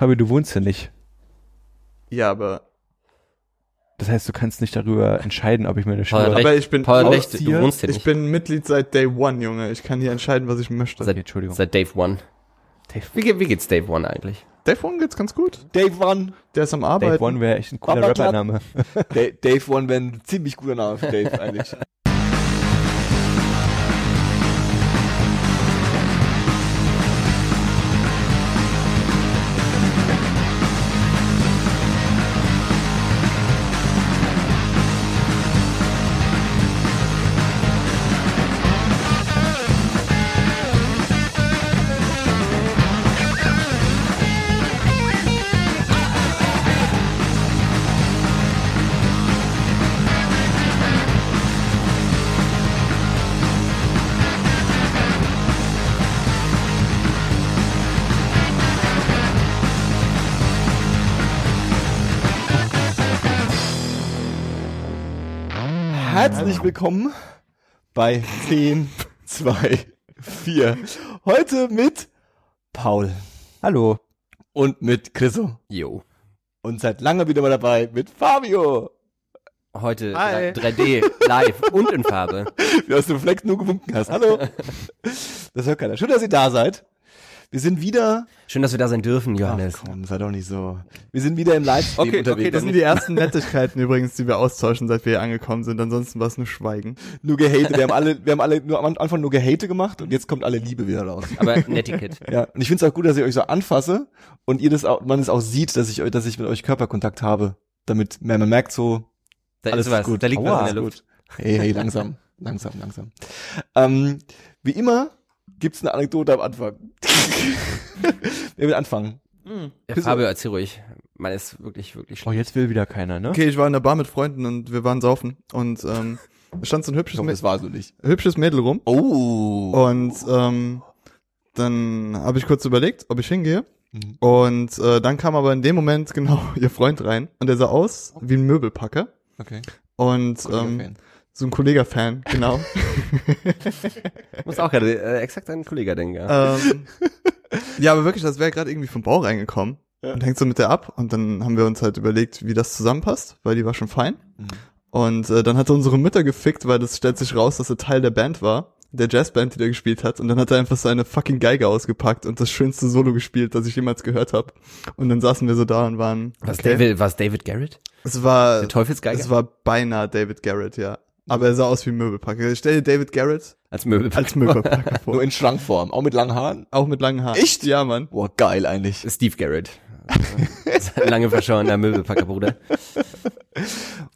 Aber du wohnst ja nicht. Ja, aber, Das heißt, du kannst nicht darüber entscheiden, ob ich meine Paul Schuhe... hat aber ich bin Paul Paul, recht, du wohnst hier ich nicht. bin Mitglied seit Day One, Junge. Ich kann hier entscheiden, was ich möchte. Seit, Entschuldigung. seit Dave One. Dave, Wie, geht- wie geht's Dave One eigentlich? Dave One geht's ganz gut. Dave One. Der ist am Arbeiten. Dave One wäre echt ein cooler. Rappername. Da- Dave One wäre ein ziemlich guter Name für Dave eigentlich. Herzlich willkommen bei 10, 2, 4. Heute mit Paul Hallo. und mit Chriso. Jo. Und seit langem wieder mal dabei mit Fabio. Heute Hi. 3D, live und in Farbe. Wie aus dem Fleck nur gewunken hast. Hallo. Das hört keiner. Schön, dass ihr da seid. Wir sind wieder. Schön, dass wir da sein dürfen, Ach Johannes. komm, sei doch nicht so. Wir sind wieder im Livestream Okay, unterwegs. okay, Das sind die ersten Nettigkeiten übrigens, die wir austauschen, seit wir hier angekommen sind. Ansonsten war es nur Schweigen. nur gehate. Wir haben alle, wir haben alle nur am Anfang nur gehate gemacht und jetzt kommt alle Liebe wieder raus. Aber Netiquette. Ja, und ich finde es auch gut, dass ich euch so anfasse und ihr das auch, man es auch sieht, dass ich, euch- dass ich mit euch Körperkontakt habe, damit man, man merkt so, Da alles ist was, gut. da liegt Aua, was in der Luft. Gut. Hey, hey, langsam, langsam, langsam. Ähm, wie immer gibt's eine Anekdote am Anfang. Wer will anfangen? Ja, Fabio, erzähl ruhig. Man ist wirklich, wirklich Oh, schlimm. jetzt will wieder keiner, ne? Okay, ich war in der Bar mit Freunden und wir waren saufen. Und ähm, da stand so ein hübsches, hoffe, Mä das war so nicht. hübsches Mädel rum. Oh. Und ähm, dann habe ich kurz überlegt, ob ich hingehe. Mhm. Und äh, dann kam aber in dem Moment genau ihr Freund rein. Und der sah aus wie ein Möbelpacker. Okay. Und ähm, so ein Kollega-Fan, genau. Muss auch gerade äh, exakt an einen Kollegen denken. Ja. ähm, ja, aber wirklich, das wäre gerade irgendwie vom Bau reingekommen. Ja. Und hängt so mit der ab. Und dann haben wir uns halt überlegt, wie das zusammenpasst, weil die war schon fein. Mhm. Und äh, dann hat er unsere Mütter gefickt, weil das stellt sich raus, dass er Teil der Band war, der Jazzband, die der gespielt hat. Und dann hat er einfach seine fucking Geige ausgepackt und das schönste Solo gespielt, das ich jemals gehört habe. Und dann saßen wir so da und waren. Was, okay. David, was David Garrett? Es war Der Teufelsgeiger? es war beinahe David Garrett, ja. Aber er sah aus wie ein Möbelpacker. Ich stell dir David Garrett Als Möbel. als Möbelpacker vor. Nur in Schrankform, auch mit langen Haaren. Auch mit langen Haaren. Echt? Ja, Mann. Boah, geil eigentlich. Steve Garrett. Lange verschorener Möbelpackerbruder.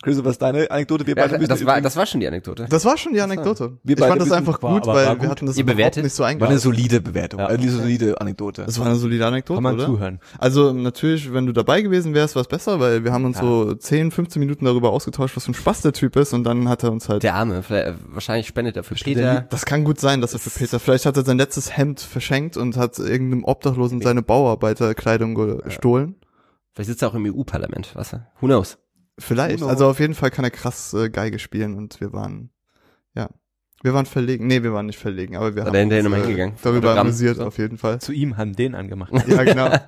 Chris, was ist deine Anekdote? Wir Ja, beide das, war, das war schon die Anekdote. Das war schon die Anekdote. Wir ich beide fand das einfach war- gut, weil war wir gut. hatten das Ihr überhaupt bewertet? nicht so war eine solide Bewertung, Ja. eine solide Anekdote. Das war eine solide Anekdote, Kann man oder? zuhören. Also natürlich, wenn du dabei gewesen wärst, war es besser, weil wir haben uns so 10, 15 Minuten darüber ausgetauscht, was für ein Spaß der Typ ist und dann hat er uns halt... Der Arme. Äh, wahrscheinlich spendet er für der Peter. das kann gut sein, dass er für Peter, vielleicht hat er sein letztes Hemd verschenkt und hat irgendeinem Obdachlosen seine Bauarbeiterkleidung gestohlen. Vielleicht sitzt er auch im EU-Parlament, was? Who knows? Vielleicht. Uno. Also auf jeden Fall kann er krass äh, Geige spielen und wir waren, ja, wir waren verlegen. Nee, wir waren nicht verlegen, aber wir War haben uns, äh, hingegangen? darüber Autogramm? amüsiert, So. auf jeden Fall. Zu ihm haben den angemacht. Ja, genau.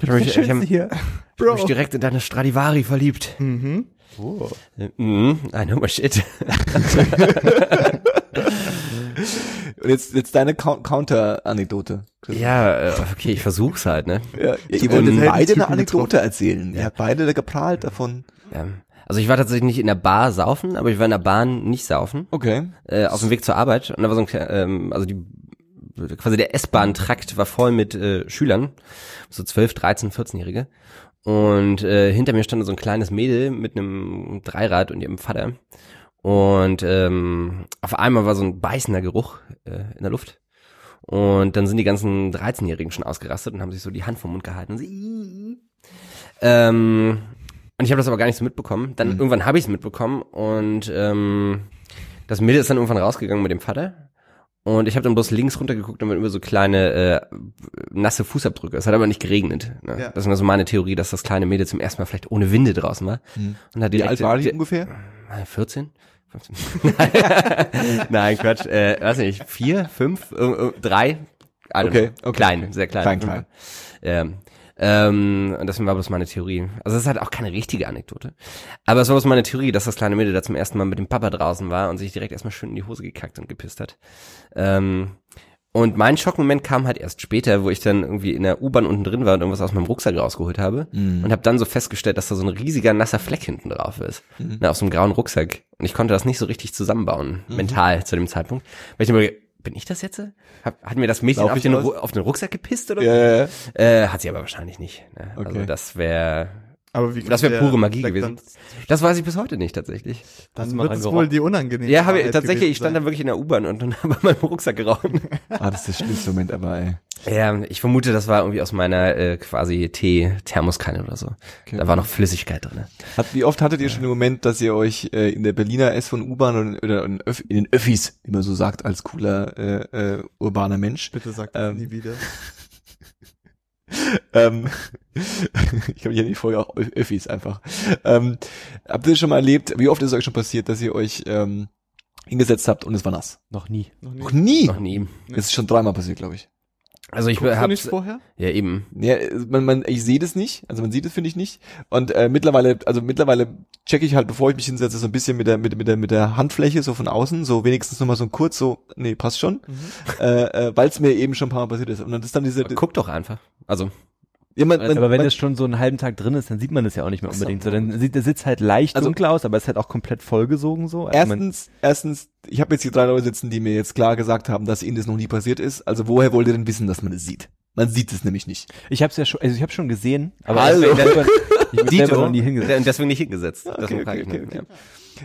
Ich habe mich, ich hab, ich hier. hab mich direkt in deine Stradivari verliebt. mhm. Oh. Äh, Mhm, I know my shit. Und jetzt, jetzt deine Cou- Counter-Anekdote. Ja, äh, okay, ich versuch's halt, ne? Ja, ihr Ähm, wollt jetzt beide Heldentypen eine Anekdote erzählen. Ihr habt beide geprahlt davon. Ja. Also ich war tatsächlich nicht in der Bar saufen, aber ich war in der Bahn nicht saufen. Okay. Äh, auf dem Weg zur Arbeit. Und da war so ein, ähm, also die, quasi der S-Bahn-Trakt war voll mit äh, Schülern. So 12, 13, 14-Jährige. Und äh, hinter mir stand so ein kleines Mädel mit einem Dreirad und ihrem Vater. Und ähm, auf einmal war so ein beißender Geruch äh, in der Luft. Und dann sind die ganzen 13-Jährigen schon ausgerastet und haben sich so die Hand vom Mund gehalten. Und, sie, ähm, und ich habe das aber gar nicht so mitbekommen. Dann irgendwann habe ich es mitbekommen und ähm, das Mädel ist dann irgendwann rausgegangen mit dem Vater. Und ich habe dann bloß links runtergeguckt und dann über so kleine äh, nasse Fußabdrücke. Es hat aber nicht geregnet. Ne? Ja. Das ist nur so meine Theorie, dass das kleine Mädel zum ersten Mal vielleicht ohne Winde draußen war. Und hat Wie alt war die di- ungefähr? äh, 14? 15? Nein, Quatsch. Äh, weiß nicht, vier, fünf, äh, äh, drei? Don't Okay, okay, Klein, sehr klein. Klein, klein. Ähm, Ähm, und deswegen war bloß meine Theorie. Also es ist halt auch keine richtige Anekdote. Aber es war bloß meine Theorie, dass das kleine Mädel da zum ersten Mal mit dem Papa draußen war und sich direkt erstmal schön in die Hose gekackt und gepisst hat. Ähm, und mein Schockmoment kam halt erst später, wo ich dann irgendwie in der U-Bahn unten drin war und irgendwas aus meinem Rucksack rausgeholt habe Mhm. und habe dann so festgestellt, dass da so ein riesiger nasser Fleck hinten drauf ist, ne, aus so einem grauen Rucksack. Und ich konnte das nicht so richtig zusammenbauen, mental zu dem Zeitpunkt. Weil ich immer, bin ich das jetzt? Hab, hat mir das Mädchen auf ich den, auf den Rucksack gepisst oder? Ja, ja? Äh, hat sie aber wahrscheinlich nicht. Ne? Also Okay. das wäre, Aber wie das wäre pure Magie gewesen. Das weiß ich bis heute nicht tatsächlich. Dann mal wird es wohl die unangenehme Ja, habe ich tatsächlich. Ich stand dann wirklich in der U-Bahn und, und habe an meinem Rucksack geraucht. Ah, das ist der schlimmste Moment, aber ey. Ja, ich vermute, das war irgendwie aus meiner äh, quasi Tee-Thermoskanne oder so. Okay. Da war noch Flüssigkeit drin. Hat, wie oft hattet ihr schon den Moment, dass ihr euch äh, in der Berliner S von U-Bahn oder, in, Öff, in den Öffis, wie man so sagt, als cooler äh, äh, urbaner Mensch, Bitte sag das Ähm, nie wieder. ähm, ich glaube, ich nenne die Folge auch Öffis einfach. Ähm, habt ihr schon mal erlebt, wie oft ist es euch schon passiert, dass ihr euch ähm, hingesetzt habt und es war nass? Noch nie. Noch nie. Noch nie. Noch nie. Das ist schon dreimal passiert, glaube ich. Also ich hab's, nicht vorher? ja eben. Ja, man, man, ich sehe das nicht, also man sieht es finde ich nicht. Und äh, mittlerweile, also mittlerweile checke ich halt, bevor ich mich hinsetze, so ein bisschen mit der mit, mit der mit der Handfläche so von außen, so wenigstens noch mal so kurz so, nee, passt schon, äh, äh, weil es mir eben schon ein paar Mal passiert ist. Und dann ist dann diese, Guck doch einfach. Also ja, man, man, aber wenn man, es schon so einen halben Tag drin ist, dann sieht man es ja auch nicht mehr unbedingt. So, dann sieht der Sitz halt leicht Also- dunkler aus, aber es ist halt auch komplett vollgesogen so. Also man- erstens, erstens, ich habe jetzt hier drei Leute sitzen, die mir jetzt klar gesagt haben, dass ihnen das noch nie passiert ist. Also woher wollt ihr denn wissen, dass man das sieht? Man sieht es nämlich nicht. ich habe es ja schon, also ich habe schon gesehen, aber Hallo. ich bin selber, noch nie hingesetzt. und deswegen nicht hingesetzt. Okay, Deswegen okay, okay, okay. ja.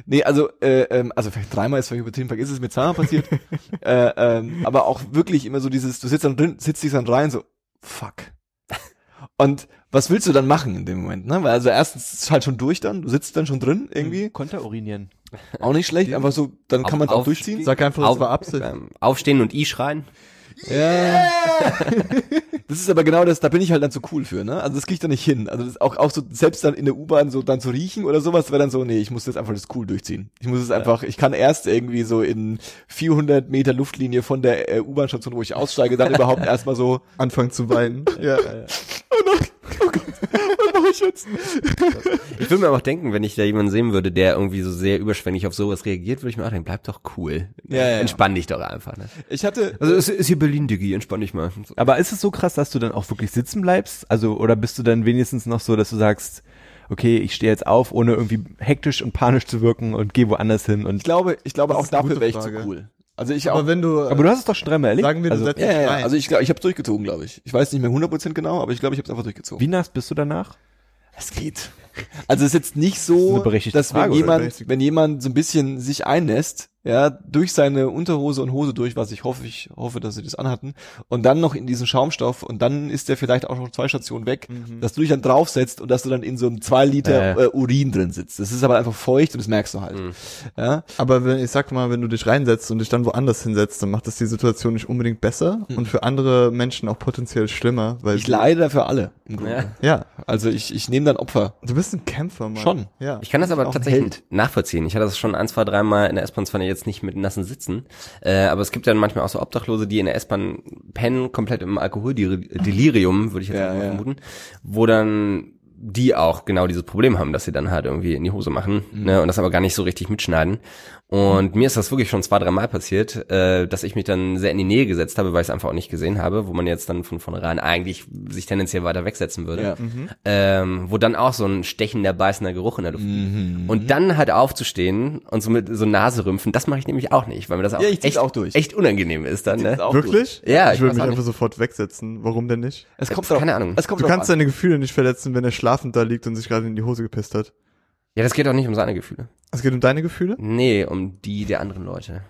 Nee, also, äh, ähm, also vielleicht dreimal ist vielleicht übertrieben, vielleicht ist es mir zweimal passiert. äh, ähm, aber auch wirklich immer so dieses, du sitzt dann drin, sitzt dich dann rein, so, fuck. Und was willst du dann machen in dem Moment, ne? Weil also erstens ist es halt schon durch dann, du sitzt dann schon drin irgendwie, Konnte urinieren. auch nicht schlecht, einfach so, dann kann man es auch durchziehen. Sag einfach, es Auf, war Absicht. ähm, aufstehen und I schreien. Ja. das ist aber genau das, da bin ich halt dann zu cool für, ne? Also das krieg ich da nicht hin. Also das auch, auch so, selbst dann in der U-Bahn so dann zu riechen oder sowas, wäre dann so, nee, ich muss jetzt einfach das cool durchziehen. Ich muss es einfach, ich kann erst irgendwie so in 400 Meter Luftlinie von der äh, U-Bahn-Station, wo ich aussteige, dann überhaupt erstmal so, Anfangen zu weinen. ja. was mache ich jetzt? Ich würde mir aber auch denken, wenn ich da jemanden sehen würde, der irgendwie so sehr überschwänglich auf sowas reagiert, würde ich mir auch denken, bleib doch cool. Ja, ja, ja. Entspann dich doch einfach. Ne? Ich hatte, Also es ist hier Berlin, Diggi, entspann dich mal. Aber ist es so krass, dass du dann auch wirklich sitzen bleibst? Also, oder bist du dann wenigstens noch so, dass du sagst, okay, ich stehe jetzt auf, ohne irgendwie hektisch und panisch zu wirken und gehe woanders hin ich und, glaube, ich glaube Das auch dafür wäre ich zu cool. Also ich Aber auch, wenn du, aber du hast es doch schon dreimal erlebt. sagen wir, du also, setzt ja, ja, ja, also ich glaube, ich habe durchgezogen, glaube ich. Ich weiß nicht mehr 100% genau, aber ich glaube, ich habe es einfach durchgezogen. wie nass bist du danach? Es geht. Also es ist jetzt nicht Das so, berechtigte dass wenn jemand, wenn jemand so ein bisschen sich einnässt, ja, durch seine Unterhose und Hose durch, was ich hoffe, ich hoffe, dass sie das anhatten, und dann noch in diesen Schaumstoff und dann ist der vielleicht auch noch zwei Stationen weg, Mhm. dass du dich dann draufsetzt und dass du dann in so einem zwei Liter Äh. äh, Urin drin sitzt. Das ist aber einfach feucht und das merkst du halt. Mhm. Ja, Aber wenn, ich sag mal, wenn du dich reinsetzt und dich dann woanders hinsetzt, dann macht das die Situation nicht unbedingt besser und für andere Menschen auch potenziell schlimmer, weil ich leide für alle. Im Grunde. Ja. Ja, Also ich, ich nehme dann Opfer. du bist ein Kämpfer, Mann. Schon. Ja. Ich kann das aber tatsächlich nachvollziehen. Ich hatte das schon ein, zwei, dreimal in der S-Bahn, zwar jetzt nicht mit nassen Sitzen, äh, aber es gibt dann manchmal auch so Obdachlose, die in der S-Bahn pennen, komplett im Alkoholdelirium, würde ich jetzt Ja, mal ja. vermuten, wo dann die auch genau dieses Problem haben, dass sie dann halt irgendwie in die Hose machen Mhm. ne, und das aber gar nicht so richtig mitschneiden. Und mir ist das wirklich schon zwei, drei Mal passiert, äh, dass ich mich dann sehr in die Nähe gesetzt habe, weil ich es einfach auch nicht gesehen habe, wo man jetzt dann von vornherein eigentlich sich tendenziell weiter wegsetzen würde. Ja. Ähm, wo dann auch so ein stechender, beißender Geruch in der Luft Mhm. liegt. Und dann halt aufzustehen und so mit so Nase rümpfen, das mache ich nämlich auch nicht, weil mir das auch, Ja, echt, auch durch. echt unangenehm ist dann. Ne? Wirklich? Ja, ich ich würde mich einfach nicht. sofort wegsetzen. Warum denn nicht? Es kommt Keine drauf- Ahnung. Es kommt Du kannst an. deine Gefühle nicht verletzen, wenn er schlafend da liegt und sich gerade in die Hose gepisst hat. Ja, das geht auch nicht um seine Gefühle. Es geht um deine Gefühle? Nee, um die der anderen Leute.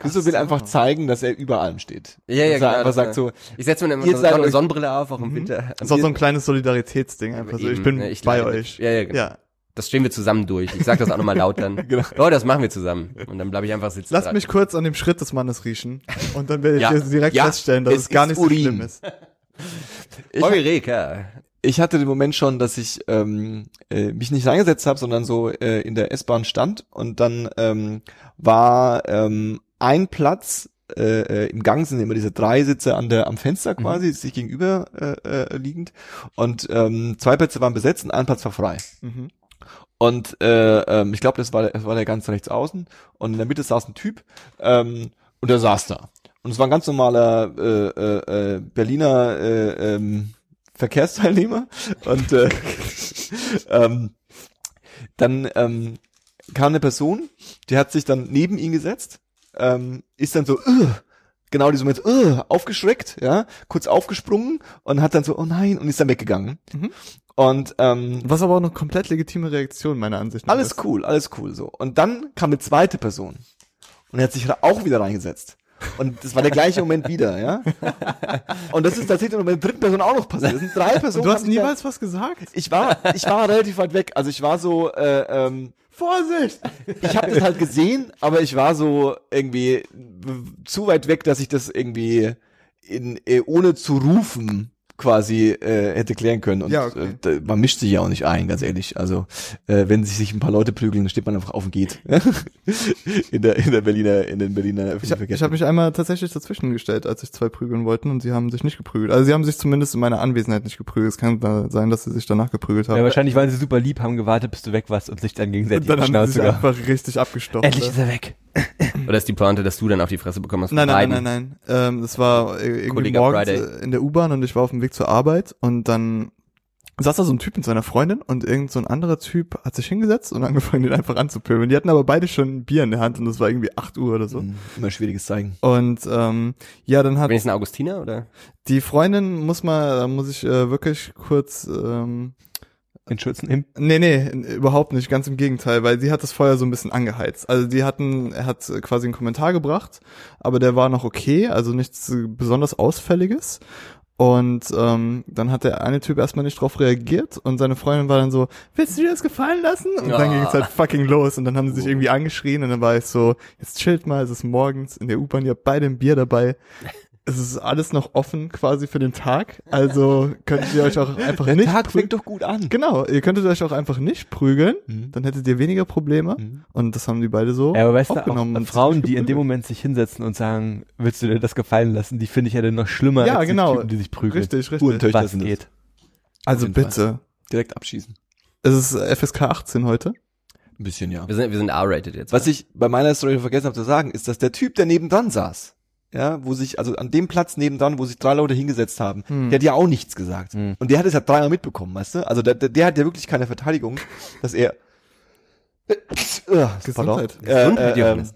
Christo will einfach zeigen, dass er über allem steht. Ja, ja, er genau, einfach das, sagt so, Ich setze mir immer so, eine Sonnenbrille auf, auch im Winter. Das ist auch so ein kleines Solidaritätsding. Einfach so, ich bin ne, ich bei euch. Ja, ja, genau. Ja. Das stehen wir zusammen durch. Ich sag das auch nochmal laut dann. Genau. Oh, das machen wir zusammen. Und dann bleibe ich einfach sitzen. Lass mich kurz an dem Schritt des Mannes riechen und dann werdet Ja. ihr direkt Ja. feststellen, dass Es es, gar nicht so Urin. schlimm ist. ich, Eureka. Ich hatte den Moment schon, dass ich ähm, äh, mich nicht reingesetzt habe, sondern so äh, in der S-Bahn stand und dann ähm, war ähm, ein Platz äh, äh, im Gang sind immer diese drei Sitze an der am Fenster quasi, sich gegenüber äh, äh, liegend. Und ähm, zwei Plätze waren besetzt und ein Platz war frei. Mhm. Und äh, ähm, ich glaube, das war, das war der ganz rechts außen. Und in der Mitte saß ein Typ ähm, und der saß da. Und es war ein ganz normaler äh, äh, äh, Berliner äh, ähm, Verkehrsteilnehmer. Und äh, ähm, dann ähm, kam eine Person, die hat sich dann neben ihn gesetzt, ähm, ist dann so, uh, genau diesen Moment, uh, aufgeschreckt, ja, kurz aufgesprungen und hat dann so, oh nein, und ist dann weggegangen. Mhm. Und ähm, Was aber auch eine komplett legitime Reaktion meiner Ansicht nach alles ist. cool, alles cool so. Und dann kam eine zweite Person und er hat sich auch wieder reingesetzt. Und das war der gleiche Moment wieder, ja. Und das ist tatsächlich noch mit der dritten Person auch noch passiert. Das sind drei Personen. Du hast sich da- niemals was gesagt? Ich war, ich war relativ weit weg. Also ich war so, äh, ähm, Vorsicht! ich habe das halt gesehen, aber ich war so irgendwie zu weit weg, dass ich das irgendwie in, äh, ohne zu rufen quasi äh, hätte klären können. Und Ja, okay. äh, da, man mischt sich ja auch nicht ein, ganz ehrlich. Also äh, wenn sich ein paar Leute prügeln, dann steht man einfach auf und geht. in der in der Berliner in den Berliner Ich, ich habe mich einmal tatsächlich dazwischen gestellt, als sich zwei prügeln wollten und sie haben sich nicht geprügelt. Also sie haben sich zumindest in meiner Anwesenheit nicht geprügelt. Es kann da sein, dass sie sich danach geprügelt haben. Ja, wahrscheinlich waren sie super lieb, haben gewartet, bis du weg warst und sich dann gegenseitig dann die haben sie Schnauze sich einfach richtig abgestochen. Endlich ist er weg. Oder ist die Pointe, dass du dann auf die Fresse bekommen hast? Nein, nein, nein, nein, nein. Ähm, das war äh, irgendwie morgens Friday. in der U-Bahn und ich war auf dem Weg zur Arbeit und dann saß da so ein Typ mit seiner Freundin und irgend so ein anderer Typ hat sich hingesetzt und angefangen, den einfach anzupöbeln. Die hatten aber beide schon ein Bier in der Hand und es war irgendwie 8 Uhr oder so. Mhm. Immer schwieriges Zeigen. Und ähm, ja, dann hat Wenigstens ein Augustiner, oder? die Freundin, muss mal, da muss ich äh, wirklich kurz ähm, In Schützen im Nee, nee, überhaupt nicht, ganz im Gegenteil, weil sie hat das Feuer so ein bisschen angeheizt. Also die hatten, er hat quasi einen Kommentar gebracht, aber der war noch okay, also nichts äh, besonders Ausfälliges. Und ähm, dann hat der eine Typ erstmal nicht drauf reagiert und seine Freundin war dann so, willst du dir das gefallen lassen? Und dann Ah. ging es halt fucking los und dann haben sie sich irgendwie angeschrien und dann war ich so, jetzt chillt mal, es ist morgens in der U-Bahn, ihr habt beide ein Bier dabei. Es ist alles noch offen quasi für den Tag, also könntet ihr euch auch einfach Der nicht Tag fängt doch gut an. Genau, ihr könntet euch auch einfach nicht prügeln, Mhm. dann hättet ihr weniger Probleme. Mhm. Und das haben die beide so Ja, aber weißt du, aufgenommen. auch und Frauen, die in dem. Moment sich hinsetzen und sagen, willst du dir das gefallen lassen, die finde ich ja dann noch schlimmer Ja, als genau. die Typen, die sich prügeln. Richtig, richtig. Hurentöchter Was sind geht? Also bitte. Direkt abschießen. Es ist FSK 18 heute. Ein bisschen, ja. Wir sind, wir sind R-rated jetzt. Was ich bei meiner Story vergessen habe zu sagen, ist, dass der Typ, der nebendran saß, ja, wo sich, also an dem Platz nebendran, wo sich drei Leute hingesetzt haben, Hm. der hat ja auch nichts gesagt. Hm. Und der hat es ja dreimal mitbekommen, weißt du? Also der, der, der hat ja wirklich keine Verteidigung, dass er, äh, pardon, Gesundheit. äh, Gesundheit, äh, ähm, Johannes.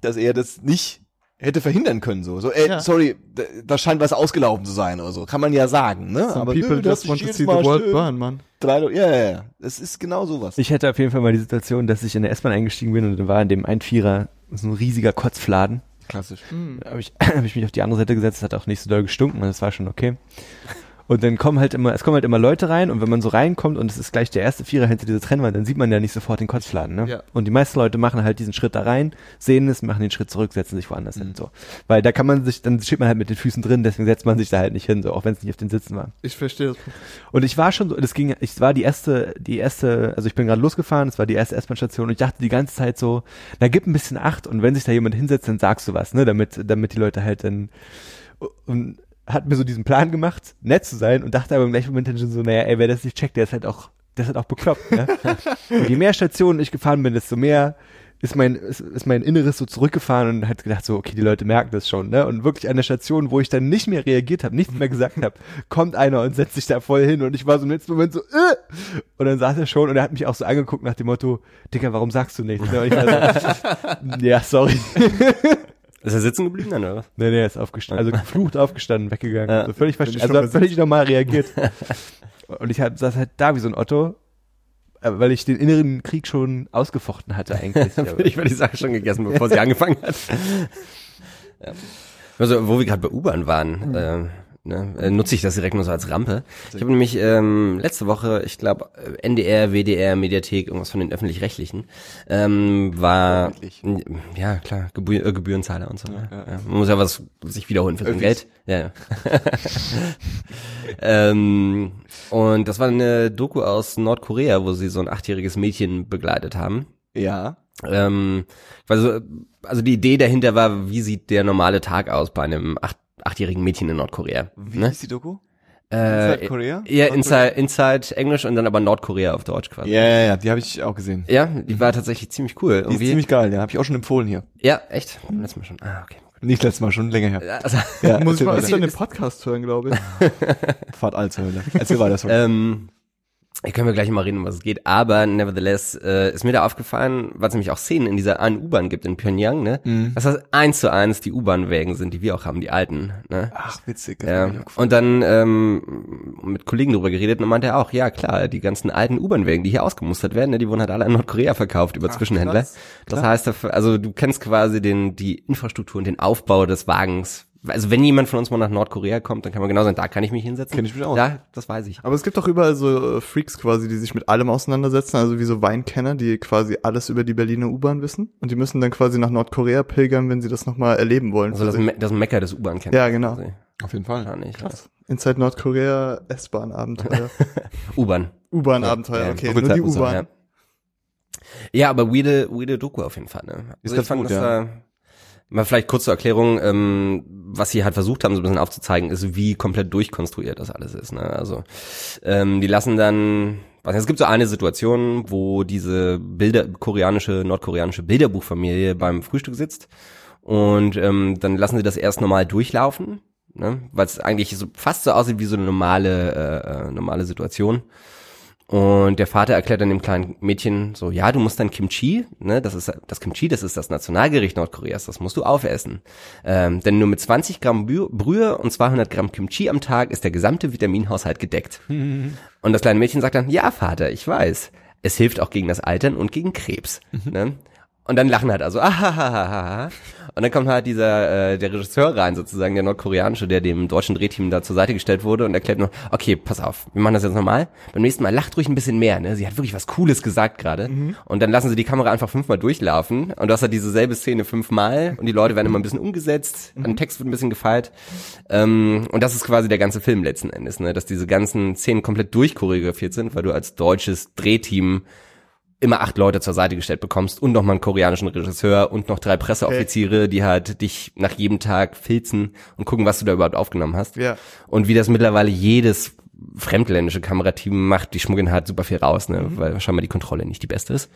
dass er das nicht hätte verhindern können, so. So, ey, Ja. sorry, da, da scheint was ausgelaufen zu sein oder so. Kann man ja sagen, ne? Some Aber people nö, das just want to see the world burn, man. Drei ja, ja, ja. Das ist genau sowas. Ich hätte auf jeden Fall mal die Situation, dass ich in der S-Bahn eingestiegen bin und da war in dem Einvierer so ein riesiger Kotzfladen. Klassisch. Da habe ich, hab ich mich auf die andere Seite gesetzt, hat auch nicht so doll gestunken, das war schon okay. Und dann kommen halt immer, es kommen halt immer Leute rein und wenn man so reinkommt und es ist gleich der erste Vierer hinter dieser Trennwand, dann sieht man ja nicht sofort den Kotzfladen, ne? Ja. Und die meisten Leute machen halt diesen Schritt da rein, sehen es, machen den Schritt zurück, setzen sich woanders Mhm. hin, so. Weil da kann man sich, dann steht man halt mit den Füßen drin, deswegen setzt man sich da halt nicht hin, so, auch wenn es nicht auf den Sitzen war. Ich verstehe das. Und ich war schon so, das ging, ich war die erste, die erste, also ich bin gerade losgefahren, es war die erste S-Bahn-Station und ich dachte die ganze Zeit so, na gib ein bisschen Acht und wenn sich da jemand hinsetzt, dann sagst du was, ne, damit, damit die Leute halt dann, und hat mir so diesen Plan gemacht, nett zu sein und dachte aber im gleichen Moment dann schon so, naja, ey, wer das nicht checkt, der ist halt auch, der ist halt auch bekloppt, ne? und je mehr Stationen ich gefahren bin, desto mehr ist mein, ist, ist mein Inneres so zurückgefahren und hat gedacht so, okay, die Leute merken das schon, ne? Und wirklich an der Station, wo ich dann nicht mehr reagiert habe, nichts mehr gesagt habe, kommt einer und setzt sich da voll hin und ich war so im letzten Moment so, äh! Und dann saß er schon und er hat mich auch so angeguckt nach dem Motto, Dicker, warum sagst du nichts? Ne? Und ich war so, ja, sorry. Ist er sitzen geblieben dann, oder was? Nee, nee, er ist aufgestanden. Also geflucht aufgestanden, weggegangen. Ja. Also völlig verstanden. Also hat völlig normal reagiert. Und ich hab, saß halt da wie so ein Otto, äh, weil ich den inneren Krieg schon ausgefochten hatte eigentlich. Ich war die Sache schon gegessen, bevor sie angefangen hat. ja. Also, wo wir gerade bei U-Bahn waren, äh, ne, äh, nutze ich das direkt nur so als Rampe. Ich habe nämlich ähm, letzte Woche, ich glaube, NDR, WDR, Mediathek, irgendwas von den öffentlich-rechtlichen, ähm, war ja klar, Gebühr, äh, Gebührenzahler und so. Ja, Ja, man muss ja was sich wiederholen für sein. Geld. Ja, ja. ähm, und das war eine Doku aus Nordkorea, wo sie so ein achtjähriges Mädchen begleitet haben. Ja. Ähm, also, also die Idee dahinter war, wie sieht der normale Tag aus bei einem acht, achtjährigen Mädchen in Nordkorea? Wie ne? ist die Doku? Äh, Inside Korea? Ja? Inside, Inside Englisch und dann aber Nordkorea auf Deutsch quasi. Ja, ja, ja, die habe ich auch gesehen. Ja, die war tatsächlich ziemlich cool. Die ist Irgendwie. ziemlich geil, ja, habe ich auch schon empfohlen hier. ja, echt? Letztes Mal schon. Ah, okay. Nicht letztes Mal, schon länger her. Also, Ja, Muss ich mal öfter den Podcast hören, glaube ich. Fahrt all zur Hölle. Erzähl weiter, sorry. ähm, können wir gleich mal reden, um was es geht. Aber nevertheless äh, ist mir da aufgefallen, weil es nämlich auch Szenen in dieser einen U-Bahn gibt in Pyongyang, ne? Mhm. Dass das eins zu eins die U-Bahn-Wägen sind, die wir auch haben, die alten, ne? Ach, witzig. Ja. Und dann ähm, mit Kollegen drüber geredet und meinte er auch, ja klar, die ganzen alten U-Bahn-Wägen, die hier ausgemustert werden, ne, die wurden halt alle in Nordkorea verkauft über Zwischenhändler. krass. Das heißt, also du kennst quasi den die Infrastruktur und den Aufbau des Wagens. Also wenn jemand von uns mal nach Nordkorea kommt, dann kann man genau sagen, da kann ich mich hinsetzen. Kenn ich mich aus. Ja, das weiß ich. Aber es gibt auch überall so äh, Freaks quasi, die sich mit allem auseinandersetzen, also wie so Weinkenner, die quasi alles über die Berliner U-Bahn wissen. Und die müssen dann quasi nach Nordkorea pilgern, wenn sie das nochmal erleben wollen. Also das. Me das Mecker des U-Bahn kennt. Ja, genau. Auf jeden Fall. Gar nicht. Krass. Inside Nordkorea, S-Bahn-Abenteuer. U-Bahn. U-Bahn-Abenteuer, Ja, okay, nur die U-Bahn. Ja. ja, aber weirde, weirde Doku auf jeden Fall. Ne? Ist Also ich fand, gut, dass ja. da, mal vielleicht kurz zur Erklärung, ähm, was sie halt versucht haben, so ein bisschen aufzuzeigen, ist, wie komplett durchkonstruiert das alles ist. Ne? Also ähm, die lassen dann, was es gibt so eine Situation, wo diese Bilder, koreanische, nordkoreanische Bilderbuchfamilie beim Frühstück sitzt und ähm, dann lassen sie das erst normal durchlaufen, ne? weil es eigentlich so fast so aussieht wie so eine normale, äh, äh, normale Situation. Und der Vater erklärt dann dem kleinen Mädchen so, ja, du musst dann Kimchi, ne, das ist das Kimchi, das ist das Nationalgericht Nordkoreas, das musst du aufessen. Ähm, denn nur mit 20 Gramm Brü- Brühe und 200 Gramm Kimchi am Tag ist der gesamte Vitaminhaushalt gedeckt. Und das kleine Mädchen sagt dann, ja, Vater, ich weiß. Es hilft auch gegen das Altern und gegen Krebs. Ne? Und dann lachen halt also, ahahaha. Und dann kommt halt dieser, äh, der Regisseur rein, sozusagen, der nordkoreanische, der dem deutschen Drehteam da zur Seite gestellt wurde und erklärt nur, okay, pass auf, wir machen das jetzt nochmal. Beim nächsten Mal lacht ruhig ein bisschen mehr, ne? Sie hat wirklich was Cooles gesagt gerade. Und dann lassen sie die Kamera einfach fünfmal durchlaufen und du hast halt diese selbe Szene fünfmal und die Leute werden immer ein bisschen umgesetzt, ein Text wird ein bisschen gefeilt. Ähm, und das ist quasi der ganze Film letzten Endes, ne? Dass diese ganzen Szenen komplett durchchoreografiert sind, weil du als deutsches Drehteam immer acht Leute zur Seite gestellt bekommst und noch mal einen koreanischen Regisseur und noch drei Presseoffiziere, die halt dich nach jedem Tag filzen und gucken, was du da überhaupt aufgenommen hast. Ja. Und wie das mittlerweile jedes fremdländische Kamerateam macht, die schmuggeln halt super viel raus, ne, weil scheinbar die Kontrolle nicht die beste ist.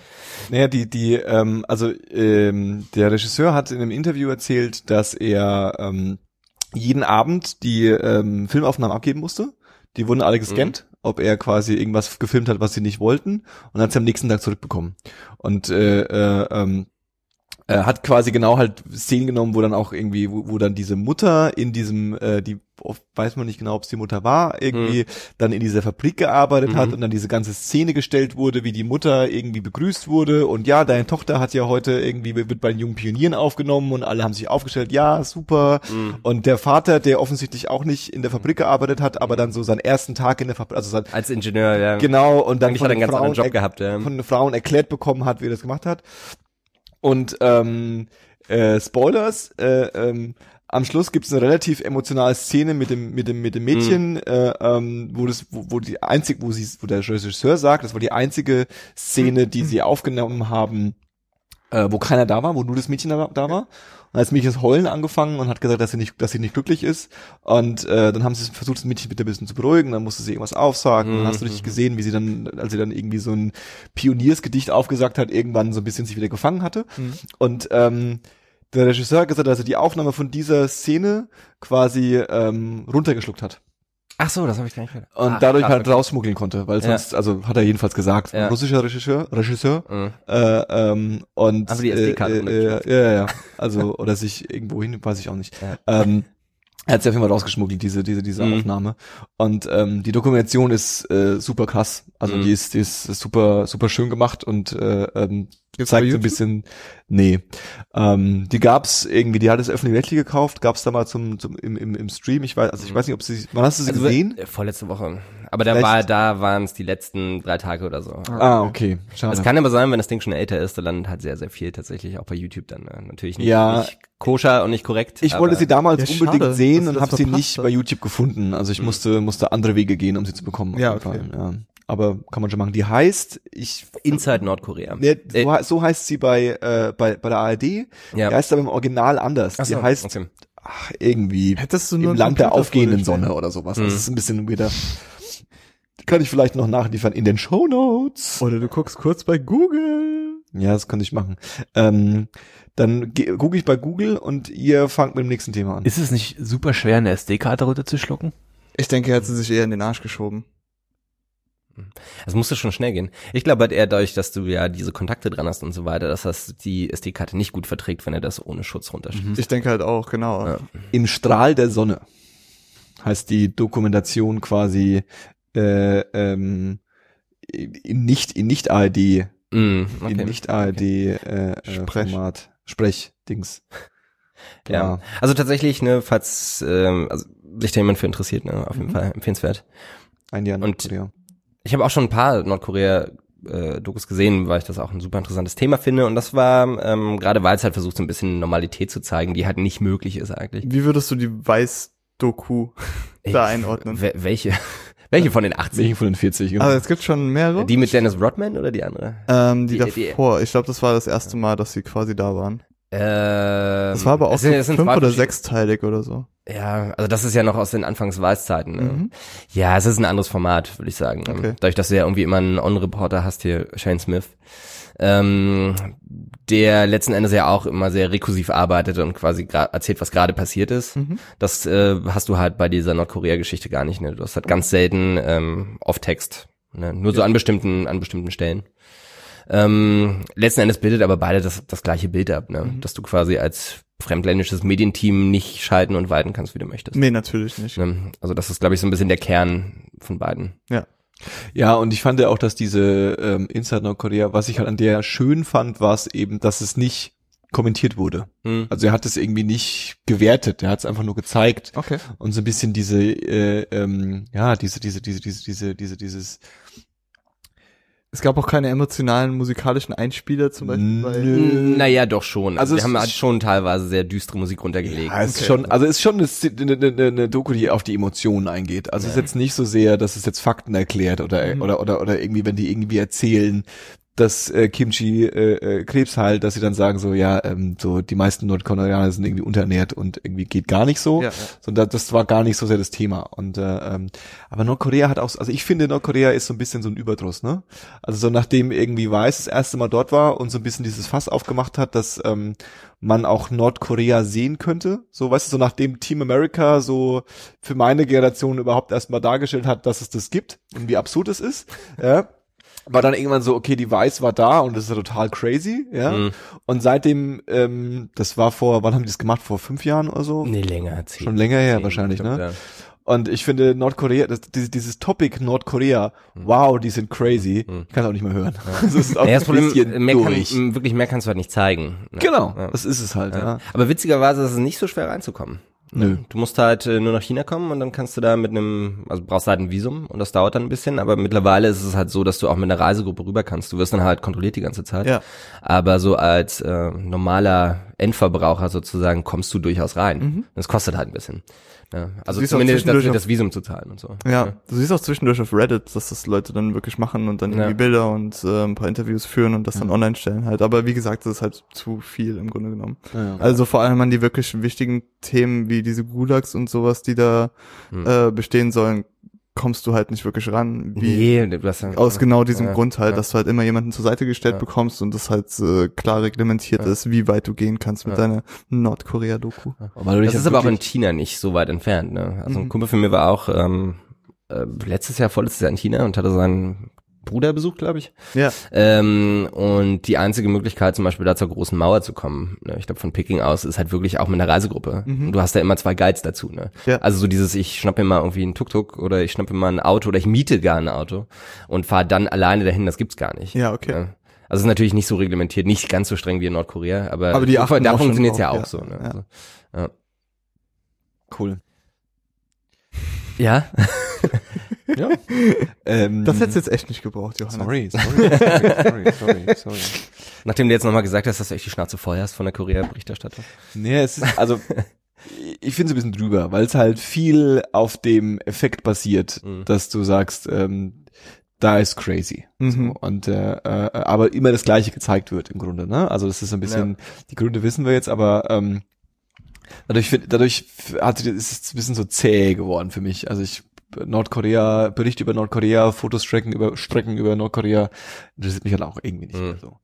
Naja, die, die, ähm, also ähm, der Regisseur hat in einem Interview erzählt, dass er ähm, jeden Abend die ähm, Filmaufnahmen abgeben musste. Die wurden alle gescannt, ob er quasi irgendwas gefilmt hat, was sie nicht wollten, und hat sie am nächsten Tag zurückbekommen. Und äh, äh, ähm, er hat quasi genau halt Szenen genommen, wo dann auch irgendwie, wo, wo dann diese Mutter in diesem, äh, die oft weiß man nicht genau, ob es die Mutter war, irgendwie dann in dieser Fabrik gearbeitet hat Mhm. und dann diese ganze Szene gestellt wurde, wie die Mutter irgendwie begrüßt wurde und ja, deine Tochter hat ja heute irgendwie wird bei den jungen Pionieren aufgenommen und alle haben sich aufgestellt, ja, super. Mhm. Und der Vater, der offensichtlich auch nicht in der Fabrik gearbeitet hat, aber dann so seinen ersten Tag in der Fabrik, also sein, Als Ingenieur, ja. genau, und dann Eigentlich von hat er einen den ganz anderen Frauen Job gehabt, ja. von den Frauen erklärt bekommen hat, wie er das gemacht hat. Und ähm, äh, Spoilers, äh, ähm, am Schluss gibt es eine relativ emotionale Szene mit dem mit dem mit dem Mädchen, äh, ähm, wo das wo, wo die einzige wo sie wo der Regisseur sagt, das war die einzige Szene, die sie aufgenommen haben, äh, wo keiner da war, wo nur das Mädchen da, da war. Und als Mädchen das Heulen angefangen und hat gesagt, dass sie nicht, dass sie nicht glücklich ist. Und äh, dann haben sie versucht, das Mädchen bitte ein bisschen zu beruhigen. Dann musste sie irgendwas aufsagen. Dann hast du richtig gesehen, wie sie dann, als sie dann irgendwie so ein Pioniersgedicht aufgesagt hat, irgendwann so ein bisschen sich wieder gefangen hatte. Und ähm, der Regisseur hat gesagt, dass er die Aufnahme von dieser Szene quasi ähm, runtergeschluckt hat Ach so, das habe ich gar nicht gehört. und Ach, dadurch krass, halt okay. rausschmuggeln konnte, weil Ja. sonst, also hat er jedenfalls gesagt, Ja. russischer Regisseur, Regisseur, Mhm. äh, ähm, und Einfach die SD-Karte äh, äh, ja, ja, also oder sich irgendwo hin, weiß ich auch nicht. Ja. Ähm, er hat sie auf jeden Fall rausgeschmuggelt, diese, diese, diese Mhm. Aufnahme. Und ähm, die Dokumentation ist äh, super krass. Also Mhm. die ist, die ist super, super schön gemacht und äh, ähm, Gibt's zeigt so ein bisschen. Nee. Ähm, die gab's irgendwie, die hat es öffentlich-rechtlich gekauft, gab's da mal zum, zum im, im, im Stream. Ich weiß, also ich weiß nicht, ob sie. Wann hast du sie Also, gesehen? äh, Vorletzte Woche. Aber da war, da waren es die letzten drei Tage oder so. Ah, okay. Schade. Es kann aber sein, wenn das Ding schon älter ist, dann landet halt sehr, sehr viel tatsächlich auch bei YouTube dann. Ne? Natürlich nicht, Ja. nicht koscher und nicht korrekt. Ich aber, wollte sie damals Ja, unbedingt schade, sehen und habe sie nicht bei YouTube gefunden. Also ich musste musste andere Wege gehen, um sie zu bekommen. auf Ja, jeden okay. Fall, ja. aber kann man schon machen. Die heißt, ich Inside Nordkorea. Ne, so, Äh, so heißt sie bei, äh, bei, bei der ARD. Ja. Die heißt aber im Original anders. Ach die so, heißt okay. ach, irgendwie Hättest du nur im Land der aufgehenden Sonne oder sowas. Mhm. Das ist ein bisschen wieder. Kann ich vielleicht noch nachliefern in den Shownotes. Oder du guckst kurz bei Google. Ja, das könnte ich machen. Ähm, dann gucke ich bei Google und ihr fangt mit dem nächsten Thema an. Ist es nicht super schwer, eine SD-Karte runterzuschlucken? Ich denke, er hat sie sich eher in den Arsch geschoben. Es musste schon schnell gehen. Ich glaube halt eher dadurch, dass du ja diese Kontakte dran hast und so weiter, dass das die SD-Karte nicht gut verträgt, wenn er das ohne Schutz runterschiebt. Ich denke halt auch, genau. Ja. Im Strahl der Sonne heißt die Dokumentation quasi äh, ähm, in nicht in nicht ARD Mm, okay. in nicht ARD äh, äh, Sprech. Format Sprechdings. Ja. Also tatsächlich, ne, falls ähm, also sich da jemand für interessiert, ne, auf jeden Fall empfehlenswert. Ein Jahr Und- Nordkorea. Ich habe auch schon ein paar Nordkorea äh, Dokus gesehen, weil ich das auch ein super interessantes Thema finde und das war ähm, gerade weil es halt versucht so ein bisschen Normalität zu zeigen, die halt nicht möglich ist eigentlich. Wie würdest du die Weiß-Doku da einordnen? Wel- welche welche von den 80? Welchen von den 40? genau. Also es gibt schon mehrere. Die mit Dennis Rodman oder die andere? ähm, die, die- die- davor. ich glaube, das war das erste Mal, dass sie quasi da waren. Ähm, Das war aber auch es sind- so es sind fünf oder sechsteilig oder so. Ja, also das ist ja noch aus den Anfangsweißzeiten. Ne? Mhm. Ja, es ist ein anderes Format, würde ich sagen. Ähm, Okay. Dadurch, dass du ja irgendwie immer einen On-Reporter hast hier, Shane Smith, ähm, der letzten Endes ja auch immer sehr rekursiv arbeitet und quasi erzählt, was gerade passiert ist. Mhm. Das äh, hast du halt bei dieser Nordkorea-Geschichte gar nicht. Ne? Du hast halt ganz selten ähm, Off-Text. Ne? Nur so an bestimmten, an bestimmten Stellen. Ähm, letzten Endes bildet aber beide das, das gleiche Bild ab, ne? Mhm. dass du quasi als fremdländisches Medienteam nicht schalten und walten kannst, wie du möchtest. Nee, natürlich nicht. Ne? Also das ist, glaube ich, so ein bisschen der Kern von beiden. Ja, und ich fand ja auch, dass diese ähm, Inside Nordkorea, was ich halt an der schön fand, war es eben, dass es nicht kommentiert wurde. Hm. Also er hat es irgendwie nicht gewertet, er hat es einfach nur gezeigt Okay. und so ein bisschen diese, äh, ähm, ja, diese, diese, diese, diese, diese, diese, dieses Es gab auch keine emotionalen musikalischen Einspieler zum Beispiel bei. Naja, doch schon. Also Also, es wir haben halt schon teilweise sehr düstere Musik runtergelegt. Ja, es ist Okay. schon, also es ist schon eine, eine, eine Doku, die auf die Emotionen eingeht. Also es ist jetzt nicht so sehr, dass es jetzt Fakten erklärt oder Mhm. oder oder oder irgendwie, wenn die irgendwie erzählen, dass äh, Kimchi äh, äh, Krebs heilt, dass sie dann sagen so, ja, ähm, so die meisten Nordkoreaner sind irgendwie unterernährt und irgendwie geht gar nicht so. Ja, ja. So, das, das war gar nicht so sehr das Thema. Und äh, ähm, aber Nordkorea hat auch, also ich finde Nordkorea ist so ein bisschen so ein Überdruss, ne? Also so nachdem irgendwie Weiß das erste Mal dort war und so ein bisschen dieses Fass aufgemacht hat, dass ähm, man auch Nordkorea sehen könnte. So, weißt du, so nachdem Team America so für meine Generation überhaupt erstmal dargestellt hat, dass es das gibt und wie absurd es ist, ja. War dann irgendwann so, okay, die Weiß war da und das ist ja total crazy, ja. Mhm. Und seitdem, ähm, das war vor, wann haben die das gemacht? Vor fünf Jahren oder so? Nee, länger. Zehn, Schon länger her zehn, wahrscheinlich, ne? ja. Und ich finde Nordkorea, das, dieses, dieses Topic Nordkorea, wow, die sind crazy. Hm. Ich kann es auch nicht mehr hören. Das ist auch Ja, das Problem, bisschen mehr kann, durch. m, wirklich mehr kannst du halt nicht zeigen. Ne? Genau, Ja. das ist es halt. Ja. Ja. Aber witzigerweise ist es nicht so schwer reinzukommen. Nö. Du musst halt äh, nur nach China kommen und dann kannst du da mit einem, also brauchst halt ein Visum und das dauert dann ein bisschen, aber mittlerweile ist es halt so, dass du auch mit einer Reisegruppe rüber kannst. Du wirst dann halt kontrolliert die ganze Zeit. Ja. Aber so als äh, normaler Endverbraucher sozusagen kommst du durchaus rein. Mhm. Das kostet halt ein bisschen. Ja. Also zumindest das, zwischendurch das Visum zu zahlen und so. Ja, du siehst auch zwischendurch auf Reddit, dass das Leute dann wirklich machen und dann Ja. irgendwie Bilder und äh, ein paar Interviews führen und das dann online stellen halt. Aber wie gesagt, das ist halt zu viel im Grunde genommen. Ja. Also vor allem an die wirklich wichtigen Themen wie diese Gulags und sowas, die da Hm. äh, bestehen sollen, kommst du halt nicht wirklich ran. Wie Nee, ja, aus genau diesem Ja, Grund halt, ja. dass du halt immer jemanden zur Seite gestellt Ja. bekommst und das halt äh, klar reglementiert Ja. ist, wie weit du gehen kannst mit Ja. deiner Nordkorea-Doku. Weil du dich Das ist aber auch in China nicht so weit entfernt. Ne? Also ein Mhm. Kumpel von mir war auch ähm, äh, letztes Jahr, vorletztes Jahr in China und hatte seinen Bruder besucht, glaube ich. Ja. Ähm, und die einzige Möglichkeit, zum Beispiel da zur großen Mauer zu kommen, ne, ich glaube von Peking aus, ist halt wirklich auch mit einer Reisegruppe. Mhm. Und du hast da immer zwei Guides dazu. Ne? Ja. Also so dieses, ich schnappe mir mal irgendwie einen Tuk-Tuk oder ich schnappe mir mal ein Auto oder ich miete gar ein Auto und fahre dann alleine dahin, das gibt's gar nicht. Ja, okay. Ne? Also es ist natürlich nicht so reglementiert, nicht ganz so streng wie in Nordkorea, aber, Aber die da achten schon funktioniert's ja auch ja. so. Ne? Ja. Also, ja. cool. ja. Ja. ähm, Das hättest du jetzt echt nicht gebraucht, Johannes. Sorry, sorry, sorry, sorry, sorry. Nachdem du jetzt nochmal gesagt hast, dass du echt die Schnauze voll hast von der Korea-Berichterstattung. Nee, es ist, also, ich finde es ein bisschen drüber, weil es halt viel auf dem Effekt basiert, Mhm. dass du sagst, ähm, da ist crazy. Mhm. So, und äh, äh, aber immer das Gleiche gezeigt wird im Grunde. Ne? Also das ist ein bisschen, die Gründe wissen wir jetzt, aber ähm, dadurch dadurch hat ist es ein bisschen so zäh geworden für mich. Also ich Nordkorea, Berichte über Nordkorea, Fotos strecken über Strecken über Nordkorea, interessiert mich halt auch irgendwie nicht Mhm. mehr so.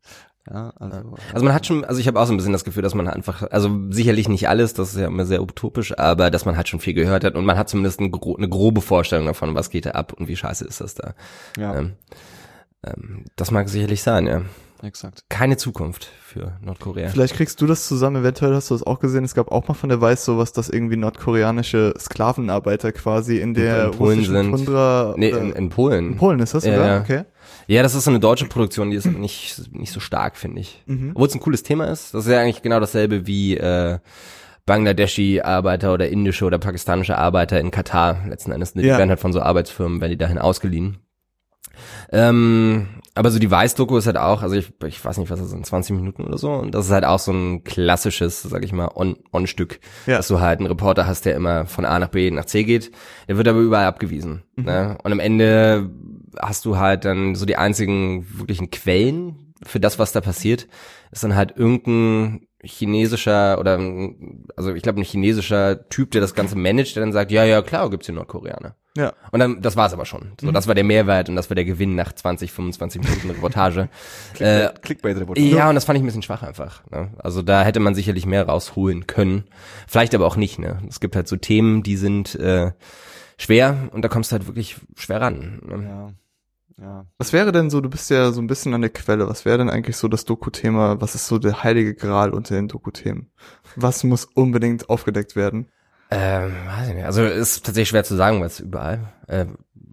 Ja, also, Also man hat schon, also ich habe auch so ein bisschen das Gefühl, dass man einfach, also sicherlich nicht alles, das ist ja immer sehr utopisch, aber dass man halt schon viel gehört hat und man hat zumindest eine, gro eine grobe Vorstellung davon, was geht da ab und wie scheiße ist das da. ja, Ähm, ähm, das mag sicherlich sein, ja. Exakt. Keine Zukunft für Nordkorea. Vielleicht kriegst du das zusammen, eventuell hast du das auch gesehen. Es gab auch mal von der Weiß sowas, dass irgendwie nordkoreanische Sklavenarbeiter quasi in der In Polen russischen sind. Tundra Nee, in, in Polen. in Polen ist das, Ja, oder? ja. Okay. Ja, das ist so eine deutsche Produktion, die ist nicht, nicht so stark, finde ich. Mhm. Obwohl es ein cooles Thema ist. Das ist ja eigentlich genau dasselbe wie äh, Bangladeschi-Arbeiter oder indische oder pakistanische Arbeiter in Katar letzten Endes. Ne? Die Ja. werden halt von so Arbeitsfirmen, werden die dahin ausgeliehen. Ähm, aber so die Weiß-Doku ist halt auch, also ich, ich weiß nicht, was das sind, 20 Minuten oder so. Und das ist halt auch so ein klassisches, sag ich mal, On- On-Stück. Ja. Dass du halt einen Reporter hast, der immer von A nach B nach C geht. Der wird aber überall abgewiesen. Ne? Und am Ende hast du halt dann so die einzigen wirklichen Quellen für das, was da passiert, ist dann halt irgendein chinesischer oder also ich glaube ein chinesischer Typ, der das Ganze managt, der dann sagt, ja, ja, klar, gibt's hier Nordkoreaner. Ja. Und dann, das war's aber schon. So, das war der Mehrwert und das war der Gewinn nach 20, 25 Minuten Reportage. äh, Clickbait-Reportage. ja, und das fand ich ein bisschen schwach einfach. Ne? Also da hätte man sicherlich mehr rausholen können. Vielleicht aber auch nicht. Ne? Es gibt halt so Themen, die sind äh, schwer und da kommst du halt wirklich schwer ran. Ne? Ja. Ja. Was wäre denn so, du bist ja so ein bisschen an der Quelle, was wäre denn eigentlich so das Doku-Thema, was ist so der heilige Gral unter den Doku-Themen? Was muss unbedingt aufgedeckt werden? Ähm, weiß ich nicht. Also ist tatsächlich schwer zu sagen, weil es überall äh,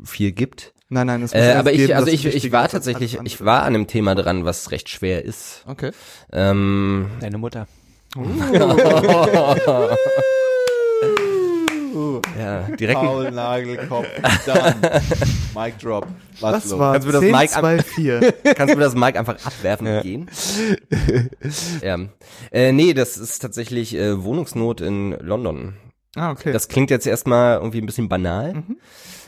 viel gibt. Nein, nein, es muss Äh, aber ich, geben, also das ich, ich war tatsächlich, ich war an einem Thema dran, was recht schwer ist. Okay. Ähm, Deine Mutter. ja, direkt. Paul Nagelkopf, dann Mic Drop. Was Das war Kannst du mir das 10, Mic ab- 2, 4. Kannst du das Mic einfach abwerfen und gehen? ja. Äh, nee, das ist tatsächlich äh, Wohnungsnot in London. Ah, okay. Das klingt jetzt erstmal irgendwie ein bisschen banal. Mhm.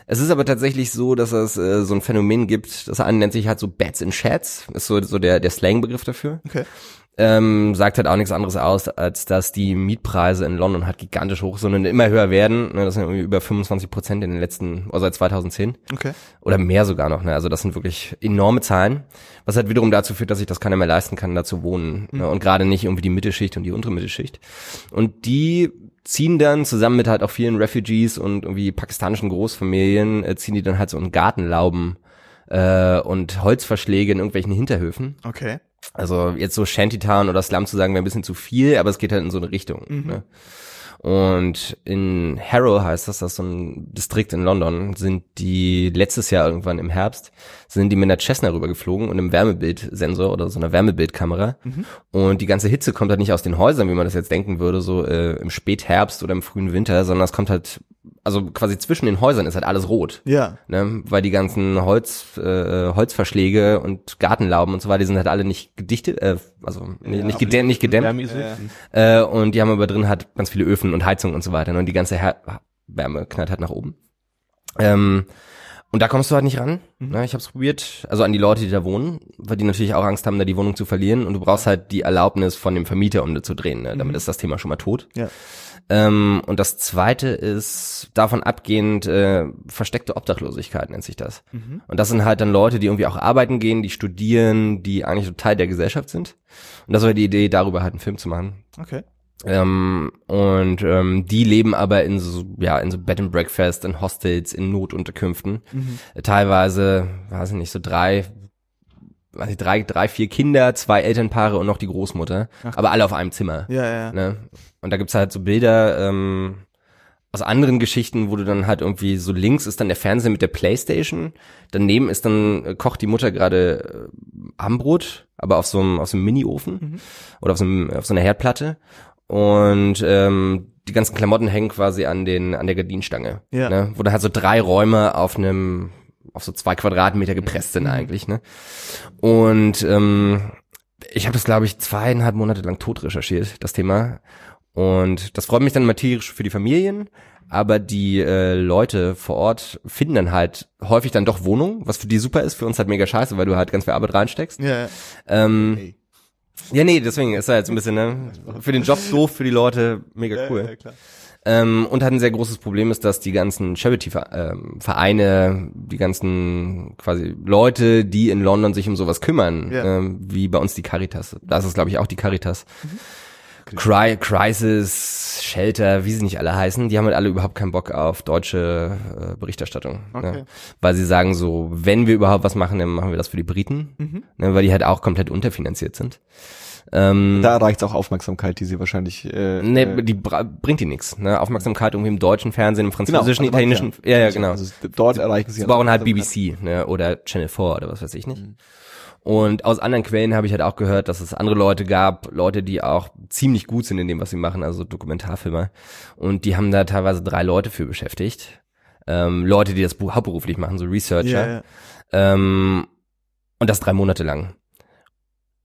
Es ist aber tatsächlich so, dass es äh, so ein Phänomen gibt, das eine nennt sich halt so Bats in Chats, ist so, so der, der Slang-Begriff dafür. okay. Ähm, sagt halt auch nichts anderes aus, als dass die Mietpreise in London halt gigantisch hoch sind und immer höher werden. Ne, das sind irgendwie über 25 Prozent in den letzten, also seit 2010 Okay. oder mehr sogar noch. Ne? Also das sind wirklich enorme Zahlen, was halt wiederum dazu führt, dass sich das keiner mehr leisten kann, da zu wohnen. Ne? Und gerade nicht irgendwie die Mittelschicht und die untere Mittelschicht. Und die ziehen dann zusammen mit halt auch vielen Refugees und irgendwie pakistanischen Großfamilien, äh, ziehen die dann halt so in Gartenlauben äh, und Holzverschläge in irgendwelchen Hinterhöfen. Okay. Also jetzt so Shantytown oder Slum zu sagen wäre ein bisschen zu viel, aber es geht halt in so eine Richtung. Ne? Und in Harrow heißt das, das ist so ein Distrikt in London, sind die letztes Jahr irgendwann im Herbst, sind die mit einer Cessna rübergeflogen und einem Wärmebildsensor oder so einer Wärmebildkamera. Und die ganze Hitze kommt halt nicht aus den Häusern, wie man das jetzt denken würde, so äh, im Spätherbst oder im frühen Winter, sondern es kommt halt, also quasi zwischen den Häusern ist halt alles rot. Ja. ne, weil die ganzen Holz, äh, Holzverschläge und Gartenlauben und so weiter, die sind halt alle nicht gedichtet, äh, also nicht, nicht, gedämmt, nicht gedämmt, äh, und die haben aber drin halt ganz viele Öfen und Heizungen und so weiter, ne, und die ganze Her Wärme knallt halt nach oben. Ähm, und da kommst du halt nicht ran. Ne? Ich habe es probiert, also an die Leute, die da wohnen, weil die natürlich auch Angst haben, da die Wohnung zu verlieren. Und du brauchst halt die Erlaubnis von dem Vermieter, um da zu drehen. Ne? Damit ist das Thema schon mal tot. Ja. Ähm, und das zweite ist davon abgehend äh, versteckte Obdachlosigkeit nennt sich das. Und das sind halt dann Leute, die irgendwie auch arbeiten gehen, die studieren, die eigentlich so Teil der Gesellschaft sind. Und das war die Idee, darüber halt einen Film zu machen. Okay. Ähm, und ähm, die leben aber in so, ja, in so Bed and Breakfast, in Hostels, in Notunterkünften. Teilweise, weiß ich nicht, so drei, weiß ich, drei, drei, vier Kinder, zwei Elternpaare und noch die Großmutter. aber alle auf einem Zimmer. Ja, ja. Ne? Und da gibt's halt so Bilder ähm, aus anderen Geschichten, wo du dann halt irgendwie so links ist dann der Fernseher mit der Playstation, daneben ist dann äh, kocht die Mutter gerade äh, Armbrot, aber auf so einem auf so einem Mini-Ofen oder auf so, einem, auf so einer Herdplatte und ähm, die ganzen Klamotten hängen quasi an den an der Gardinenstange, Ja. ne? wo dann halt so drei Räume auf einem auf so zwei Quadratmeter gepresst sind eigentlich, ne? Und ähm, ich habe das, glaube ich, zweieinhalb Monate lang tot recherchiert, das Thema. Und das freut mich dann tierisch für die Familien. aber die äh, Leute vor Ort finden dann halt häufig dann doch Wohnungen, was für die super ist, für uns halt mega scheiße, weil du halt ganz viel Arbeit reinsteckst. Ja. Ähm, Hey. Ja, nee, deswegen ist halt so ein bisschen, ne, für den Job doof, für die Leute mega cool. Ja, klar. Ähm, und hat ein sehr großes Problem ist, dass die ganzen Charity-Vereine, die ganzen quasi Leute, die in London sich um sowas kümmern, Ja. ähm, wie bei uns die Caritas. Da ist glaube ich, auch die Caritas. Mhm. Cry, Crisis, Shelter, wie sie nicht alle heißen, die haben halt alle überhaupt keinen Bock auf deutsche äh, Berichterstattung. Okay. Ne? Weil sie sagen so, wenn wir überhaupt was machen, dann machen wir das für die Briten, Mhm. ne? weil die halt auch komplett unterfinanziert sind. Ähm, Da reicht auch Aufmerksamkeit, die sie wahrscheinlich. Äh, Nee, äh, die bringt die nix. Ne? Aufmerksamkeit irgendwie im deutschen Fernsehen, im französischen, also man- italienischen. Ja, ja, genau. Also dort erreichen sie. Sie brauchen halt BBC ne? oder Channel 4 oder was weiß ich nicht. Und aus anderen Quellen habe ich halt auch gehört, dass es andere Leute gab, Leute, die auch ziemlich gut sind in dem, was sie machen, also Dokumentarfilmer. Und die haben da teilweise drei Leute für beschäftigt. Ähm, Leute, die das hauptberuflich machen, so Researcher. Ja, ja. Ähm, und das drei Monate lang.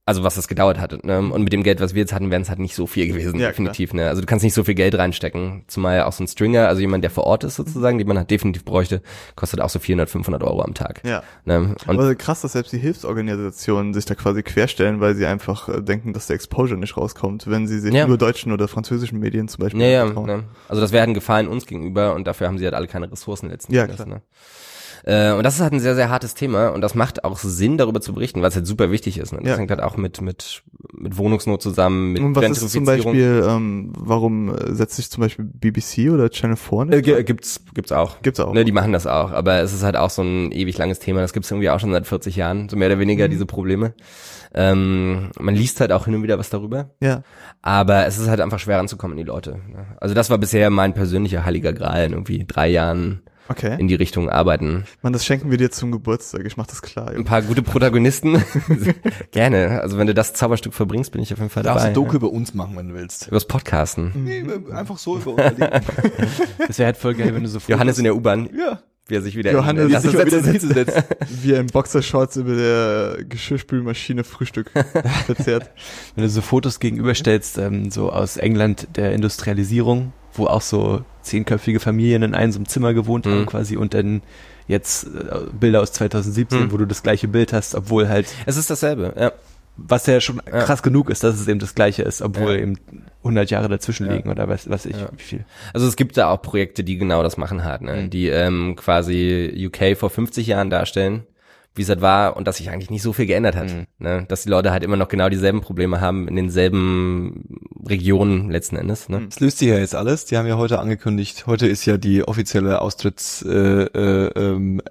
Also was das gedauert hat. Ne? Und mit dem Geld, was wir jetzt hatten, wären es halt nicht so viel gewesen, Ja, definitiv. Ne? Also du kannst nicht so viel Geld reinstecken. Zumal auch so ein Stringer, also jemand, der vor Ort ist sozusagen, den man halt definitiv bräuchte, kostet auch so 400, 500 Euro am Tag. Ja. Ne? Und Aber krass, dass selbst die Hilfsorganisationen sich da quasi querstellen, weil sie einfach äh, denken, dass der Exposure nicht rauskommt, wenn sie sich Ja. nur deutschen oder französischen Medien zum Beispiel ja, ja, ne? Also das wäre halt ein Gefallen uns gegenüber und dafür haben sie halt alle keine Ressourcen letzten Ja, Endes. klar. Ne? Äh, und das ist halt ein sehr, sehr hartes Thema und das macht auch Sinn, darüber zu berichten, weil es halt super wichtig ist. Ne? Das Ja, hängt halt auch mit, mit, mit Wohnungsnot zusammen, mit Und was ist zum. Beispiel, ähm, warum äh, setzt sich zum Beispiel BBC oder Channel 4 Äh, nicht? ge- gibt's, gibt's auch. Gibt's auch. Ne, die machen das auch, aber es ist halt auch so ein ewig langes Thema. Das gibt's irgendwie auch schon seit 40 Jahren, so mehr oder weniger Mhm. diese Probleme. Ähm, man liest halt auch hin und wieder was darüber, ja. aber es ist halt einfach schwer ranzukommen an die Leute. ne? Also das war bisher mein persönlicher heiliger Gral, in irgendwie drei Jahren Okay. in die Richtung arbeiten. Man, das schenken wir dir zum Geburtstag. Ich mach das klar. Ein paar gute Protagonisten. Gerne. Also wenn du das Zauberstück verbringst, bin ich auf jeden Fall darfst dabei. ein Doku ja. über uns machen, wenn du willst. Übers Podcasten. Nee, einfach so über uns. Das wäre halt voll geil, wenn du so Johannes in der U-Bahn, ja. wie er sich wieder Johannes- in, sich wieder Sätze setzt. Wie er in Boxershorts über der Geschirrspülmaschine Frühstück verzehrt. Wenn du so Fotos gegenüberstellst, ähm, so aus England der Industrialisierung, wo auch so zehnköpfige Familien in einem so einem Zimmer gewohnt haben Mhm. quasi und dann jetzt äh, Bilder aus 2017, Mhm. wo du das gleiche Bild hast, obwohl halt, Es ist dasselbe, ja. was ja schon Ja. krass genug ist, dass es eben das gleiche ist, obwohl Ja. eben 100 Jahre dazwischen Ja. liegen oder was, was ich, Ja. wie viel. Also es gibt da auch Projekte, die genau das machen halt, ne? Mhm. die ähm, quasi UK vor 50 Jahren darstellen, wie es halt war und dass sich eigentlich nicht so viel geändert hat. Mhm. Ne? Dass die Leute halt immer noch genau dieselben Probleme haben in denselben Regionen letzten Endes. Ne? Das löst sich ja jetzt alles. Die haben ja heute angekündigt, heute ist ja die offizielle Austritts äh, äh, ähm,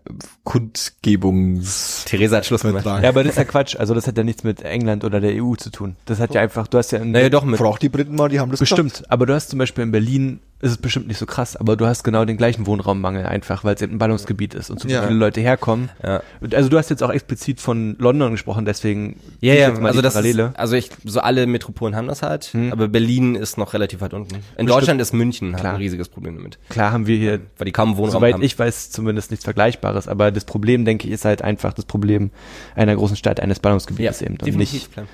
Kundgebungs Theresa hat Schluss gemacht. Ja, aber das ist ja Quatsch. Also das hat ja nichts mit England oder der EU zu tun. Das hat ja einfach, du hast ja in Naja, doch mit. Frag die Briten mal, die haben das Bestimmt, aber du hast zum Beispiel in Berlin, ist es bestimmt nicht so krass, aber du hast genau den gleichen Wohnraummangel einfach, weil es eben ein Ballungsgebiet ist und so Ja. viele Leute herkommen. Ja. Und Also du hast jetzt auch explizit von London gesprochen, deswegen Ja, ja, jetzt mal also die das Parallele. ist, also ich, so alle Metropolen haben das halt, Hm. aber Berlin ist noch relativ weit unten. In Deutschland ist München hat Klar. ein riesiges Problem damit, Klar haben wir hier, weil die kaum Wohnraum soweit haben. ich weiß, zumindest nichts Vergleichbares, aber das Problem, denke ich, ist halt einfach das Problem einer großen Stadt, eines Ballungsgebietes eben und nicht klar.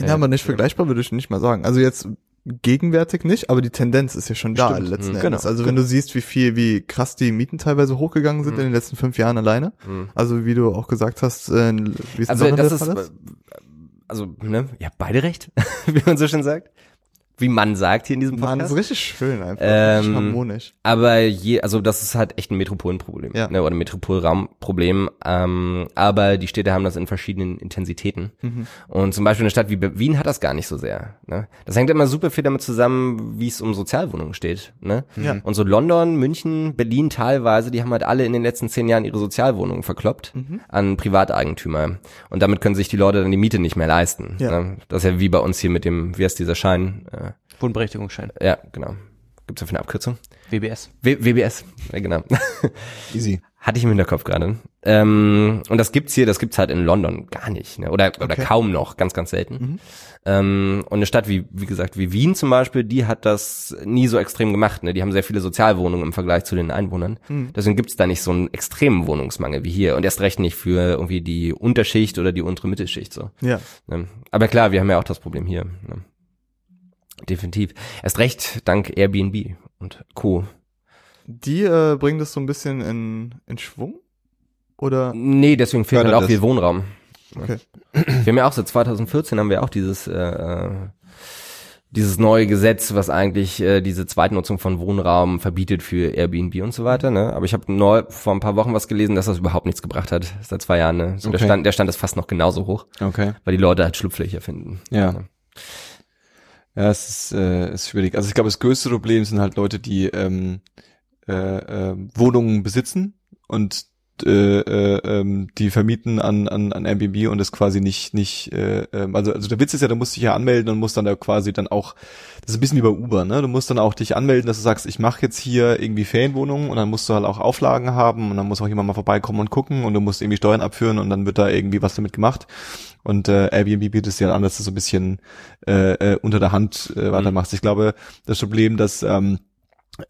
Ja, aber nicht vergleichbar würde ich nicht mal sagen. Also jetzt gegenwärtig nicht, aber die Tendenz ist ja schon da Stimmt. letzten Mhm. Endes. Genau, also wenn du siehst, wie viel, wie krass die Mieten teilweise hochgegangen sind Mhm. in den letzten fünf Jahren alleine. Mhm. Also wie du auch gesagt hast, äh, wie es Also das ist, Fall äh, also, ne, ja, beide recht, wie man so schön sagt. Wie man sagt hier in diesem Mann, das Podcast. ist richtig schön einfach. Ähm, richtig harmonisch. Aber je, also das ist halt echt ein Metropolenproblem, Ja. ne, oder ein Metropolraumproblem. Ähm, aber die Städte haben das in verschiedenen Intensitäten. Mhm. Und zum Beispiel eine Stadt wie Wien hat das gar nicht so sehr. Ne? Das hängt immer super viel damit zusammen, wie es um Sozialwohnungen steht. Ne? Ja. Und so London, München, Berlin teilweise, die haben halt alle in den letzten zehn Jahren ihre Sozialwohnungen verkloppt Mhm. an Privateigentümer. Und damit können sich die Leute dann die Miete nicht mehr leisten. Ja. Ne? Das ist ja wie bei uns hier mit dem, wie heißt dieser Schein? Äh, Wohnberechtigungsschein, ja, genau. Gibt's dafür eine Abkürzung? WBS. W WBS, ja genau. Easy. Hatte ich im Hinterkopf gerade. Ähm, und das gibt's hier, das gibt's halt in London gar nicht, ne? oder oder Okay. kaum noch, ganz ganz selten. Ähm, und eine Stadt wie wie gesagt wie Wien zum Beispiel, die hat das nie so extrem gemacht. Ne? Die haben sehr viele Sozialwohnungen im Vergleich zu den Einwohnern. Deswegen gibt's da nicht so einen extremen Wohnungsmangel wie hier und erst recht nicht für irgendwie die Unterschicht oder die untere Mittelschicht so. Ja. Ne? Aber klar, wir haben ja auch das Problem hier. Ne? Definitiv. Erst recht dank Airbnb und Co. Die äh, bringen das so ein bisschen in, in Schwung? Oder? Nee, deswegen fehlt halt auch das. viel Wohnraum. Okay. Wir haben ja auch seit 2014 haben wir auch dieses äh, dieses neue Gesetz, was eigentlich äh, diese Zweitnutzung von Wohnraum verbietet für Airbnb und so weiter. Ne? Aber ich habe neu vor ein paar Wochen was gelesen, dass das überhaupt nichts gebracht hat. Seit zwei Jahren. Ne? So der Okay. Stand, der Stand ist fast noch genauso hoch, Okay. weil die Leute halt Schlupflöcher finden. Ja. Ja, es ist, äh, ist schwierig. Also ich glaube, das größte Problem sind halt Leute, die ähm, äh, äh, Wohnungen besitzen und äh, äh, ähm, die vermieten an, an, an Airbnb und das quasi nicht, nicht, äh, ähm, also, also der Witz ist ja, du musst dich ja anmelden und musst dann da quasi dann auch, das ist ein bisschen wie bei Uber, ne? Du musst dann auch dich anmelden, dass du sagst, ich mache jetzt hier irgendwie Ferienwohnungen und dann musst du halt auch Auflagen haben und dann muss auch jemand mal vorbeikommen und gucken und du musst irgendwie Steuern abführen und dann wird da irgendwie was damit gemacht. Und äh, Airbnb bietet es ja an, dass du so ein bisschen äh, äh, unter der Hand äh, weitermachst. Ich glaube, das Problem, dass ähm, äh,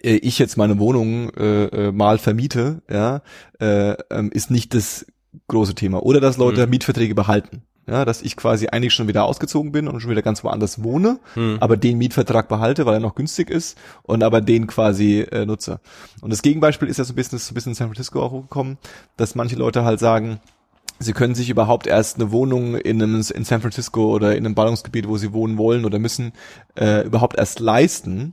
ich jetzt meine Wohnung äh, äh, mal vermiete, ja, äh, ähm, ist nicht das große Thema. Oder dass Leute Mhm. Mietverträge behalten. Ja, dass ich quasi eigentlich schon wieder ausgezogen bin und schon wieder ganz woanders wohne, Hm. aber den Mietvertrag behalte, weil er noch günstig ist und aber den quasi äh, nutze. Und das Gegenbeispiel ist ja so ein bisschen, so ein bisschen in San Francisco auch hochgekommen, dass manche Leute halt sagen, sie können sich überhaupt erst eine Wohnung in einem in San Francisco oder in einem Ballungsgebiet, wo sie wohnen wollen oder müssen, äh, überhaupt erst leisten,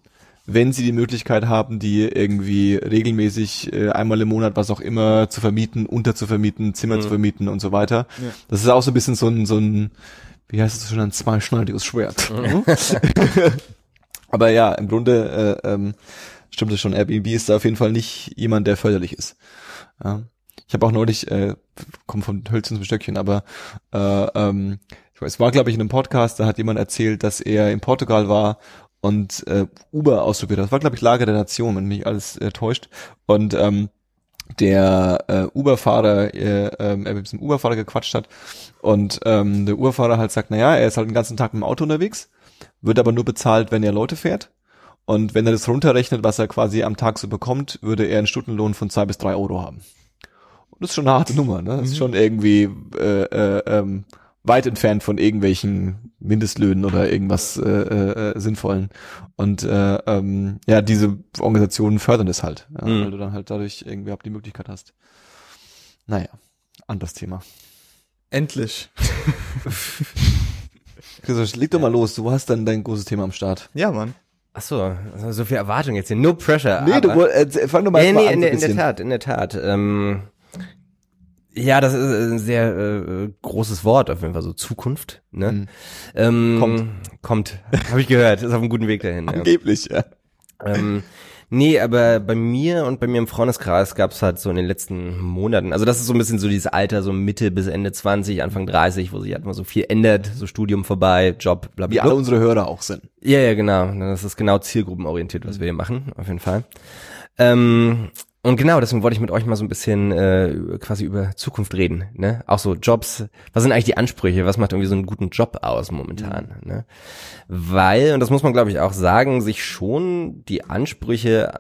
wenn sie die Möglichkeit haben, die irgendwie regelmäßig äh, einmal im Monat, was auch immer, zu vermieten, unterzuvermieten, Zimmer Mhm. zu vermieten und so weiter. Ja. Das ist auch so ein bisschen so ein, so ein, wie heißt es schon, ein zweischneidiges Schwert. Aber ja, im Grunde äh, ähm, stimmt es schon, Airbnb ist da auf jeden Fall nicht jemand, der förderlich ist. Ja. Ich habe auch neulich, äh, komm von Hölzchen zum Stöckchen, aber äh, ähm, ich weiß, es war glaube ich in einem Podcast, da hat jemand erzählt, dass er in Portugal war und äh, Uber ausprobiert hat. Das war glaube ich Lager der Nation, wenn mich alles äh, täuscht. Und ähm, der äh, Uber-Fahrer, äh, ähm, er mit dem Uber-Fahrer gequatscht hat und ähm, der Uber-Fahrer halt sagt, naja, er ist halt den ganzen Tag mit dem Auto unterwegs, wird aber nur bezahlt, wenn er Leute fährt. Und wenn er das runterrechnet, was er quasi am Tag so bekommt, würde er einen Stundenlohn von zwei bis drei Euro haben. Und das ist schon eine harte Nummer, ne? Das ist schon irgendwie äh, äh, ähm, weit entfernt von irgendwelchen Mindestlöhnen oder irgendwas äh, äh, äh, Sinnvollen. Und äh, ähm, ja, diese Organisationen fördern das halt, ja, Mhm. weil du dann halt dadurch irgendwie auch die Möglichkeit hast. Naja, anderes Thema. Endlich. Christoph, leg doch mal los, du hast dann dein großes Thema am Start. Ja, Mann. Ach so, so viel Erwartung jetzt hier. No pressure. Nee, du aber- woll- äh, fang doch mal mal nee, an, in, so der, ein in der. Tat, in der Tat. Ähm, ja, das ist ein sehr äh, großes Wort, auf jeden Fall so Zukunft. Ne? Mhm. Ähm, Kommt. Kommt, habe ich gehört, ist auf einem guten Weg dahin. Ja. Angeblich, ja. Ähm, nee, aber bei mir und bei mir im Freundeskreis gab es halt so in den letzten Monaten, also das ist so ein bisschen so dieses Alter, so Mitte bis Ende 20, Anfang 30, wo sich halt mal so viel ändert, so Studium vorbei, Job, bla Wie bla. alle bla. unsere Hörer auch sind. Ja, ja, genau. Das ist genau zielgruppenorientiert, was wir hier machen, auf jeden Fall. Ähm, und genau, deswegen wollte ich mit euch mal so ein bisschen äh, quasi über Zukunft reden. Ne? Auch so Jobs, was sind eigentlich die Ansprüche, was macht irgendwie so einen guten Job aus momentan? Ne? Weil, und das muss man glaube ich auch sagen, sich schon die Ansprüche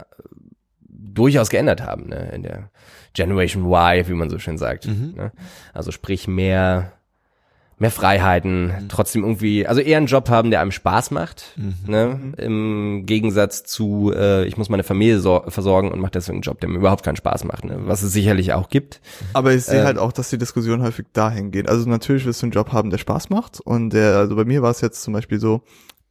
durchaus geändert haben ne? in der Generation Y, wie man so schön sagt. Ne? Also sprich mehr mehr Freiheiten, trotzdem irgendwie, also eher einen Job haben, der einem Spaß macht, ne? im Gegensatz zu, äh, ich muss meine Familie so versorgen und mache deswegen einen Job, der mir überhaupt keinen Spaß macht, ne? was es sicherlich auch gibt. Aber ich sehe Ähm. halt auch, dass die Diskussion häufig dahin geht. Also natürlich wirst du einen Job haben, der Spaß macht. Und der, also bei mir war es jetzt zum Beispiel so,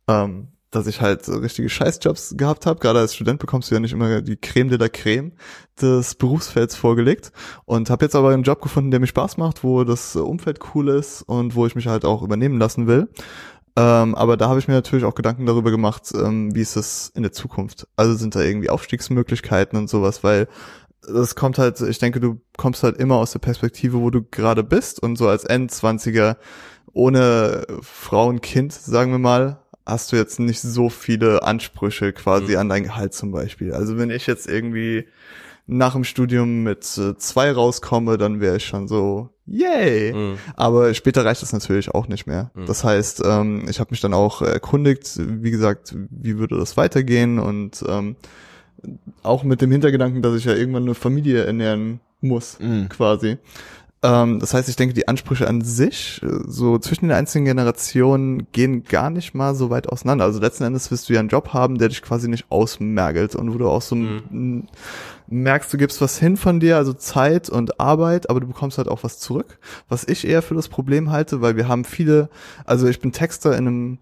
ähm, dass ich halt so richtige Scheißjobs gehabt habe. Gerade als Student bekommst du ja nicht immer die Creme de la Creme des Berufsfelds vorgelegt. Und habe jetzt aber einen Job gefunden, der mir Spaß macht, wo das Umfeld cool ist und wo ich mich halt auch übernehmen lassen will. Ähm, aber da habe ich mir natürlich auch Gedanken darüber gemacht, ähm, wie ist es in der Zukunft. Also sind da irgendwie Aufstiegsmöglichkeiten und sowas, weil das kommt halt, ich denke, du kommst halt immer aus der Perspektive, wo du gerade bist und so als Endzwanziger ohne Frau und Kind, sagen wir mal, hast du jetzt nicht so viele Ansprüche quasi an dein Gehalt zum Beispiel. Also wenn ich jetzt irgendwie nach dem Studium mit äh, zwei rauskomme, dann wäre ich schon so, yay. Mhm. Aber später reicht das natürlich auch nicht mehr. Mhm. Das heißt, ähm, ich habe mich dann auch erkundigt, wie gesagt, wie würde das weitergehen und ähm, auch mit dem Hintergedanken, dass ich ja irgendwann eine Familie ernähren muss, Mhm. quasi. Ähm, das heißt, ich denke, die Ansprüche an sich, äh, so zwischen den einzelnen Generationen, gehen gar nicht mal so weit auseinander. Also letzten Endes wirst du ja einen Job haben, der dich quasi nicht ausmergelt und wo du auch so m- merkst, du gibst was hin von dir, also Zeit und Arbeit, aber du bekommst halt auch was zurück. Was ich eher für das Problem halte, weil wir haben viele, also ich bin Texter in einem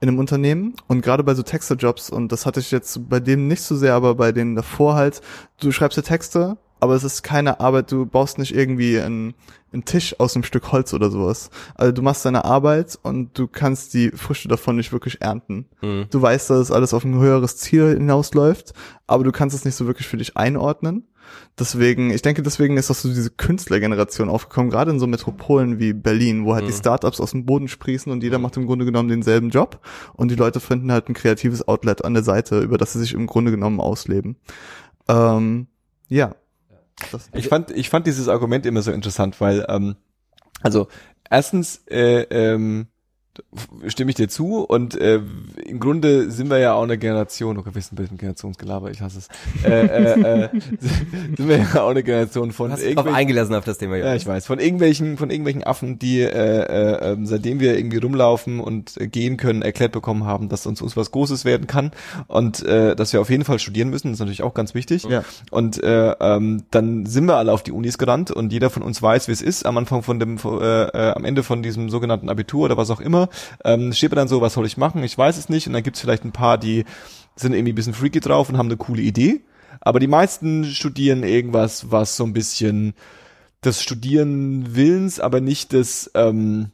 in einem Unternehmen und gerade bei so Texterjobs und das hatte ich jetzt bei dem nicht so sehr, aber bei denen davor halt, du schreibst dir Texte, aber es ist keine Arbeit, du baust nicht irgendwie einen, einen Tisch aus einem Stück Holz oder sowas. Also du machst deine Arbeit und du kannst die Früchte davon nicht wirklich ernten. Mhm. Du weißt, dass es alles auf ein höheres Ziel hinausläuft, aber du kannst es nicht so wirklich für dich einordnen. Deswegen, ich denke, deswegen ist auch so diese Künstlergeneration aufgekommen, gerade in so Metropolen wie Berlin, wo halt die Startups aus dem Boden sprießen und jeder macht im Grunde genommen denselben Job und die Leute finden halt ein kreatives Outlet an der Seite, über das sie sich im Grunde genommen ausleben. Ähm, ja. Das, Ich fand, ich fand dieses Argument immer so interessant, weil, ähm, also erstens äh, ähm, stimme ich dir zu und äh, im Grunde sind wir ja auch eine Generation, okay, wir sind ein bisschen Generationsgelaber, ich hasse es, äh, äh, äh, sind wir ja auch eine Generation von hast irgendwelchen eingelassen auf das Thema. ja, ich weiß. Von irgendwelchen, von irgendwelchen Affen, die äh, äh, ähm, seitdem wir irgendwie rumlaufen und äh, gehen können, erklärt bekommen haben, dass uns uns was Großes werden kann und äh, dass wir auf jeden Fall studieren müssen. Das ist natürlich auch ganz wichtig. Ja. Und äh, ähm, dann sind wir alle auf die Unis gerannt und jeder von uns weiß, wie es ist. Am Anfang von dem, äh, äh, am Ende von diesem sogenannten Abitur oder was auch immer, ähm, steht man dann so, was soll ich machen? Ich weiß es nicht. Und dann gibt's vielleicht ein paar, die sind irgendwie ein bisschen freaky drauf und haben eine coole Idee. Aber die meisten studieren irgendwas, was so ein bisschen des Studieren Willens, aber nicht des ähm,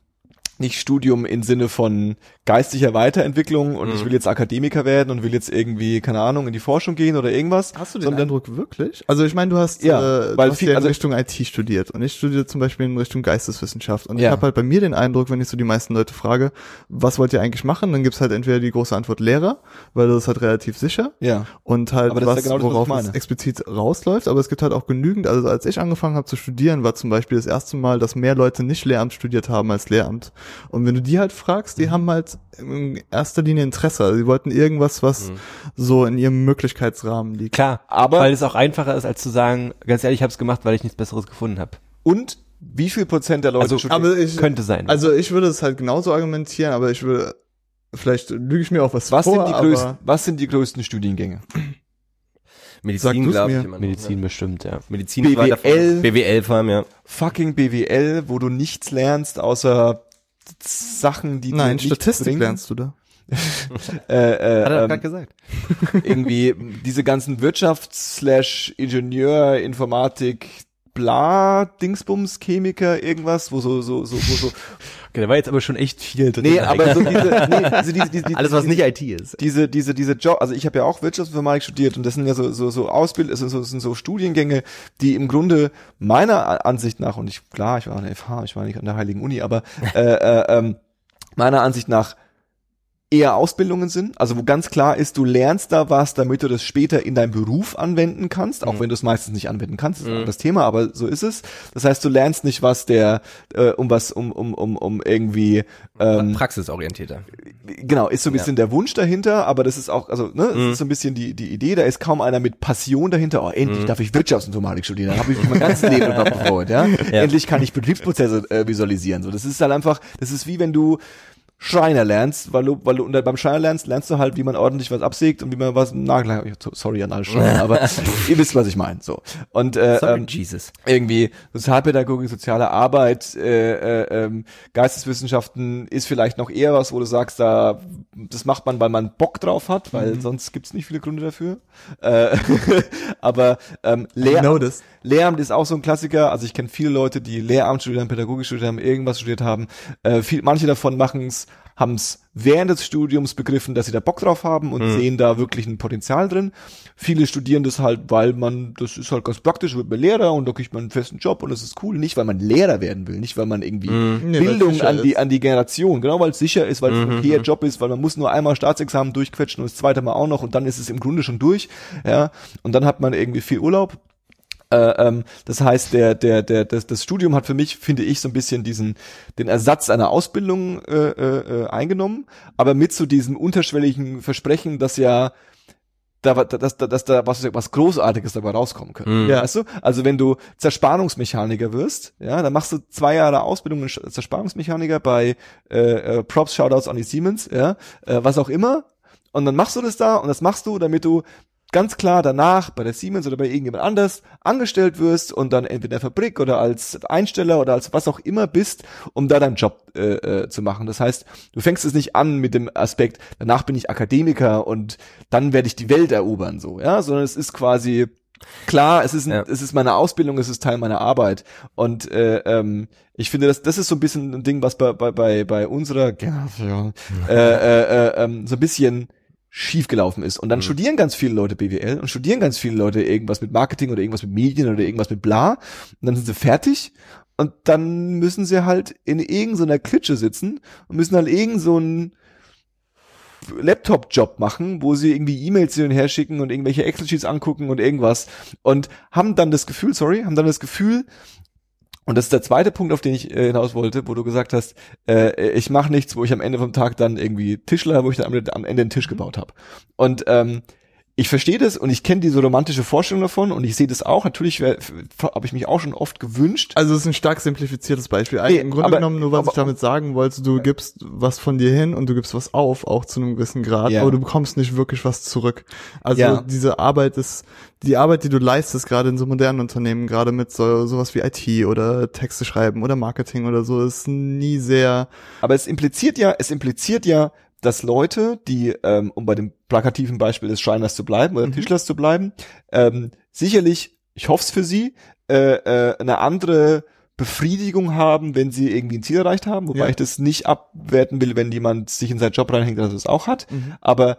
nicht Studium im Sinne von geistiger Weiterentwicklung und ich will jetzt Akademiker werden und will jetzt irgendwie keine Ahnung in die Forschung gehen oder irgendwas. Hast du den sondern Eindruck wirklich? Also ich meine, du hast, Ja, äh, weil du hast viel- ja in also- Richtung IT studiert und ich studiere zum Beispiel in Richtung Geisteswissenschaft und ich Ja. habe halt bei mir den Eindruck, wenn ich so die meisten Leute frage, was wollt ihr eigentlich machen, dann gibt's halt entweder die große Antwort Lehrer, weil das ist halt relativ sicher Ja. und halt Aber das ist was, ja genau das, worauf ich es explizit rausläuft, aber es gibt halt auch genügend, also als ich angefangen habe zu studieren, war zum Beispiel das erste Mal, dass mehr Leute nicht Lehramt studiert haben als Lehramt und wenn du die halt fragst, Mhm. die haben halt in erster Linie Interesse, also sie wollten irgendwas, was Mhm. so in ihrem Möglichkeitsrahmen liegt. Klar, Aber- weil es auch einfacher ist, als zu sagen, ganz ehrlich, ich habe es gemacht, weil ich nichts Besseres gefunden habe. Und wie viel Prozent der Leute Also, ich, Könnte sein. Also ich würde es halt genauso argumentieren, aber ich würde, vielleicht lüge ich mir auch was, was vor, sind die aber größten, was sind die größten Studiengänge? Medizin, glaube ich. immer noch, Medizin ne? bestimmt, ja. Medizin BWL. vorne. BWL vor allem, ja. Fucking BWL, wo du nichts lernst außer Sachen, die Nein, Statistik bringen. lernst du da. Äh, äh, Hat er ähm, gerade gesagt. irgendwie diese ganzen Wirtschafts slash Ingenieur, Informatik, bla, Dingsbums, Chemiker, irgendwas, wo so, so, so, wo so, Okay, da war jetzt aber schon echt viel drin. nee, aber so diese, nee, diese, diese, diese, Alles, was diese, nicht IT ist. diese, diese, diese Job, also ich habe ja auch Wirtschaftsinformatik studiert und das sind ja so, so, so Ausbild, also so, sind so Studiengänge, die im Grunde meiner Ansicht nach, und ich, klar, ich war an der FH, ich war nicht an der Heiligen Uni, aber äh, äh, ähm, meiner Ansicht nach eher Ausbildungen sind, also wo ganz klar ist, du lernst da was, damit du das später in deinem Beruf anwenden kannst, auch wenn du es meistens nicht anwenden kannst, das ist Mhm. das Thema, aber so ist es. Das heißt, du lernst nicht was der, äh, um was, um, um, um, um irgendwie ähm, Praxisorientierter. genau, ist so ein bisschen der Wunsch dahinter, aber das ist auch, also, ne, Mhm. ist so ein bisschen die, die Idee, da ist kaum einer mit Passion dahinter, oh, endlich darf ich Wirtschaftsinformatik studieren, dann habe ich mich mein ganzes Leben drauf gefreut, ja? Endlich kann ich Betriebsprozesse äh, visualisieren, so, das ist halt einfach, das ist wie wenn du Schreiner lernst, weil du, weil du unter, beim Schreiner lernst, lernst du halt, wie man ordentlich was absägt und wie man was Nagel, sorry an alle Schreiner, aber ihr wisst, was ich meine, so. Und, äh, Sorry, ähm, Jesus. irgendwie Sozialpädagogik, soziale Arbeit, äh, äh, ähm, Geisteswissenschaften ist vielleicht noch eher was, wo du sagst, da das macht man, weil man Bock drauf hat, weil sonst gibt's nicht viele Gründe dafür. Äh, aber ähm, noticed. Lehramt ist auch so ein Klassiker. Also ich kenne viele Leute, die Lehramt studiert haben, Pädagogik studiert haben, irgendwas studiert haben. Äh, viel, manche davon machen's haben es während des Studiums begriffen, dass sie da Bock drauf haben und sehen da wirklich ein Potenzial drin. Viele studieren das halt, weil man, das ist halt ganz praktisch, wird man Lehrer und da kriegt man einen festen Job und das ist cool. Nicht, weil man Lehrer werden will, nicht, weil man irgendwie Nee, weil's Bildung an die, an die Generation, genau, weil es sicher ist, weil es ein okayer Job ist, weil man muss nur einmal Staatsexamen durchquetschen und das zweite Mal auch noch und dann ist es im Grunde schon durch, ja, und dann hat man irgendwie viel Urlaub. Äh, ähm, das heißt, der, der, der, das, das Studium hat für mich, finde ich, so ein bisschen diesen, den Ersatz einer Ausbildung äh, äh, äh, eingenommen, aber mit so diesem unterschwelligen Versprechen, dass ja da, dass, dass, dass da was, was Großartiges dabei rauskommen könnte. Mhm. Ja. Weißt du? Also wenn du Zerspannungsmechaniker wirst, ja, dann machst du zwei Jahre Ausbildung in Zerspannungsmechaniker bei äh, äh, Props, Shoutouts an die Siemens, ja, äh, was auch immer. Und dann machst du das da und das machst du, damit du ganz klar danach bei der Siemens oder bei irgendjemand anders angestellt wirst und dann entweder in der Fabrik oder als Einsteller oder als was auch immer bist, um da deinen Job äh, äh, zu machen. Das heißt, du fängst es nicht an mit dem Aspekt, danach bin ich Akademiker und dann werde ich die Welt erobern, so, ja, sondern es ist quasi klar, es ist ein, Ja. es ist meine Ausbildung, es ist Teil meiner Arbeit und äh, ähm, ich finde, das, das ist so ein bisschen ein Ding, was bei bei bei, bei unserer Generation äh, äh, äh, ähm, so ein bisschen schief gelaufen ist. Und dann studieren ganz viele Leute BWL und studieren ganz viele Leute irgendwas mit Marketing oder irgendwas mit Medien oder irgendwas mit bla. Und dann sind sie fertig und dann müssen sie halt in irgendeiner Klitsche sitzen und müssen halt irgend so einen Laptop-Job machen, wo sie irgendwie E-Mails hin und her schicken und irgendwelche Excel-Sheets angucken und irgendwas und haben dann das Gefühl, sorry, haben dann das Gefühl, und das ist der zweite Punkt, auf den ich äh, hinaus wollte, wo du gesagt hast, äh, ich mache nichts, wo ich am Ende vom Tag dann irgendwie Tischler, wo ich dann am, am Ende einen Tisch gebaut habe. Und ähm, ich verstehe das und ich kenne diese romantische Vorstellung davon und ich sehe das auch. Natürlich habe ich mich auch schon oft gewünscht. Also es ist ein stark simplifiziertes Beispiel. Nee, Im Grunde aber- genommen, nur was aber- ich damit sagen wollte, du gibst was von dir hin und du gibst was auf, auch zu einem gewissen Grad, Ja. aber du bekommst nicht wirklich was zurück. Also Ja. diese Arbeit ist, die Arbeit, die du leistest, gerade in so modernen Unternehmen, gerade mit so, sowas wie IT oder Texte schreiben oder Marketing oder so, ist nie sehr, Aber es impliziert ja, es impliziert ja, dass Leute, die, ähm, um bei dem plakativen Beispiel des Schreiners zu bleiben oder Mhm. Tischlers zu bleiben, ähm, sicherlich, ich hoffe es für sie, äh, äh, eine andere Befriedigung haben, wenn sie irgendwie ein Ziel erreicht haben, wobei Ja. ich das nicht abwerten will, wenn jemand sich in seinen Job reinhängt, dass er es auch hat. Mhm. Aber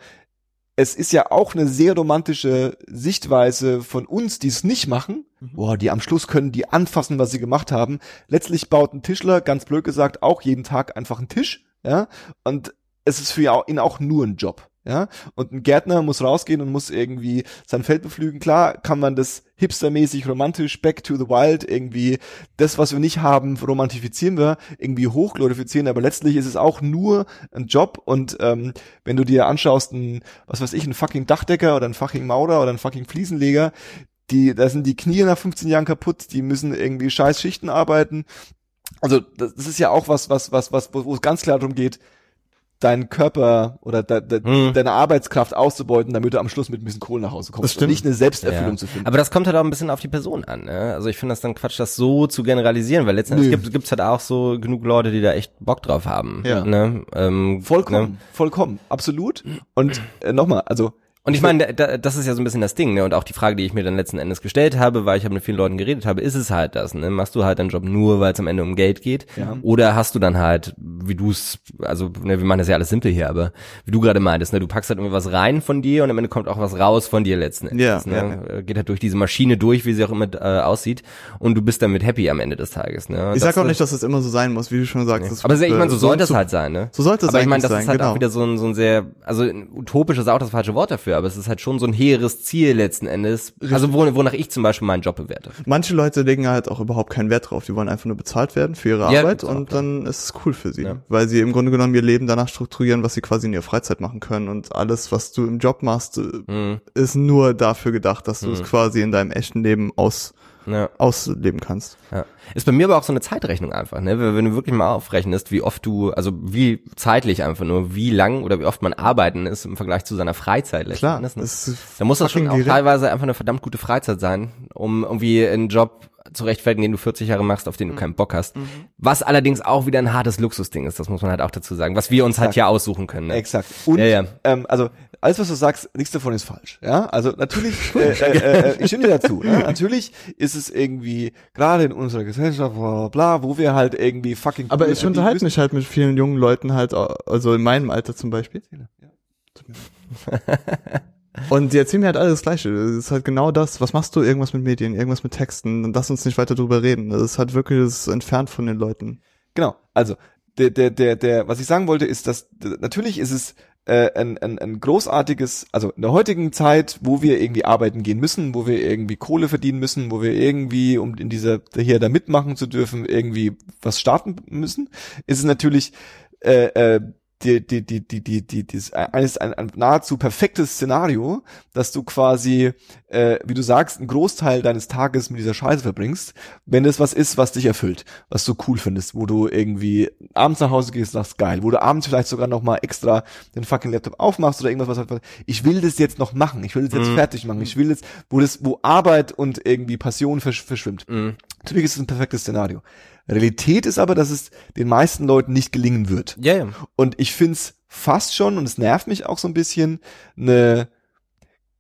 es ist ja auch eine sehr romantische Sichtweise von uns, die es nicht machen. Mhm. Boah, die am Schluss können die anfassen, was sie gemacht haben. Letztlich baut ein Tischler, ganz blöd gesagt, auch jeden Tag einfach einen Tisch, ja. Und es ist für ihn auch nur ein Job. Ja, und ein Gärtner muss rausgehen und muss irgendwie sein Feld bepflügen. Klar kann man das hipstermäßig romantisch, back to the wild, irgendwie das, was wir nicht haben, romantifizieren wir, irgendwie hochglorifizieren, aber letztlich ist es auch nur ein Job und ähm, wenn du dir anschaust, ein, was weiß ich, ein fucking Dachdecker oder ein fucking Maurer oder ein fucking Fliesenleger, die, da sind die Knie nach 15 Jahren kaputt, die müssen irgendwie scheiß Schichten arbeiten. Also das, das ist ja auch was, was, was, was, wo es ganz klar darum geht, deinen Körper oder de, de, Hm. deine Arbeitskraft auszubeuten, damit du am Schluss mit ein bisschen Kohle nach Hause kommst. Das stimmt. Und nicht eine Selbsterfüllung Ja. zu finden. Aber das kommt halt auch ein bisschen auf die Person an. Ne? Also ich finde das dann Quatsch, das so zu generalisieren, weil letztendlich gibt gibt's halt auch so genug Leute, die da echt Bock drauf haben. Ja. Ne? Ähm, vollkommen, Ne? vollkommen, absolut. Und äh, nochmal, also Und ich meine, da, das ist ja so ein bisschen das Ding, ne? Und auch die Frage, die ich mir dann letzten Endes gestellt habe, weil ich habe mit vielen Leuten geredet habe, ist es halt das, ne? Machst du halt deinen Job nur, weil es am Ende um Geld geht? Ja. Oder hast du dann halt, wie du es, also ne, wir machen das ja alles simpel hier, aber wie du gerade meintest, ne, du packst halt irgendwie was rein von dir und am Ende kommt auch was raus von dir letzten Endes. Ja, ne? Äh, Geht halt durch diese Maschine durch, wie sie auch immer äh, aussieht, und du bist damit happy am Ende des Tages. Ne? Ich das sag auch nicht, dass das immer so sein muss, wie du schon sagst. das- aber ich meine, so sollte es halt sein, ne? So sollte es aber ich meine, das ist sein, halt genau. auch wieder so ein, so ein sehr, also utopisch ist auch das falsche Wort dafür, aber es ist halt schon so ein hehres Ziel letzten Endes. Also wo, wonach ich zum Beispiel meinen Job bewerte. Manche Leute legen halt auch überhaupt keinen Wert drauf. Die wollen einfach nur bezahlt werden für ihre Ja, Arbeit und dann ist es cool für sie. Ja. Weil sie im Grunde genommen ihr Leben danach strukturieren, was sie quasi in ihrer Freizeit machen können. Und alles, was du im Job machst, äh, Mhm. ist nur dafür gedacht, dass du es quasi in deinem echten Leben aus, Ja. ausleben kannst. Ja. Ist bei mir aber auch so eine Zeitrechnung einfach, ne? Wenn du wirklich mal aufrechnest, wie oft du, also wie zeitlich einfach nur, wie lang oder wie oft man arbeiten ist im Vergleich zu seiner Freizeit Klar, ne? es ist Da muss das schon auch direkt. teilweise einfach eine verdammt gute Freizeit sein, um irgendwie einen Job zu rechtfertigen, den du 40 Jahre machst, auf den Mhm. du keinen Bock hast. Was allerdings auch wieder ein hartes Luxusding ist, das muss man halt auch dazu sagen, was wir uns halt Exakt. ja aussuchen können. Ne? Exakt. Und Ja, ja. Ähm, also alles, was du sagst, nichts davon ist falsch. Ja, also natürlich, äh, äh, äh, ich stimme dir dazu. Ne? Natürlich ist es irgendwie gerade in unserer Gesellschaft, bla, bla, bla, wo wir halt irgendwie fucking. Aber cool ich unterhalte müssen. mich halt mit vielen jungen Leuten halt, also in meinem Alter zum Beispiel. Und die erzählen mir halt alles das Gleiche. Das ist halt genau das. Was machst du? Irgendwas mit Medien, irgendwas mit Texten. Dann lass uns nicht weiter drüber reden. Das ist halt wirklich das entfernt von den Leuten. Genau. Also der, der, der, der, was ich sagen wollte, ist, dass natürlich ist es äh, ein, ein, ein großartiges, also in der heutigen Zeit, wo wir irgendwie arbeiten gehen müssen, wo wir irgendwie Kohle verdienen müssen, wo wir irgendwie, um in dieser hier da mitmachen zu dürfen, irgendwie was starten müssen, ist es natürlich äh, äh, die, die, die, die, die, die, die eines ein, ein nahezu perfektes Szenario, dass du quasi, äh, wie du sagst, einen Großteil deines Tages mit dieser Scheiße verbringst, wenn das was ist, was dich erfüllt, was du cool findest, wo du irgendwie abends nach Hause gehst, sagst geil, wo du abends vielleicht sogar noch mal extra den fucking Laptop aufmachst oder irgendwas, was halt, ich will das jetzt noch machen, ich will das jetzt fertig machen, ich will das, wo das, wo Arbeit und irgendwie Passion versch verschwimmt. Natürlich ist es ein perfektes Szenario. Realität ist aber, dass es den meisten Leuten nicht gelingen wird. Ja, ja. Und ich find's fast schon, und es nervt mich auch so ein bisschen, eine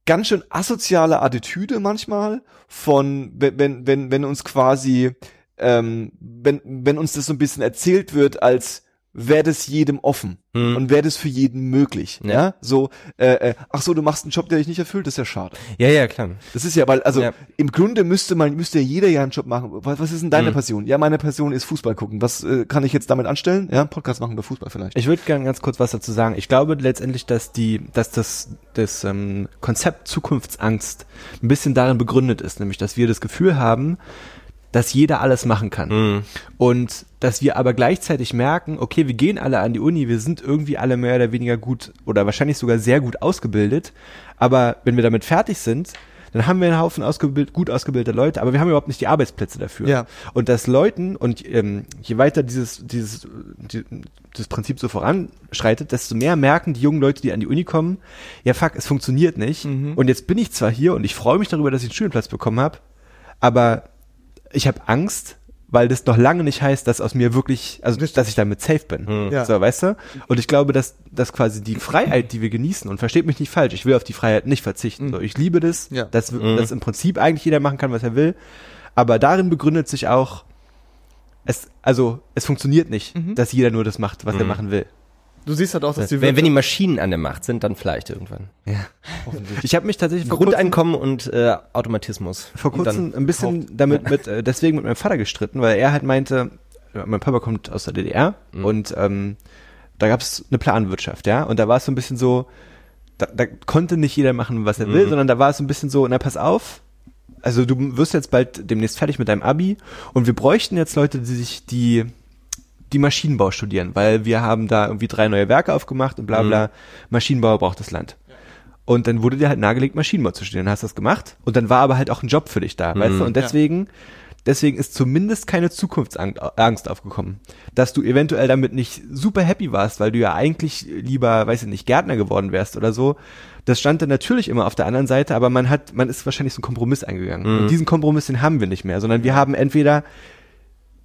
ganz schön asoziale Attitüde manchmal von, wenn, wenn, wenn, wenn uns quasi, ähm, wenn, wenn uns das so ein bisschen erzählt wird, als wäre das jedem offen Hm. und wäre das für jeden möglich. Ja, Ja. so, äh, äh, ach so, du machst einen Job, der dich nicht erfüllt, das ist ja schade. Ja, ja, klar. Das ist ja, weil, also Ja. im Grunde müsste man, müsste ja jeder ja einen Job machen. Was, was ist denn deine Mhm. Passion? Ja, meine Passion ist Fußball gucken. Was äh, kann ich jetzt damit anstellen? Ja, Podcast machen über Fußball vielleicht. Ich würde gerne ganz kurz was dazu sagen. Ich glaube letztendlich, dass die, dass das, das ähm, Konzept Zukunftsangst ein bisschen darin begründet ist, nämlich, dass wir das Gefühl haben, dass jeder alles machen kann. Mhm. Und dass wir aber gleichzeitig merken, okay, wir gehen alle an die Uni, wir sind irgendwie alle mehr oder weniger gut oder wahrscheinlich sogar sehr gut ausgebildet, aber wenn wir damit fertig sind, dann haben wir einen Haufen ausgebild, gut ausgebildete Leute, aber wir haben überhaupt nicht die Arbeitsplätze dafür. Ja. Und dass Leuten, und ähm, je weiter dieses, dieses, die, das Prinzip so voranschreitet, desto mehr merken die jungen Leute, die an die Uni kommen, ja fuck, es funktioniert nicht. Und jetzt bin ich zwar hier und ich freue mich darüber, dass ich einen Studienplatz bekommen habe, aber ich habe Angst, weil das noch lange nicht heißt, dass aus mir wirklich, also dass ich damit safe bin. Ja. So, weißt du? Und ich glaube, dass, dass quasi die Freiheit, die wir genießen, und versteht mich nicht falsch, ich will auf die Freiheit nicht verzichten. So, ich liebe das, Ja. dass, dass im Prinzip eigentlich jeder machen kann, was er will. Aber darin begründet sich auch, es, also es funktioniert nicht, dass jeder nur das macht, was er machen will. Du siehst halt auch, dass die Wenn, wenn die Maschinen an der Macht sind, dann vielleicht irgendwann. Ich habe mich tatsächlich vor kurzem, Grundeinkommen und äh, Automatismus. vor kurzem dann ein bisschen damit mit äh, deswegen mit meinem Vater gestritten, weil er halt meinte, äh, mein Papa kommt aus der DDR und ähm, da gab es eine Planwirtschaft, ja, und da war es so ein bisschen so, da, da konnte nicht jeder machen, was er will, sondern da war es so ein bisschen so, na pass auf, also du wirst jetzt bald demnächst fertig mit deinem Abi und wir bräuchten jetzt Leute, die sich die die Maschinenbau studieren, weil wir haben da irgendwie drei neue Werke aufgemacht und bla bla. Maschinenbau braucht das Land. Und dann wurde dir halt nahegelegt, Maschinenbau zu studieren. Dann hast du das gemacht. Und dann war aber halt auch ein Job für dich da, weißt du? Und deswegen, deswegen ist zumindest keine Zukunftsangst Angst aufgekommen. Dass du eventuell damit nicht super happy warst, weil du ja eigentlich lieber, weiß ich nicht, Gärtner geworden wärst oder so. Das stand dann natürlich immer auf der anderen Seite, aber man hat, man ist wahrscheinlich so einen Kompromiss eingegangen. Und diesen Kompromiss, den haben wir nicht mehr, sondern wir haben entweder,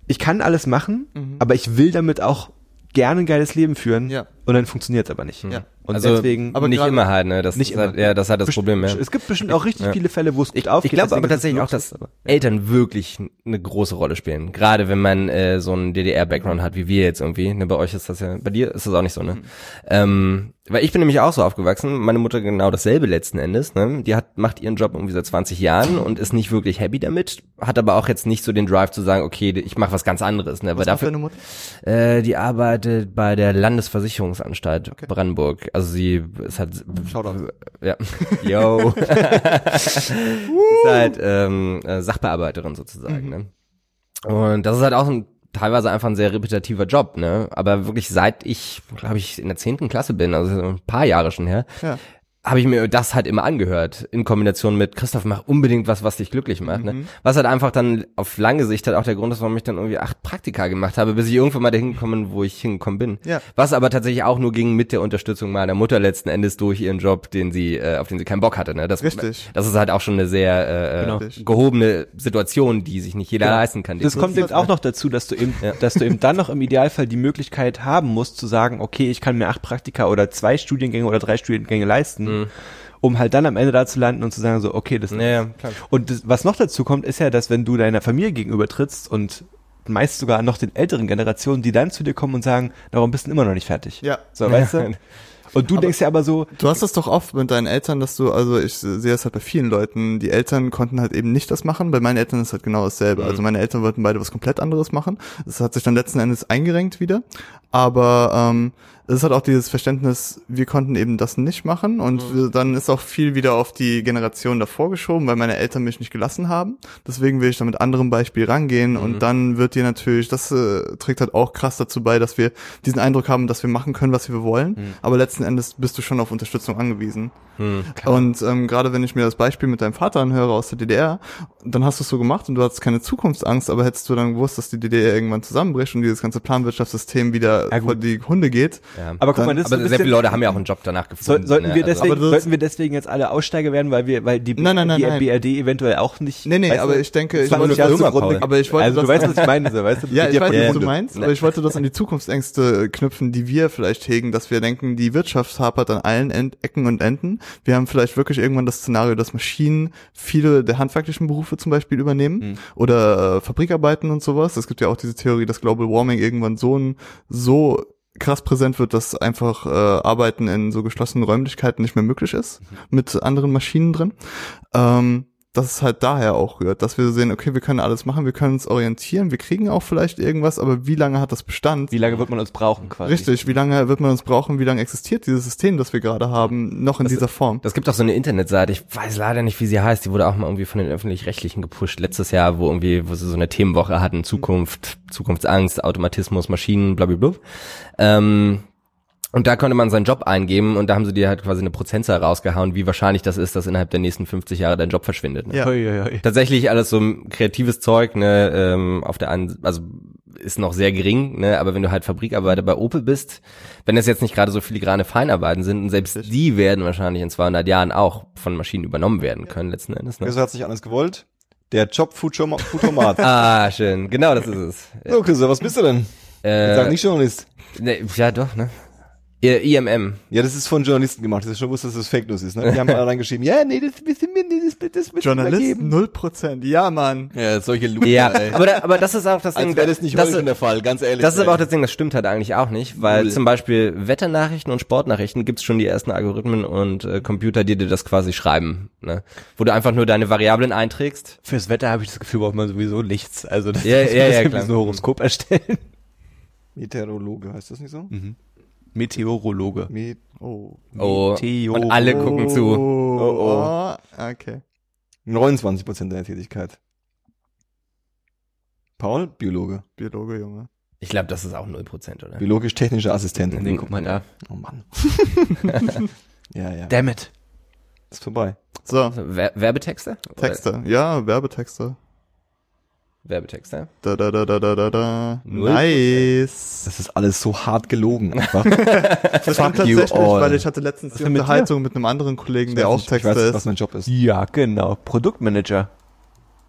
ich kann alles machen, aber ich will damit auch gerne ein geiles Leben führen. Ja. Und dann funktioniert es aber nicht. Ja. Und also deswegen aber nicht immer halt, ne? Das nicht ist halt, ja, das ist halt das Problem, ja. Es gibt bestimmt auch richtig Ja. viele Fälle, wo es gut Ich, aufgeht. ich glaube aber tatsächlich auch, dass aber- Eltern wirklich eine große Rolle spielen. Gerade wenn man äh, so einen DDR-Background hat, wie wir jetzt irgendwie. Ne, bei euch ist das ja, bei dir ist das auch nicht so, ne? Ähm, weil ich bin nämlich auch so aufgewachsen, meine Mutter genau dasselbe letzten Endes, ne? Die hat, macht ihren Job irgendwie seit 20 Jahren und ist nicht wirklich happy damit, hat aber auch jetzt nicht so den Drive zu sagen, okay, ich mache was ganz anderes, ne? Aber Was macht dafür, deine Mutter? äh, die arbeitet bei der Landesversicherungsanstalt Brandenburg. Also sie ist halt Shoutout. ja. Yo. ist halt ähm, äh, Sachbearbeiterin sozusagen, ne? Und das ist halt auch ein teilweise einfach ein sehr repetitiver Job, ne? Aber wirklich seit ich, glaube ich, in der zehnten Klasse bin, also ein paar Jahre schon her, Ja. Habe ich mir das halt immer angehört, in Kombination mit Christoph, mach unbedingt was, was dich glücklich macht. Ne? Was halt einfach dann auf lange Sicht halt auch der Grund ist, warum ich dann irgendwie acht Praktika gemacht habe, bis ich irgendwann mal dahin gekommen, wo ich hingekommen bin. Ja. Was aber tatsächlich auch nur ging mit der Unterstützung meiner Mutter letzten Endes durch ihren Job, den sie, äh, auf den sie keinen Bock hatte. Ne? Das, Richtig. Das ist halt auch schon eine sehr äh, Genau. äh, gehobene Situation, die sich nicht jeder leisten kann. Das kommt eben auch noch dazu, dass du eben, dass du eben dann noch im Idealfall die Möglichkeit haben musst, zu sagen, okay, ich kann mir acht Praktika oder zwei Studiengänge oder drei Studiengänge leisten, um halt dann am Ende da zu landen und zu sagen, so, okay, das Ja, ja, klar. Und das, was noch dazu kommt, ist ja, dass wenn du deiner Familie gegenüber trittst und meist sogar noch den älteren Generationen, die dann zu dir kommen und sagen, warum bist du immer noch nicht fertig? Ja. So, weißt du? Und du denkst ja aber so, Du hast das doch oft mit deinen Eltern, dass du, also ich sehe das halt bei vielen Leuten, die Eltern konnten halt eben nicht das machen. Bei meinen Eltern ist halt genau dasselbe. Also meine Eltern wollten beide was komplett anderes machen. Das hat sich dann letzten Endes eingerenkt wieder. aber ähm, es hat auch dieses Verständnis, wir konnten eben das nicht machen und Mhm. dann ist auch viel wieder auf die Generation davor geschoben, weil meine Eltern mich nicht gelassen haben. Deswegen will ich da mit anderem Beispiel rangehen Mhm. und dann wird dir natürlich, das äh, trägt halt auch krass dazu bei, dass wir diesen Eindruck haben, dass wir machen können, was wir wollen, Mhm. aber letzten Endes bist du schon auf Unterstützung angewiesen. Und ähm, gerade wenn ich mir das Beispiel mit deinem Vater anhöre aus der DDR, dann hast du es so gemacht und du hattest keine Zukunftsangst, aber hättest du dann gewusst, dass die DDR irgendwann zusammenbricht und dieses ganze Planwirtschaftssystem wieder Ja, vor die Hunde geht. Ja. Aber guck Dann- mal, das aber sehr viele Leute haben ja auch einen Job danach gefunden. Soll, sollten ne? wir Also- deswegen, das- sollten wir deswegen jetzt alle Aussteiger werden, weil wir, weil die, Nein, nein, nein, die nein. BRD eventuell auch nicht. Nee, nee, weißt aber du, ich denke, ich 20 wollte Jahre das- zugrunde- aber ich wollte also du das- weißt, was ich meine, so, weißt du? Ja, ich weiß, was du meinst, aber ich wollte das an die Zukunftsängste knüpfen, die wir vielleicht hegen, dass wir denken, die Wirtschaft hapert an allen End Ecken und Enden. Wir haben vielleicht wirklich irgendwann das Szenario, dass Maschinen viele der handwerklichen Berufe zum Beispiel übernehmen Mhm. oder äh, Fabrikarbeiten und sowas. Es gibt ja auch diese Theorie, dass Global Warming irgendwann so ein, so krass präsent wird, dass einfach äh, Arbeiten in so geschlossenen Räumlichkeiten nicht mehr möglich ist, Mhm. mit anderen Maschinen drin. Ähm, dass es halt daher auch rührt, dass wir sehen, okay, wir können alles machen, wir können uns orientieren, wir kriegen auch vielleicht irgendwas, aber wie lange hat das Bestand? Wie lange wird man uns brauchen quasi? Richtig, wie lange wird man uns brauchen, wie lange existiert dieses System, das wir gerade haben, noch in dieser Form? Das gibt auch so eine Internetseite, ich weiß leider nicht, wie sie heißt, die wurde auch mal irgendwie von den Öffentlich-Rechtlichen gepusht, letztes Jahr, wo irgendwie, wo sie so eine Themenwoche hatten, Zukunft, Zukunftsangst, Automatismus, Maschinen, blablabla. Ähm, und da konnte man seinen Job eingeben und da haben sie dir halt quasi eine Prozentzahl rausgehauen, wie wahrscheinlich das ist, dass innerhalb der nächsten 50 Jahre dein Job verschwindet. Ne? Ja. Ui, ui, ui. Tatsächlich alles so kreatives Zeug, ne, ähm, auf der einen, also ist noch sehr gering, ne, aber wenn du halt Fabrikarbeiter bei Opel bist, wenn das jetzt nicht gerade so filigrane Feinarbeiten sind, und selbst die werden wahrscheinlich in 200 Jahren auch von Maschinen übernommen werden können, letzten Endes. Ne? So hat sich anders gewollt. Der Job Futurma- Futurmat. Ah, schön, genau das ist es. so, Christoph, was bist du denn? Äh, Sag nicht Journalist. ne, ja, doch, ne. I- IMM. Ja, das ist von Journalisten gemacht. Das ist schon wusste, dass das Fake News ist. Ne? Die haben alle reingeschrieben, ja, nee, das müssen wir, nee, das, das müssen wir Journalist, geben. null Prozent, ja, Mann. Ja, solche Lügen. Ja, aber, da, aber das ist auch das Ding. Als wäre das nicht das, heute schon der Fall, ganz ehrlich. Das ist aber auch ey. das Ding, das stimmt halt eigentlich auch nicht, weil Null. zum Beispiel Wetternachrichten und Sportnachrichten gibt's schon die ersten Algorithmen und äh, Computer, die dir das quasi schreiben, ne? Wo du einfach nur deine Variablen einträgst. Fürs Wetter habe ich das Gefühl, braucht man sowieso nichts. Also das Ja, ist ja, ja, klar. so ein Horoskop erstellen. Meteorologe, heißt das nicht so? Meteorologe. Met Oh. Oh, Meteor- und alle gucken zu. Oh, Oh, oh. Okay. 29 Prozent deiner Tätigkeit. Paul, Biologe. Biologe, Junge. Ich glaube, das ist auch 0%, oder? Biologisch-technische Assistent. Nee, guck mal da. Oh Mann. ja, ja. Damn it. Ist vorbei. So, Wer Werbetexte? Texte. Ja, Werbetexte. Werbetexte? Da, da, da, da, da, da, da. Null Nice. Das ist alles so hart gelogen einfach. Das stimmt you tatsächlich, all. weil ich hatte letztens die denn mit? Unterhaltung mit einem anderen Kollegen, der auch ich weiß, Texter was ist. mein Job ist. Ja, genau. Produktmanager.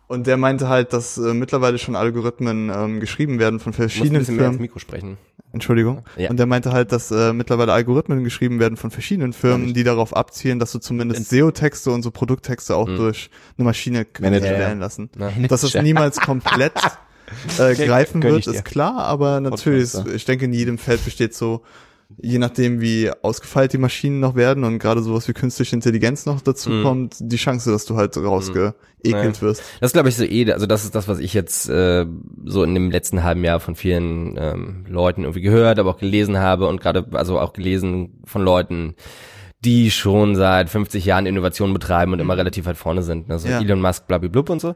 Und der meinte halt, dass äh, mittlerweile schon Algorithmen ähm, geschrieben werden von verschiedenen bisschen mehr ins Firmen. Mikro sprechen. Entschuldigung. Ja. Und der meinte halt, dass äh, mittlerweile Algorithmen geschrieben werden von verschiedenen Firmen, die darauf abzielen, dass du zumindest SEO-Texte und so Produkttexte auch Mhm. durch eine Maschine Manager. erstellen lassen. Ne? Dass es niemals komplett äh, greifen wird, ist klar, aber natürlich, Podcaster. ich denke, in jedem Feld besteht so, je nachdem, wie ausgefeilt die Maschinen noch werden und gerade sowas wie künstliche Intelligenz noch dazu Mhm. kommt, die Chance, dass du halt rausgeekelt Ja. wirst. Das glaube ich so eh, also das ist das, was ich jetzt äh, so in dem letzten halben Jahr von vielen ähm, Leuten irgendwie gehört, aber auch gelesen habe und gerade also auch gelesen von Leuten, die schon seit 50 Jahren Innovation betreiben und immer relativ weit vorne sind. Also Ja. Elon Musk, blablabla und so.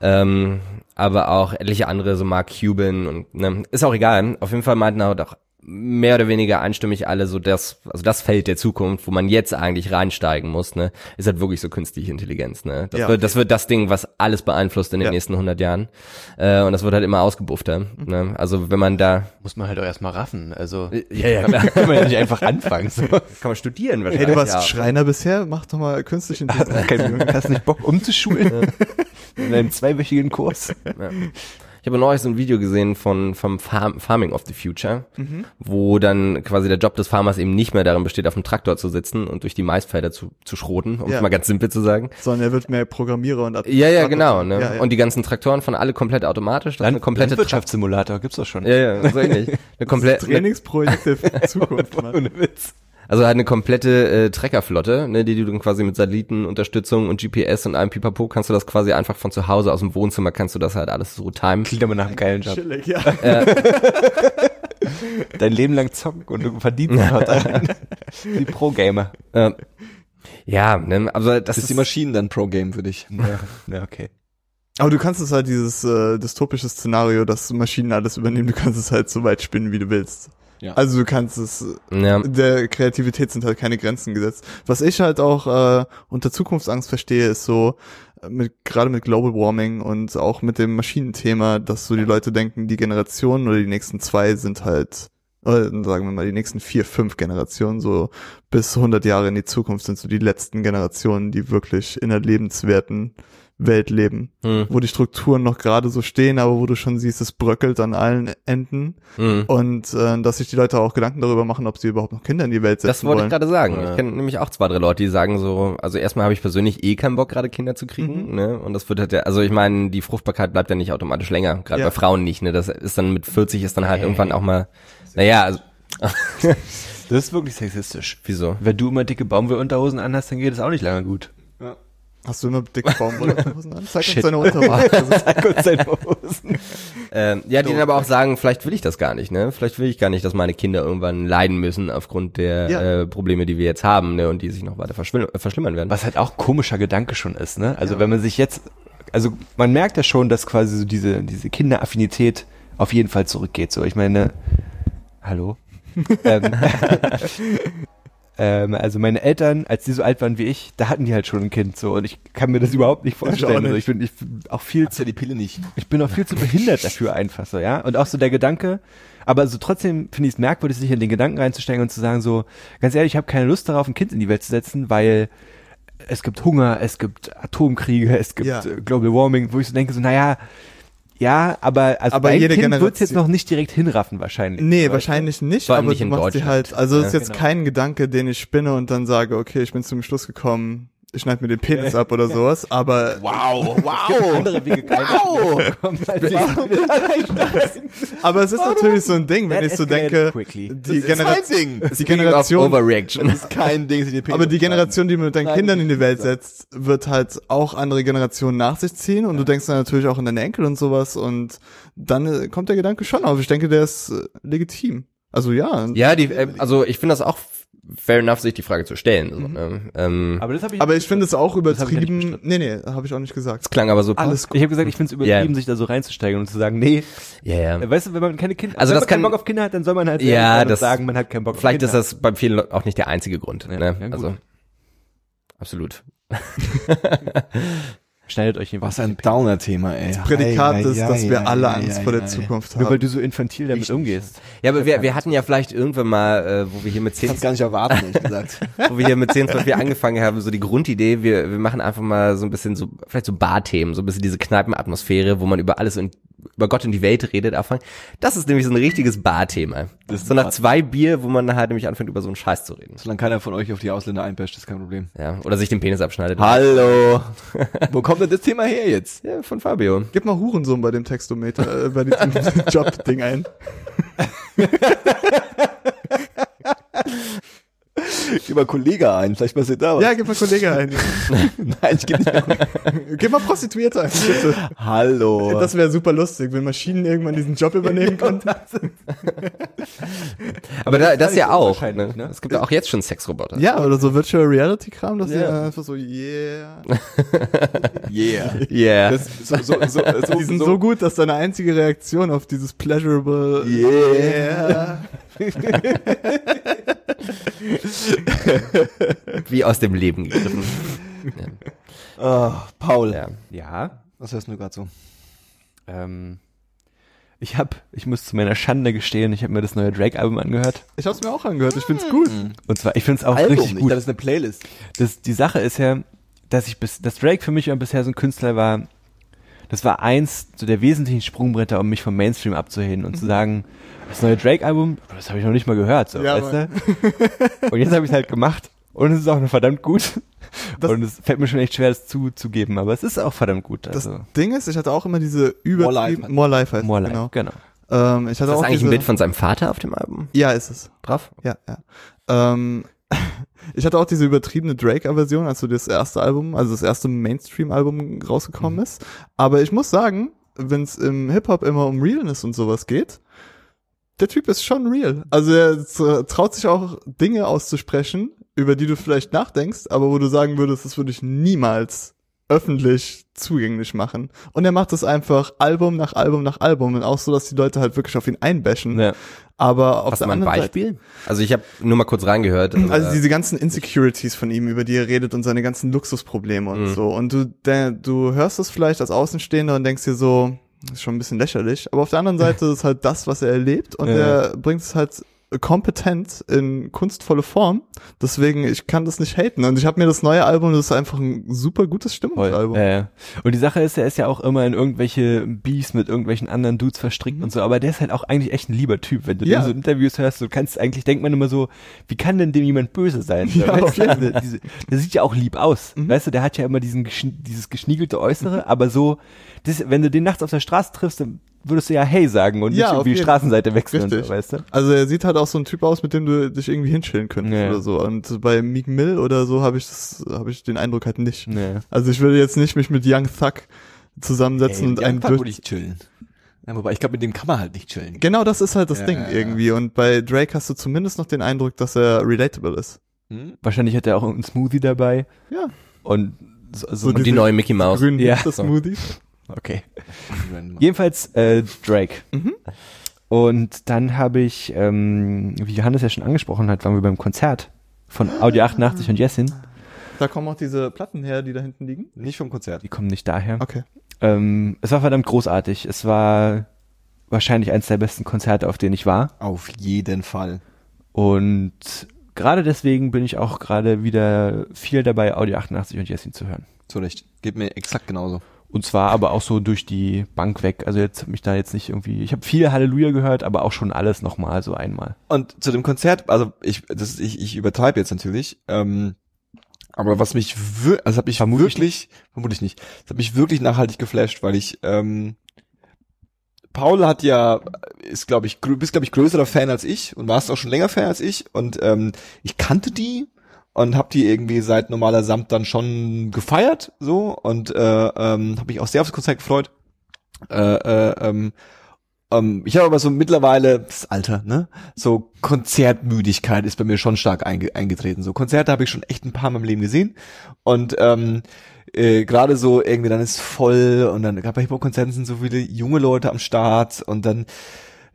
Ähm, aber auch etliche andere, so Mark Cuban und ne, ist auch egal. Auf jeden Fall meinten auch mehr oder weniger einstimmig alle so das, also das Feld der Zukunft, wo man jetzt eigentlich reinsteigen muss, ne, ist halt wirklich so künstliche Intelligenz, ne. Das, Ja. wird, das wird das Ding, was alles beeinflusst in den Ja. nächsten 100 Jahren. Äh, und das wird halt immer ausgebuffter, ne. Also wenn man da, Muss man halt auch erstmal raffen. Also ja, ja, klar. kann man ja nicht einfach anfangen. So. kann man studieren Hey, wahrscheinlich. du warst ja. Schreiner bisher? Mach doch mal künstliche Intelligenz. Kein, hast nicht Bock umzuschulen? In einem zweiwöchigen Kurs. Ja. Ich habe neulich so ein Video gesehen von vom Farm, Farming of the Future, Mhm. wo dann quasi der Job des Farmers eben nicht mehr darin besteht, auf dem Traktor zu sitzen und durch die Maisfelder zu, zu schroten, um es Ja. mal ganz simpel zu sagen. Sondern er wird mehr Programmierer und Ja, ja, genau. Ne? Ja, ja. Und die ganzen Traktoren von alle komplett automatisch. Das ist eine komplette Landwirtschaftssimulator gibt's doch schon. ja, ja, so ähnlich. Eine komplette, Trainingsprojekte für die Zukunft, Mann. Ohne Witz. Also halt eine komplette äh, Treckerflotte, ne, die du dann quasi mit Satellitenunterstützung und GPS und allem Pipapo kannst du das quasi einfach von zu Hause aus dem Wohnzimmer kannst du das halt alles so timen. Klingt aber nach einem geilen Job. Chillig, ja. Dein Leben lang zocken und du verdienst daran. Die Pro-Gamer. Äh, ja, ne, also das Das ist die Maschinen dann Pro-Game für dich. Ja, ja, okay. Aber du kannst es halt dieses äh, dystopische Szenario, dass Maschinen alles übernehmen, du kannst es halt so weit spinnen, wie du willst. Ja. Also du kannst es, ja, der Kreativität sind halt keine Grenzen gesetzt. Was ich halt auch äh, unter Zukunftsangst verstehe, ist so, äh, mit, gerade mit Global Warming und auch mit dem Maschinenthema, dass so die Leute denken, die Generationen oder die nächsten zwei sind halt, oder sagen wir mal, die nächsten vier, fünf Generationen, so bis 100 Jahre in die Zukunft sind so die letzten Generationen, die wirklich in einer lebenswerten Welt leben, hm, wo die Strukturen noch gerade so stehen, aber wo du schon siehst, es bröckelt an allen Enden hm. und äh, dass sich die Leute auch Gedanken darüber machen, ob sie überhaupt noch Kinder in die Welt setzen Das wollte ich wollen. gerade sagen. Ja. Ich kenne nämlich auch zwei, drei Leute, die sagen so, also erstmal habe ich persönlich eh keinen Bock, gerade Kinder zu kriegen, ne? Und das wird halt, ja- also ich meine, die Fruchtbarkeit bleibt ja nicht automatisch länger, gerade Ja. bei Frauen nicht, ne? Das ist dann mit 40 ist dann halt irgendwann auch mal, naja, also, Das ist wirklich sexistisch. wieso? Wenn du immer dicke Baumwollunterhosen anhast, dann geht es auch nicht lange gut. Hast du immer dicke Baumwollunterhosen an? Zeig uns deine Unterhosen. Zeig uns deine Hosen. Ähm, ja, die dann aber auch sagen, vielleicht will ich das gar nicht, ne? Vielleicht will ich gar nicht, dass meine Kinder irgendwann leiden müssen aufgrund der Ja. äh, Probleme, die wir jetzt haben, ne? Und die sich noch weiter äh, verschlimmern werden. Was halt auch komischer Gedanke schon ist, ne? Also wenn man sich jetzt, also man merkt ja schon, dass quasi so diese, diese Kinderaffinität auf jeden Fall zurückgeht. So, ich meine, hallo? ähm, ähm, also meine Eltern, als die so alt waren wie ich, da hatten die halt schon ein Kind so und ich kann mir das überhaupt nicht vorstellen. nicht. Also ich bin, ich bin auch viel Gibt's ja die Pille nicht. ich bin auch viel zu behindert dafür einfach so, ja. Und auch so der Gedanke, aber so trotzdem finde ich es merkwürdig, sich in den Gedanken reinzusteigen und zu sagen so, ganz ehrlich, ich habe keine Lust darauf, ein Kind in die Welt zu setzen, weil es gibt Hunger, es gibt Atomkriege, es gibt Ja. äh, Global Warming, wo ich so denke, so, naja, ja, aber also Aber jede Kind Generation- jetzt noch nicht direkt hinraffen wahrscheinlich. Nee, wahrscheinlich nicht, Vor aber nicht du machst sie Deutschland. halt, also es ist Ja, jetzt genau. kein Gedanke, den ich spinne und dann sage, okay, ich bin zum Schluss gekommen, ich schneide mir den Penis ab oder sowas, aber Wow, Andere Wege als aber es ist natürlich so ein Ding, wenn That ich so denke, quickly. die, Das ist Genera Ding. die Generation, Overreaction. Das ist kein Ding, die aber die. Generation, die du mit deinen Nein, Kindern in die Welt setzt, wird halt auch andere Generationen nach sich ziehen und du denkst dann natürlich auch an deine Enkel und sowas und dann äh, kommt der Gedanke schon auf. Ich denke, der ist äh, legitim. Also ja. Ja, die, äh, also ich finde das auch fair enough, sich die Frage zu stellen. So, ne? ähm, Aber das habe ich Aber ich finde es auch hab ich ja nicht übertrieben. Nee, nee, habe ich auch nicht gesagt. das klang aber so Alles ich habe gesagt, ich finde es übertrieben, Ja. sich da so reinzusteigen und zu sagen, nee, Ja, ja. weißt du, wenn man keine Kinder, Also wenn das man keinen Bock auf Kinder hat, dann soll man halt Ja, das- sagen, man hat keinen Bock Vielleicht auf ist Kinder. das bei vielen Leuten auch nicht der einzige Grund. Ja, ne? ja, gut. also absolut. Schneidet euch jedenfalls Was ein Downer-Thema, ey. Prädikat Ei, ist, ei, dass ei, wir ei, alle ei, Angst ei, vor der ei. Zukunft Nur weil haben. du so infantil damit umgehst. Ja, aber wir, wir hatten ja vielleicht irgendwann mal, äh, wo wir hier mit Ich 10, kann's gar nicht erwarten, ehrlich gesagt. wo wir hier mit 10, 12 Jahren angefangen haben, so die Grundidee, wir, wir machen einfach mal so ein bisschen so, vielleicht so Barthemen, so ein bisschen diese Kneipenatmosphäre, wo man über alles und über Gott und die Welt redet, anfangen. Das ist nämlich so ein richtiges Barthema. Das ist so nach zwei Bier, wo man halt nämlich anfängt, über so einen Scheiß zu reden. Solange keiner von euch auf die Ausländer einbasht, ist kein Problem. Ja, oder sich den Penis abschneidet. Hallo. Wo kommt denn das Thema her jetzt? Ja, von Fabio. Gib mal Hurensohn bei dem Textometer, äh, bei diesem Job-Ding ein. Gib mal Kollege ein, vielleicht passiert da was. Ja, gib mal Kollege ein. Nein, ich gebe nicht mehr. gib mal Prostituierte ein, bitte. Hallo. Das wäre super lustig, wenn Maschinen irgendwann diesen Job übernehmen könnten. Aber da, das ja auch. Ne? ne? Es gibt ja auch jetzt schon Sexroboter. Ja, oder so Virtual Reality Kram, dass die Ja. einfach so, yeah. yeah. Yeah. Das, so, so, so, so, Die sind so gut, dass deine einzige Reaktion auf dieses pleasurable Yeah. Wie aus dem Leben gegriffen. Oh, Paul. Ja. Ja, Was hörst du gerade so? ähm, ich hab, ich muss zu meiner Schande gestehen, ich habe mir das neue Drake-Album angehört. Ich hab's mir auch angehört, ich find's gut. Und zwar, ich finde es auch Album, richtig ich gut. dachte, das ist eine Playlist. das, die Sache ist ja, dass ich bis, dass Drake für mich ja bisher so ein Künstler war, das war eins so der wesentlichen Sprungbretter, um mich vom Mainstream abzuheben und zu sagen, das neue Drake-Album, das habe ich noch nicht mal gehört, so, Ja, weißt du? Und jetzt habe ich es halt gemacht und es ist auch noch verdammt gut. Das- und es fällt mir schon echt schwer, das zuzugeben, aber es ist auch verdammt gut. Das Also, Ding ist, ich hatte auch immer diese More Life More Life heißt more life, genau. genau. Ähm, ich Ist hatte das auch eigentlich diese, ein Bild von seinem Vater auf dem Album Ja, ist es. drauf? Ja, ja. Ähm, ich hatte auch diese übertriebene Drake-Aversion, als so das erste Album, also das erste Mainstream-Album rausgekommen ist. Aber ich muss sagen, wenn es im Hip-Hop immer um Realness und sowas geht, der Typ ist schon real. Also er traut sich auch Dinge auszusprechen, über die du vielleicht nachdenkst, aber wo du sagen würdest, das würde ich niemals öffentlich zugänglich machen. Und er macht das einfach Album nach Album nach Album und auch so, dass die Leute halt wirklich auf ihn einbashen. Ja. Aber auf Hast der du mal ein Beispiel? Also ich habe nur mal kurz reingehört. Seite, also äh, diese ganzen Insecurities von ihm, über die er redet und seine ganzen Luxusprobleme und Mhm. so. Und du, der, du hörst das vielleicht als Außenstehender und denkst dir so, ist schon ein bisschen lächerlich. Aber auf der anderen Seite ist halt das, was er erlebt und Ja. er bringt es halt kompetent in kunstvolle Form. Deswegen, ich kann das nicht haten. Und ich habe mir das neue Album, das ist einfach ein super gutes. Stimmungsalbum. Ja. Und die Sache ist, er ist ja auch immer in irgendwelche Beefs mit irgendwelchen anderen Dudes verstrickt und so, aber der ist halt auch eigentlich echt ein lieber Typ. Wenn du Ja. so in Interviews hörst, du kannst eigentlich, denkt man immer so, wie kann denn dem jemand böse sein? Ja, weißt du, also diese, der sieht ja auch lieb aus. Mhm. Weißt du, der hat ja immer diesen, dieses geschniegelte Äußere, aber so, das, wenn du den nachts auf der Straße triffst, dann würdest du ja hey sagen und Ja, nicht irgendwie jeden- Straßenseite wechseln und so, weißt du? Also er sieht halt auch so ein Typ aus, mit dem du dich irgendwie hinchillen könntest Ja. oder so. Und bei Meek Mill oder so habe ich das, habe ich den Eindruck halt nicht. Nee. Also ich würde jetzt nicht mich mit Young Thug zusammensetzen und einen Young Thug würde ich chillen. Ja, wobei ich glaube, mit dem kann man halt nicht chillen. Genau das ist halt das Ja, Ding ja, ja. irgendwie. Und bei Drake hast du zumindest noch den Eindruck, dass er relatable ist. Hm? Wahrscheinlich hat er auch einen Smoothie dabei Ja. und so, so So und die neue Mickey Mouse. Grünen Ja. Hipster Smoothies. okay. Jedenfalls äh, Drake. Mhm. Und dann habe ich, ähm, wie Johannes ja schon angesprochen hat, waren wir beim Konzert von Audio 88 und Jessin. Da kommen auch diese Platten her, die da hinten liegen. Nicht vom Konzert. Die kommen nicht daher. Okay. Ähm, es war verdammt großartig. Es war wahrscheinlich eines der besten Konzerte, auf denen ich war. Auf jeden Fall. Und gerade deswegen bin ich auch gerade wieder viel dabei, Audio 88 und Jessin zu hören. Zu Recht. Geht mir exakt genauso. Und zwar aber auch so durch die Bank weg. Also jetzt mich da jetzt nicht irgendwie. Ich habe viel Halleluja gehört, aber auch schon alles nochmal so einmal. Und zu dem Konzert, also ich, das, ich, ich übertreibe jetzt natürlich, ähm, aber was mich wirklich, also hat mich Vermutlich wirklich, vermutlich nicht, das hat mich wirklich nachhaltig geflasht, weil ich, ähm, Paul hat ja, ist glaube ich, bist glaube ich größerer Fan als ich und warst auch schon länger Fan als ich und ähm, ich kannte die und hab die irgendwie seit normaler Samt dann schon gefeiert so und äh, ähm, habe mich auch sehr aufs Konzert gefreut. Äh, äh, ähm, ähm, ich habe aber so mittlerweile das Alter, ne? So Konzertmüdigkeit ist bei mir schon stark einge eingetreten. So Konzerte habe ich schon echt ein paar Mal im Leben gesehen und ähm, äh, gerade so irgendwie dann ist voll und dann bei Hip-Hop-Konzerten sind so viele junge Leute am Start und dann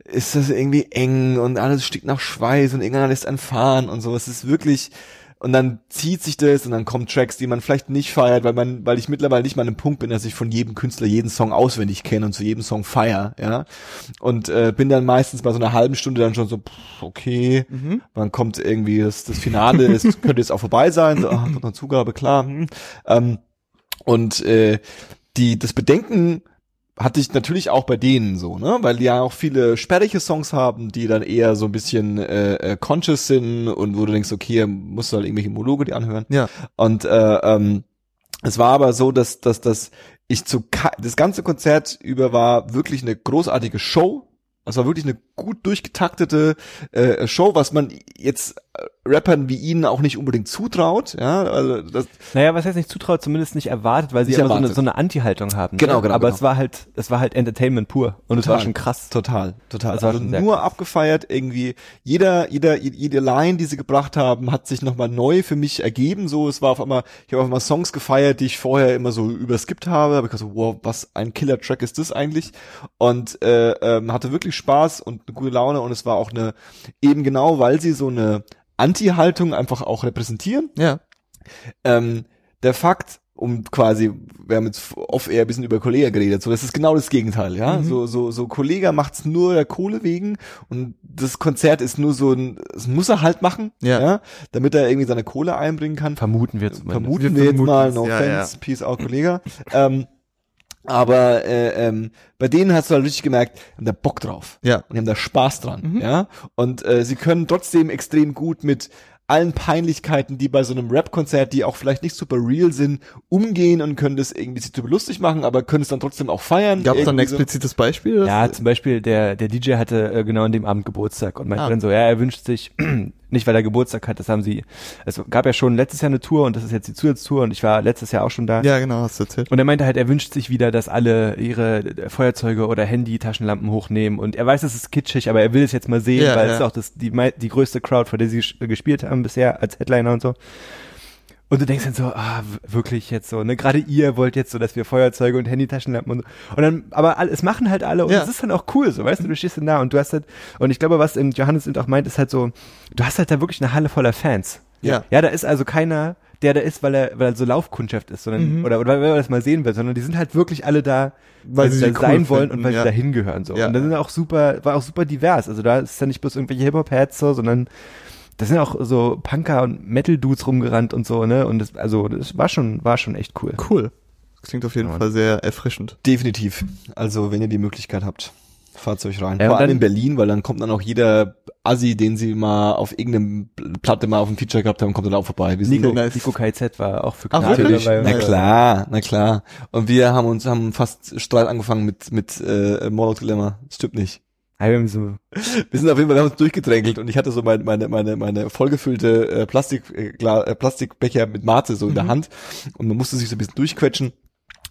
ist das irgendwie eng und alles stickt nach Schweiß und irgendeiner lässt einen fahren und so. Es ist wirklich und dann zieht sich das und dann kommen Tracks, die man vielleicht nicht feiert, weil man, weil ich mittlerweile nicht mal an einem Punkt bin, dass ich von jedem Künstler jeden Song auswendig kenne und zu jedem Song feier, ja. Und äh, bin dann meistens bei so einer halben Stunde dann schon so, pff, okay, Mhm. dann kommt irgendwie das, das Finale, es könnte jetzt auch vorbei sein, so, ah, noch eine Zugabe, klar. Hm. Ähm, und äh, die, das Bedenken hatte ich natürlich auch bei denen so, ne? Weil die ja auch viele sperrige Songs haben, die dann eher so ein bisschen äh, äh, conscious sind und wo du denkst, okay, musst du halt irgendwelche Monologe dir anhören. Ja. Und äh, ähm, es war aber so, dass, dass, dass ich zu das ganze Konzert über war wirklich eine großartige Show. Es war wirklich eine gut durchgetaktete äh, Show, was man jetzt äh, Rappern wie ihnen auch nicht unbedingt zutraut. Ja, also das, Naja, was heißt nicht zutraut, zumindest nicht erwartet, weil sie immer so eine, so eine Anti-Haltung haben. Genau, ne? genau, Aber genau. es war halt, es war halt Entertainment pur. Und es war Total. schon krass. Total, total. Das war Also nur krass. abgefeiert irgendwie. Jeder, jeder, jede Line, die sie gebracht haben, hat sich nochmal neu für mich ergeben. So, es war auf einmal, ich habe auf einmal Songs gefeiert, die ich vorher immer so überskippt habe. Aber ich dachte so, wow, was ein Killer-Track ist das eigentlich? Und äh, ähm, hatte wirklich Spaß und eine gute Laune. Und es war auch eine, eben genau, weil sie so eine Anti-Haltung einfach auch repräsentieren Ja. ähm, der Fakt, um quasi, wir haben jetzt off-air ein bisschen über Kollega geredet, so, das ist genau das Gegenteil, ja, Mhm. so, so, so Kollega macht's nur der Kohle wegen und das Konzert ist nur so ein, das muss er halt machen, Ja. damit er irgendwie seine Kohle einbringen kann. Vermuten wir zumindest. Vermuten Wir wir, jetzt mal, es, no ja, offense, peace out, Kollege. ähm, aber äh, ähm, bei denen hast du halt richtig gemerkt, die haben da Bock drauf Ja. und die haben da Spaß dran, Mhm. ja. Und äh, sie können trotzdem extrem gut mit allen Peinlichkeiten, die bei so einem Rap-Konzert, die auch vielleicht nicht super real sind, umgehen und können das irgendwie sich super lustig machen, aber können es dann trotzdem auch feiern. Gab es da ein explizites Beispiel? Ja, zum Beispiel der, der DJ hatte äh, genau an dem Abend Geburtstag und meinte Ah. dann so, ja, er wünscht sich nicht weil er Geburtstag hat, das haben sie, es gab ja schon letztes Jahr eine Tour und das ist jetzt die Zusatztour und ich war letztes Jahr auch schon da. Ja, genau, hast du erzählt. Und er meinte halt, er wünscht sich wieder, dass alle ihre Feuerzeuge oder Handy-Taschenlampen hochnehmen. Und er weiß, es ist kitschig, aber er will es jetzt mal sehen, Ja, weil ja. es ist auch das, die, die größte Crowd, vor der sie ges- gespielt haben bisher als Headliner und so. Und du denkst dann so, ah, wirklich jetzt so, ne? Gerade ihr wollt jetzt so, dass wir Feuerzeuge und Handy-Taschenlampen und so. Und dann, aber es machen halt alle und Ja. es ist dann auch cool, so, weißt du, du stehst dann da und du hast halt, und ich glaube, was Johannes eben auch meint, ist halt so, du hast halt da wirklich eine Halle voller Fans. Ja. Ja, da ist also keiner, der da ist, weil er, weil er so Laufkundschaft ist, sondern, Mhm. oder, oder weil er das mal sehen will, sondern die sind halt wirklich alle da, Weil sie da cool sein wollen finden, und weil ja. sie da hingehören, so. Ja. Und das sind auch super, war auch super divers. Also da ist ja nicht bloß irgendwelche Hip-Hop-Heads so, sondern da sind auch so Punker und Metal-Dudes rumgerannt und so, ne? Und das, also, das war schon, war schon echt cool. Cool. Klingt auf jeden Ja. Fall sehr erfrischend. Definitiv. Also, wenn ihr die Möglichkeit habt, fahrt euch rein. Ja, Vor allem in Berlin, weil dann kommt dann auch jeder Assi, den sie mal auf irgendeinem Platte mal auf dem Feature gehabt haben, kommt dann auch vorbei. Wir sind Nico, so- nice. Nico KZ war auch für Ach, Gnade wirklich? dabei. Na Ja. klar, na klar. Und wir haben uns haben fast Streit angefangen mit mit äh, Morlock Dilemma. Das stimmt nicht. Ja, wir so, Wir sind auf jeden Fall wir haben uns durchgedrängelt und ich hatte so meine meine meine meine vollgefüllte äh, Plastik äh, äh, Plastikbecher mit Mate so in der Hand und man musste sich so ein bisschen durchquetschen.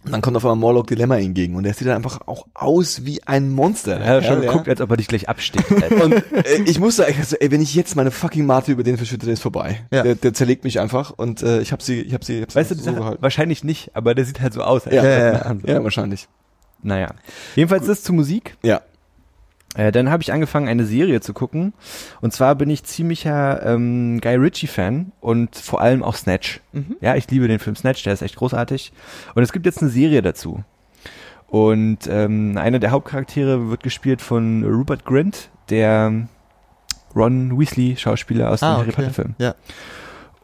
Und dann kommt auf einmal Morlock Dilemma entgegen und der sieht dann einfach auch aus wie ein Monster. er hat schon Ja, geguckt, als ob er dich gleich absticht. Alter. Und äh, ich musste eigentlich so, ey, wenn ich jetzt meine fucking Mate über den verschütte, der ist vorbei. Ja. Der, der zerlegt mich einfach und äh, ich habe sie, ich habe sie, ich hab sie weißt du, die so gehalten. wahrscheinlich nicht, aber der sieht halt so aus. Ja, ja, ja, ja, wahrscheinlich. Naja. Jedenfalls das zu Musik. Ja. Äh, dann habe ich angefangen, eine Serie zu gucken. Und zwar bin ich ziemlicher ähm, Guy Ritchie-Fan und vor allem auch Snatch. Mhm. Ja, ich liebe den Film Snatch, der ist echt großartig. Und es gibt jetzt eine Serie dazu. Und ähm, einer der Hauptcharaktere wird gespielt von Rupert Grint, der Ron Weasley Schauspieler aus dem Ah, Harry okay. Potter Film. Ja.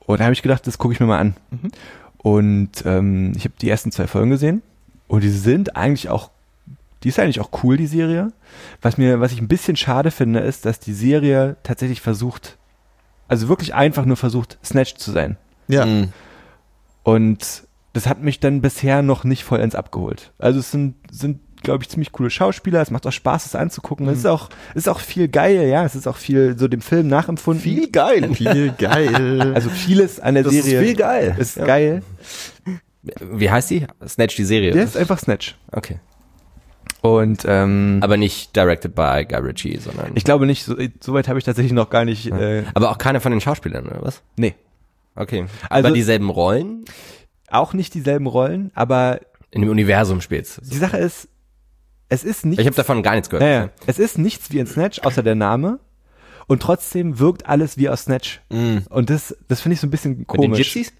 Und da habe ich gedacht, das gucke ich mir mal an. Mhm. Und ähm, ich habe die ersten zwei Folgen gesehen und die sind eigentlich auch, die ist eigentlich auch cool, die Serie. Was mir, was ich ein bisschen schade finde, ist, dass die Serie tatsächlich versucht, also wirklich einfach nur versucht, Snatch zu sein. Ja. Mhm. Und das hat mich dann bisher noch nicht vollends abgeholt. Also es sind, sind glaube ich, ziemlich coole Schauspieler. Es macht auch Spaß, es anzugucken. Es ist auch, es ist auch viel geil, ja. Es ist auch viel so dem Film nachempfunden. Viel geil. Viel geil. Also vieles an der Das ist Serie viel geil. ist Ja. geil. Wie heißt die? Snatch, die Serie. Der ist einfach Snatch. Okay. Und ähm, Aber nicht directed by Guy Ritchie, sondern. ich glaube nicht, so, so weit habe ich tatsächlich noch gar nicht. Äh, aber auch keine von den Schauspielern, oder was? nee. Okay. Also- aber dieselben Rollen? Auch nicht dieselben Rollen, aber In dem Universum spielst. die Sache ist, es ist nicht. Ich habe davon gar nichts gehört. Naja, es ist nichts wie in Snatch, außer der Name. Und trotzdem wirkt alles wie aus Snatch. Mhm. Und das, das finde ich so ein bisschen Mit komisch. den Gypsies?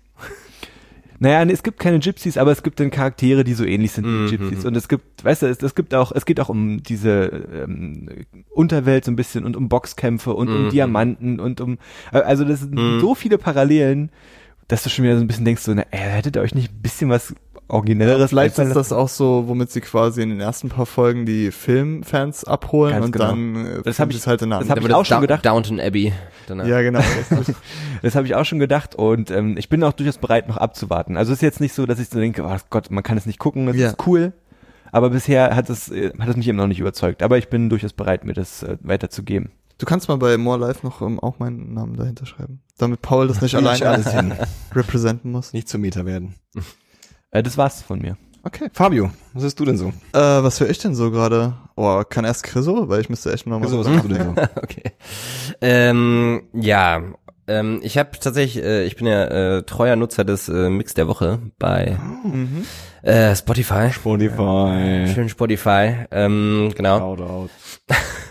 Naja, es gibt keine Gypsies, aber es gibt dann Charaktere, die so ähnlich sind wie die Mhm. Gypsies. Und es gibt, weißt du, es, es gibt auch, es geht auch um diese ähm, Unterwelt so ein bisschen und um Boxkämpfe und um Mhm. Diamanten und um, äh, also das sind Mhm. so viele Parallelen, dass du schon wieder so ein bisschen denkst, so, na, ey, hättet ihr euch nicht ein bisschen was Originelleres Vielleicht einfallen ist das auch so, womit sie quasi in den ersten paar Folgen die Filmfans abholen Ganz und genau. dann äh, Das finden hab sie ich- es halt in der das hab anderen. ich auch schon gedacht. Downton Abbey. Danach. Ja, genau. Das habe ich auch schon gedacht und ähm, ich bin auch durchaus bereit, noch abzuwarten. Also es ist jetzt nicht so, dass ich so denke, oh Gott, man kann es nicht gucken, das Ja. ist cool. Aber bisher hat es, äh, hat es mich eben noch nicht überzeugt. Aber ich bin durchaus bereit, mir das äh, weiterzugeben. Du kannst mal bei More Life noch ähm, auch meinen Namen dahinter schreiben. Damit Paul das nicht alleine alles hin. representen muss. Nicht zum Meta werden. Äh, das war's von mir. Okay. Fabio, was hast du denn so? Äh, was höre ich denn so gerade? Oh, kann erst Chriso, weil ich müsste echt noch mal Also, was hast du denn so? okay. Ähm, ja, ähm, ich habe tatsächlich, äh, ich bin ja äh, treuer Nutzer des äh, Mix der Woche bei Mhm. äh, Spotify. Spotify. Schön Spotify. Ähm, genau. Shoutout.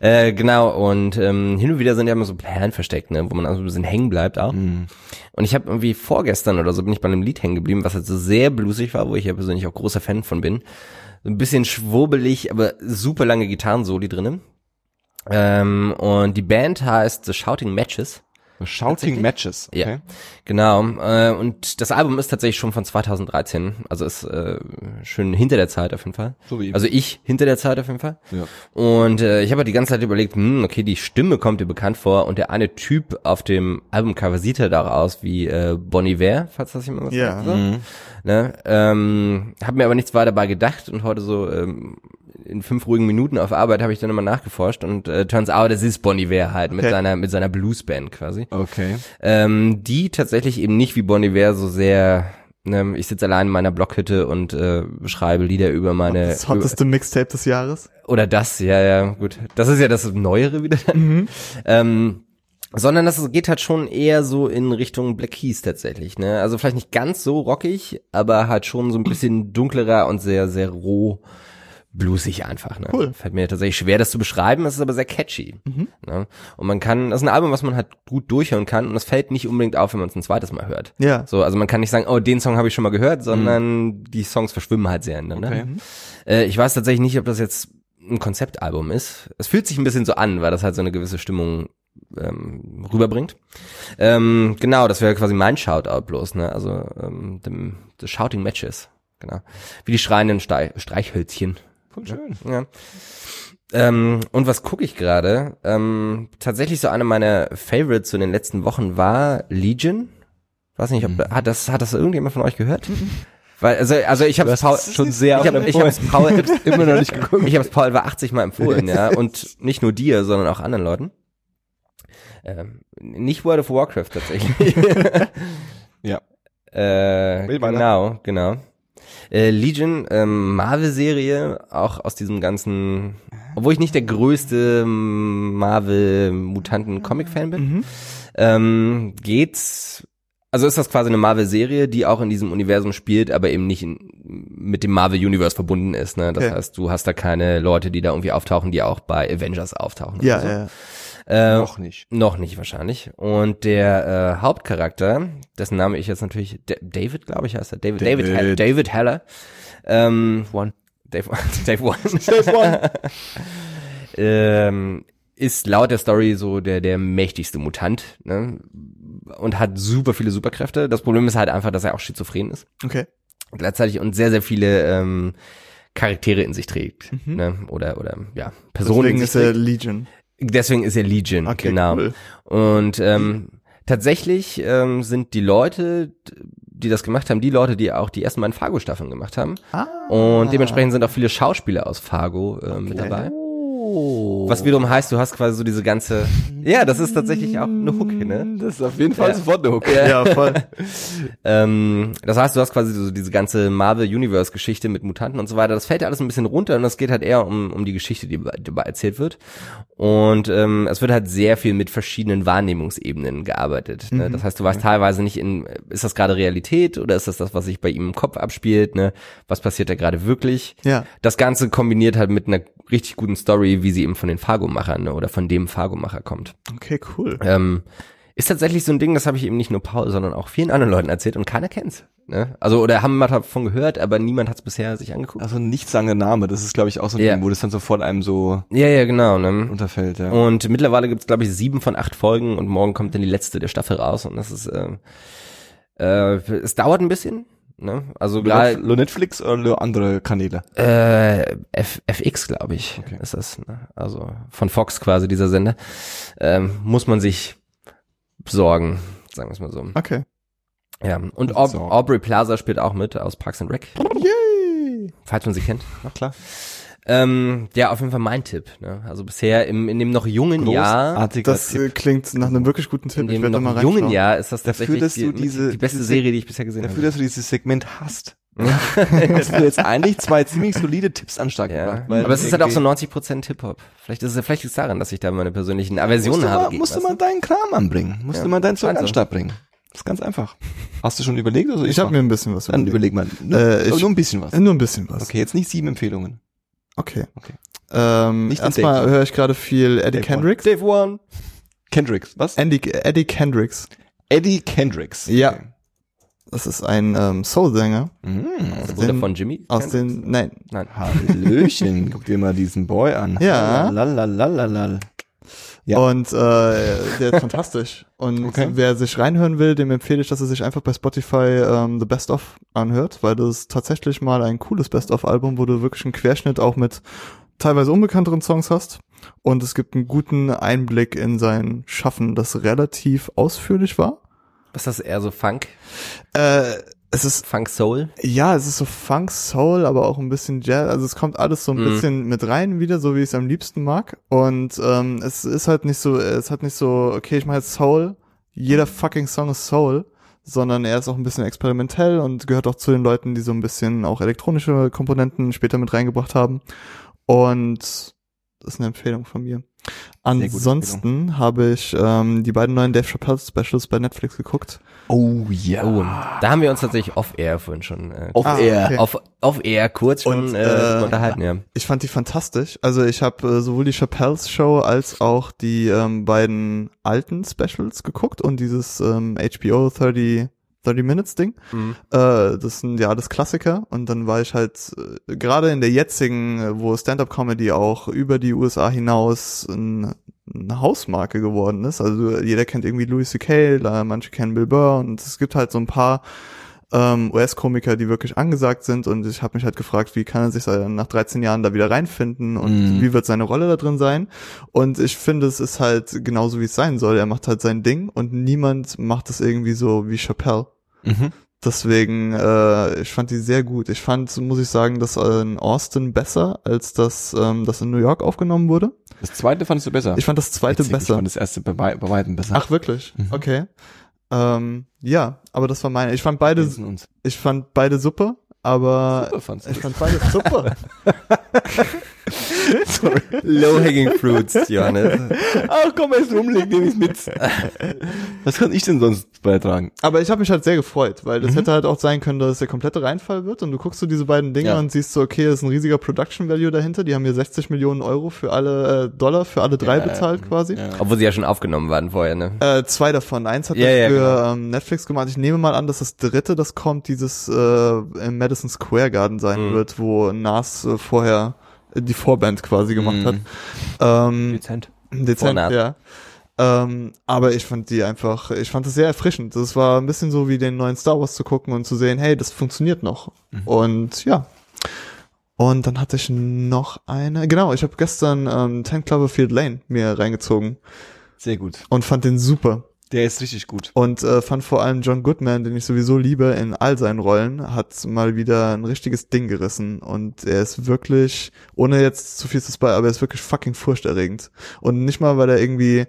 Äh, genau, und ähm, hin und wieder sind ja immer so Perlen versteckt, ne, wo man also ein bisschen hängen bleibt auch. Mhm. Und ich habe irgendwie vorgestern oder so bin ich bei einem Lied hängen geblieben, was halt so sehr bluesig war, wo ich ja persönlich auch großer Fan von bin. Ein bisschen schwurbelig, aber super lange Gitarrensoli drinnen. Ähm, und die Band heißt The Shouting Matches. Shouting? Matches. Okay. Ja. Genau. Äh, und das Album ist tatsächlich schon von 2013. Also ist äh, schön hinter der Zeit auf jeden Fall. So wie Also ich hinter der Zeit auf jeden Fall. Ja. Und äh, ich habe halt die ganze Zeit überlegt, hm, okay, die Stimme kommt dir bekannt vor und der eine Typ auf dem Albumcover sieht halt auch aus wie äh, Bon Iver, falls das jemand was Ja. sagt. So. Mhm. Ne? Ähm, habe mir aber nichts weiter dabei gedacht und heute so ähm, in fünf ruhigen Minuten auf Arbeit habe ich dann immer nachgeforscht und äh, turns out, es ist Bon Iver halt mit Okay. seiner mit seiner Bluesband quasi. Okay. Ähm, die tatsächlich eben nicht wie Bon Iver so sehr ne, ich sitze allein in meiner Blockhütte und äh, schreibe Lieder über meine Das hotteste Mixtape des Jahres. oder das, ja, ja, gut. Das ist ja das Neuere wieder dann. Ähm, sondern das geht halt schon eher so in Richtung Black Keys tatsächlich, ne? Also vielleicht nicht ganz so rockig, aber halt schon so ein bisschen dunklerer und sehr, sehr roh bluesig einfach, ne? Cool. Fällt mir tatsächlich schwer, das zu beschreiben, es ist aber sehr catchy. Ne? Und man kann, das ist ein Album, was man halt gut durchhören kann und das fällt nicht unbedingt auf, wenn man es ein zweites Mal hört. Ja. So, also man kann nicht sagen, oh, den Song habe ich schon mal gehört, sondern die Songs verschwimmen halt sehr ineinander. Okay. Äh, ich weiß tatsächlich nicht, ob das jetzt ein Konzeptalbum ist. Es fühlt sich ein bisschen so an, weil das halt so eine gewisse Stimmung ähm, rüberbringt. Ähm, genau, das wäre quasi mein Shoutout bloß, ne? Also ähm, dem, the Shouting Matches, genau. Wie die schreienden Stei Streichhölzchen. Voll schön. Ja. Ähm, und was gucke ich gerade? Ähm, tatsächlich so eine meiner Favorites so in den letzten Wochen war Legion. Weiß nicht, ob hat das hat das irgendjemand von euch gehört? Weil also also ich habe Paul schon sehr ich habe ich habe Paul immer noch nicht geguckt. ich habe es Paul über 80 mal empfohlen, ja, und nicht nur dir, sondern auch anderen Leuten. Ähm, nicht World of Warcraft tatsächlich. Ja. Äh, genau, genau. Äh, Legion, ähm, Marvel-Serie, auch aus diesem ganzen, obwohl ich nicht der größte Marvel-Mutanten-Comic-Fan bin, ähm, geht's, also ist das quasi eine Marvel-Serie, die auch in diesem Universum spielt, aber eben nicht in, mit dem Marvel-Universe verbunden ist. Ne? Das Okay. heißt, du hast da keine Leute, die da irgendwie auftauchen, die auch bei Avengers auftauchen. Ja, so. ja. Äh, Noch nicht. noch nicht wahrscheinlich. Und der äh, Hauptcharakter, dessen Name ich jetzt natürlich Da- David, glaube ich, heißt er. David, David, David. David, David Heller. Ähm, One. Dave, Dave One. Dave One. ähm, ist laut der Story so der, der mächtigste Mutant, ne? Und hat super viele Superkräfte. Das Problem ist halt einfach, dass er auch schizophren ist. Okay. Gleichzeitig und sehr, sehr viele ähm, Charaktere in sich trägt. Ne? Oder, oder ja, Personen Deswegen in ist er trägt. Legion. Deswegen ist er Legion, Okay, genau. cool. Und ähm, tatsächlich ähm, sind die Leute, die das gemacht haben, die Leute, die auch die ersten beiden Fargo-Staffeln gemacht haben. Ah. Und dementsprechend sind auch viele Schauspieler aus Fargo äh, mit dabei. Oh. Was wiederum heißt, du hast quasi so diese ganze. Ja, das ist tatsächlich auch eine Hook, ne? Das ist auf jeden Fall Ja. sofort eine Hook. Ja, voll. Ähm, das heißt, du hast quasi so diese ganze Marvel Universe Geschichte mit Mutanten und so weiter. Das fällt ja alles ein bisschen runter und es geht halt eher um, um die Geschichte, die dabei erzählt wird. Und ähm, es wird halt sehr viel mit verschiedenen Wahrnehmungsebenen gearbeitet. Ne? Das heißt, du weißt teilweise nicht in, ist das gerade Realität oder ist das das, was sich bei ihm im Kopf abspielt? Ne? Was passiert da gerade wirklich? Ja. Das Ganze kombiniert halt mit einer richtig guten Story, wie sie eben von den Fargo-Machern ne? oder von dem Fargo-Macher kommt. Okay, cool. Ähm, ist tatsächlich so ein Ding, das habe ich eben nicht nur Paul, sondern auch vielen anderen Leuten erzählt und keiner kennt's. Ne? Also oder haben mal davon gehört, aber niemand hat's bisher sich angeguckt. Also ein nichtssagender Name, das ist glaube ich auch so ein Ja. Ding, wo das dann sofort einem so Ja, ja, genau. Ne? unterfällt, ja. Und mittlerweile gibt's glaube ich sieben von acht Folgen und morgen kommt dann die letzte der Staffel raus und das ist äh, äh, es dauert ein bisschen. Ne? Also klar, Lo Netflix oder andere Kanäle? äh, F FX glaube ich Okay. ist das. Ne? Also von Fox quasi dieser Sender ähm, muss man sich besorgen, sagen wir es mal so. Okay. Ja, und Aub so. Aubrey Plaza spielt auch mit aus Parks and Rec, Yay. falls man sie kennt. Na klar. Ähm, ja, auf jeden Fall mein Tipp. Ne? Also bisher im, in dem noch jungen Jahr, Großartiger Das Tipp. äh, klingt nach einem wirklich guten Tipp. in Ich dem werde da noch mal jungen reinschauen. Jahr ist das Dafür, tatsächlich dass die, du diese- die beste diese- Serie, die ich bisher gesehen Dafür, habe. dass du dieses Segment hast. hast du jetzt eigentlich zwei ziemlich solide Tipps an Start Ja. gebracht. weil Aber es ist halt auch so irgendwie- 90% Hip-Hop. Vielleicht ist es vielleicht liegt's daran, dass ich da meine persönlichen Aversionen habe. mal, musst du mal deinen Kram anbringen. Musst Ja. du mal dein Zeug Also. an Start bringen. Das ist ganz einfach. Hast du schon überlegt? Oder soll Ich habe mir ein bisschen was Dann überleg mal. Nur, Äh, ich- nur ein bisschen was. Nur ein bisschen was. Okay, jetzt nicht sieben Empfehlungen. Okay. Okay. Ähm, Nicht erstmal Dave. höre ich gerade viel Eddie Dave Kendricks. Dave One. Kendricks. Was? Andy, Eddie Kendricks. Eddie Kendricks. Ja. Das ist ein ähm, Soul-Sänger Mhm. Der Bruder den- von Jimmy. aus den, nein, Nein. Hallöchen. Guck dir mal diesen Boy an. Ja. Lalalala. Ja. Und äh, der ist fantastisch. Und Okay. wer sich reinhören will, dem empfehle ich, dass er sich einfach bei Spotify ähm, The Best of anhört, weil das ist tatsächlich mal ein cooles Best of Album, wo du wirklich einen Querschnitt auch mit teilweise unbekannteren Songs hast. Und es gibt einen guten Einblick in sein Schaffen, das relativ ausführlich war. Was ist das eher so Funk? Äh, Es ist, Funk Soul. ja, es ist so Funk, Soul, aber auch ein bisschen Jazz. Also es kommt alles so ein Mhm. bisschen mit rein wieder, so wie ich es am liebsten mag. Und ähm, es ist halt nicht so, es hat nicht so, okay, ich mache jetzt Soul. Jeder fucking Song ist Soul. Sondern er ist auch ein bisschen experimentell und gehört auch zu den Leuten, die so ein bisschen auch elektronische Komponenten später mit reingebracht haben. Und das ist eine Empfehlung von mir. Ansonsten habe ich ähm, die beiden neuen Dave Chappelle Specials bei Netflix geguckt. Oh ja. Oh, da haben wir uns tatsächlich off-air vorhin schon, äh, Auf Ah, Air. okay. auf, off-air kurz schon Und, äh, äh, unterhalten, ja. Ich fand die fantastisch. Also ich habe äh, sowohl die Chappelle's Show als auch die ähm, beiden alten Specials geguckt und dieses ähm, HBO 30 30 Minutes Ding. Mhm. Äh, das sind ja alles Klassiker und dann war ich halt äh, gerade in der jetzigen, äh, wo Stand-up Comedy auch über die USA hinaus ein, eine Hausmarke geworden ist. Also jeder kennt irgendwie Louis C.K., manche kennen Bill Burr und es gibt halt so ein paar ähm, US-Komiker, die wirklich angesagt sind und ich habe mich halt gefragt, wie kann er sich nach 13 Jahren da wieder reinfinden und Mhm. wie wird seine Rolle da drin sein und ich finde, es ist halt genauso, wie es sein soll. Er macht halt sein Ding und niemand macht es irgendwie so wie Chappelle. Mhm. Deswegen, äh, ich fand die sehr gut. Ich fand, muss ich sagen, das in Austin besser, als das, ähm, das in New York aufgenommen wurde. Das zweite fandest du besser. Ich fand das zweite Witzig, Ich besser. fand das erste bei, bei weitem besser. Ach, wirklich? Mhm. Okay. Ähm, ja, aber das war meine. Ich fand beide, ich fand beide super, aber Super ich fand beide super. Low-hanging fruits, Johannes. Ach komm, erst rumlegen, nehme ich mit. Was kann ich denn sonst beitragen? aber ich habe mich halt sehr gefreut, weil das Mhm. hätte halt auch sein können, dass es der komplette Reinfall wird und du guckst so diese beiden Dinge Ja. und siehst so, okay, das ist ein riesiger Production Value dahinter. Die haben hier 60 Millionen Euro für alle äh, Dollar für alle drei Ja, bezahlt quasi. Ja. Obwohl sie ja schon aufgenommen waren vorher, ne? Äh, zwei davon. Eins hat Ja, er ja, für genau. ähm, Netflix gemacht. Ich nehme mal an, dass das dritte, das kommt, dieses äh, im Madison Square Garden sein Mhm. wird, wo Nas äh, vorher die Vorband quasi gemacht Mhm. hat. Ähm, Dezent. dezent, Vornat. ja. Ähm, aber ich fand die einfach, ich fand es sehr erfrischend. Das war ein bisschen so wie den neuen Star Wars zu gucken und zu sehen, hey, das funktioniert noch. Mhm. Und ja. Und dann hatte ich noch eine, genau, ich habe gestern ähm, 10 Cloverfield Lane mir reingezogen Sehr gut. und fand den super. Der ist richtig gut. Und äh, fand vor allem John Goodman, den ich sowieso liebe in all seinen Rollen, hat mal wieder ein richtiges Ding gerissen. Und er ist wirklich, ohne jetzt zu viel zu spoilern, aber er ist wirklich fucking furchterregend. Und nicht mal, weil er irgendwie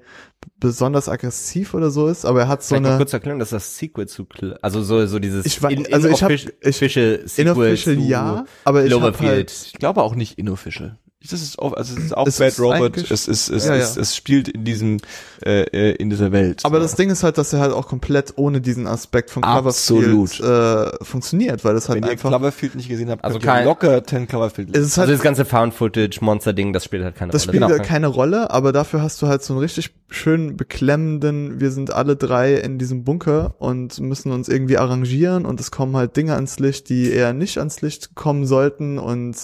besonders aggressiv oder so ist, aber er hat so Vielleicht eine kurz erklären, dass das Sequel zu, also so, so dieses Ich wei- also ich hab- ich- Sequel inofficial zu ja, aber ich hab halt, Ich glaube auch nicht inofficial. Das ist auch, also es ist auch Es Bad ist Robot. Es ist, es Ja, ist, ja. es spielt in diesem, äh, äh, in dieser Welt. aber das Ding ist halt, dass er halt auch komplett ohne diesen Aspekt von Absolut. Cloverfield äh, funktioniert, weil das halt Wenn ihr einfach Cloverfield nicht gesehen habt, Also könnt ihr kein- locker 10 Cloverfield es ist Also halt das ganze Found-Footage-Monster-Ding, das spielt halt keine Das Rolle. spielt Genau. keine Rolle, aber dafür hast du halt so einen richtig schön beklemmenden, wir sind alle drei in diesem Bunker und müssen uns irgendwie arrangieren und es kommen halt Dinge ans Licht, die eher nicht ans Licht kommen sollten und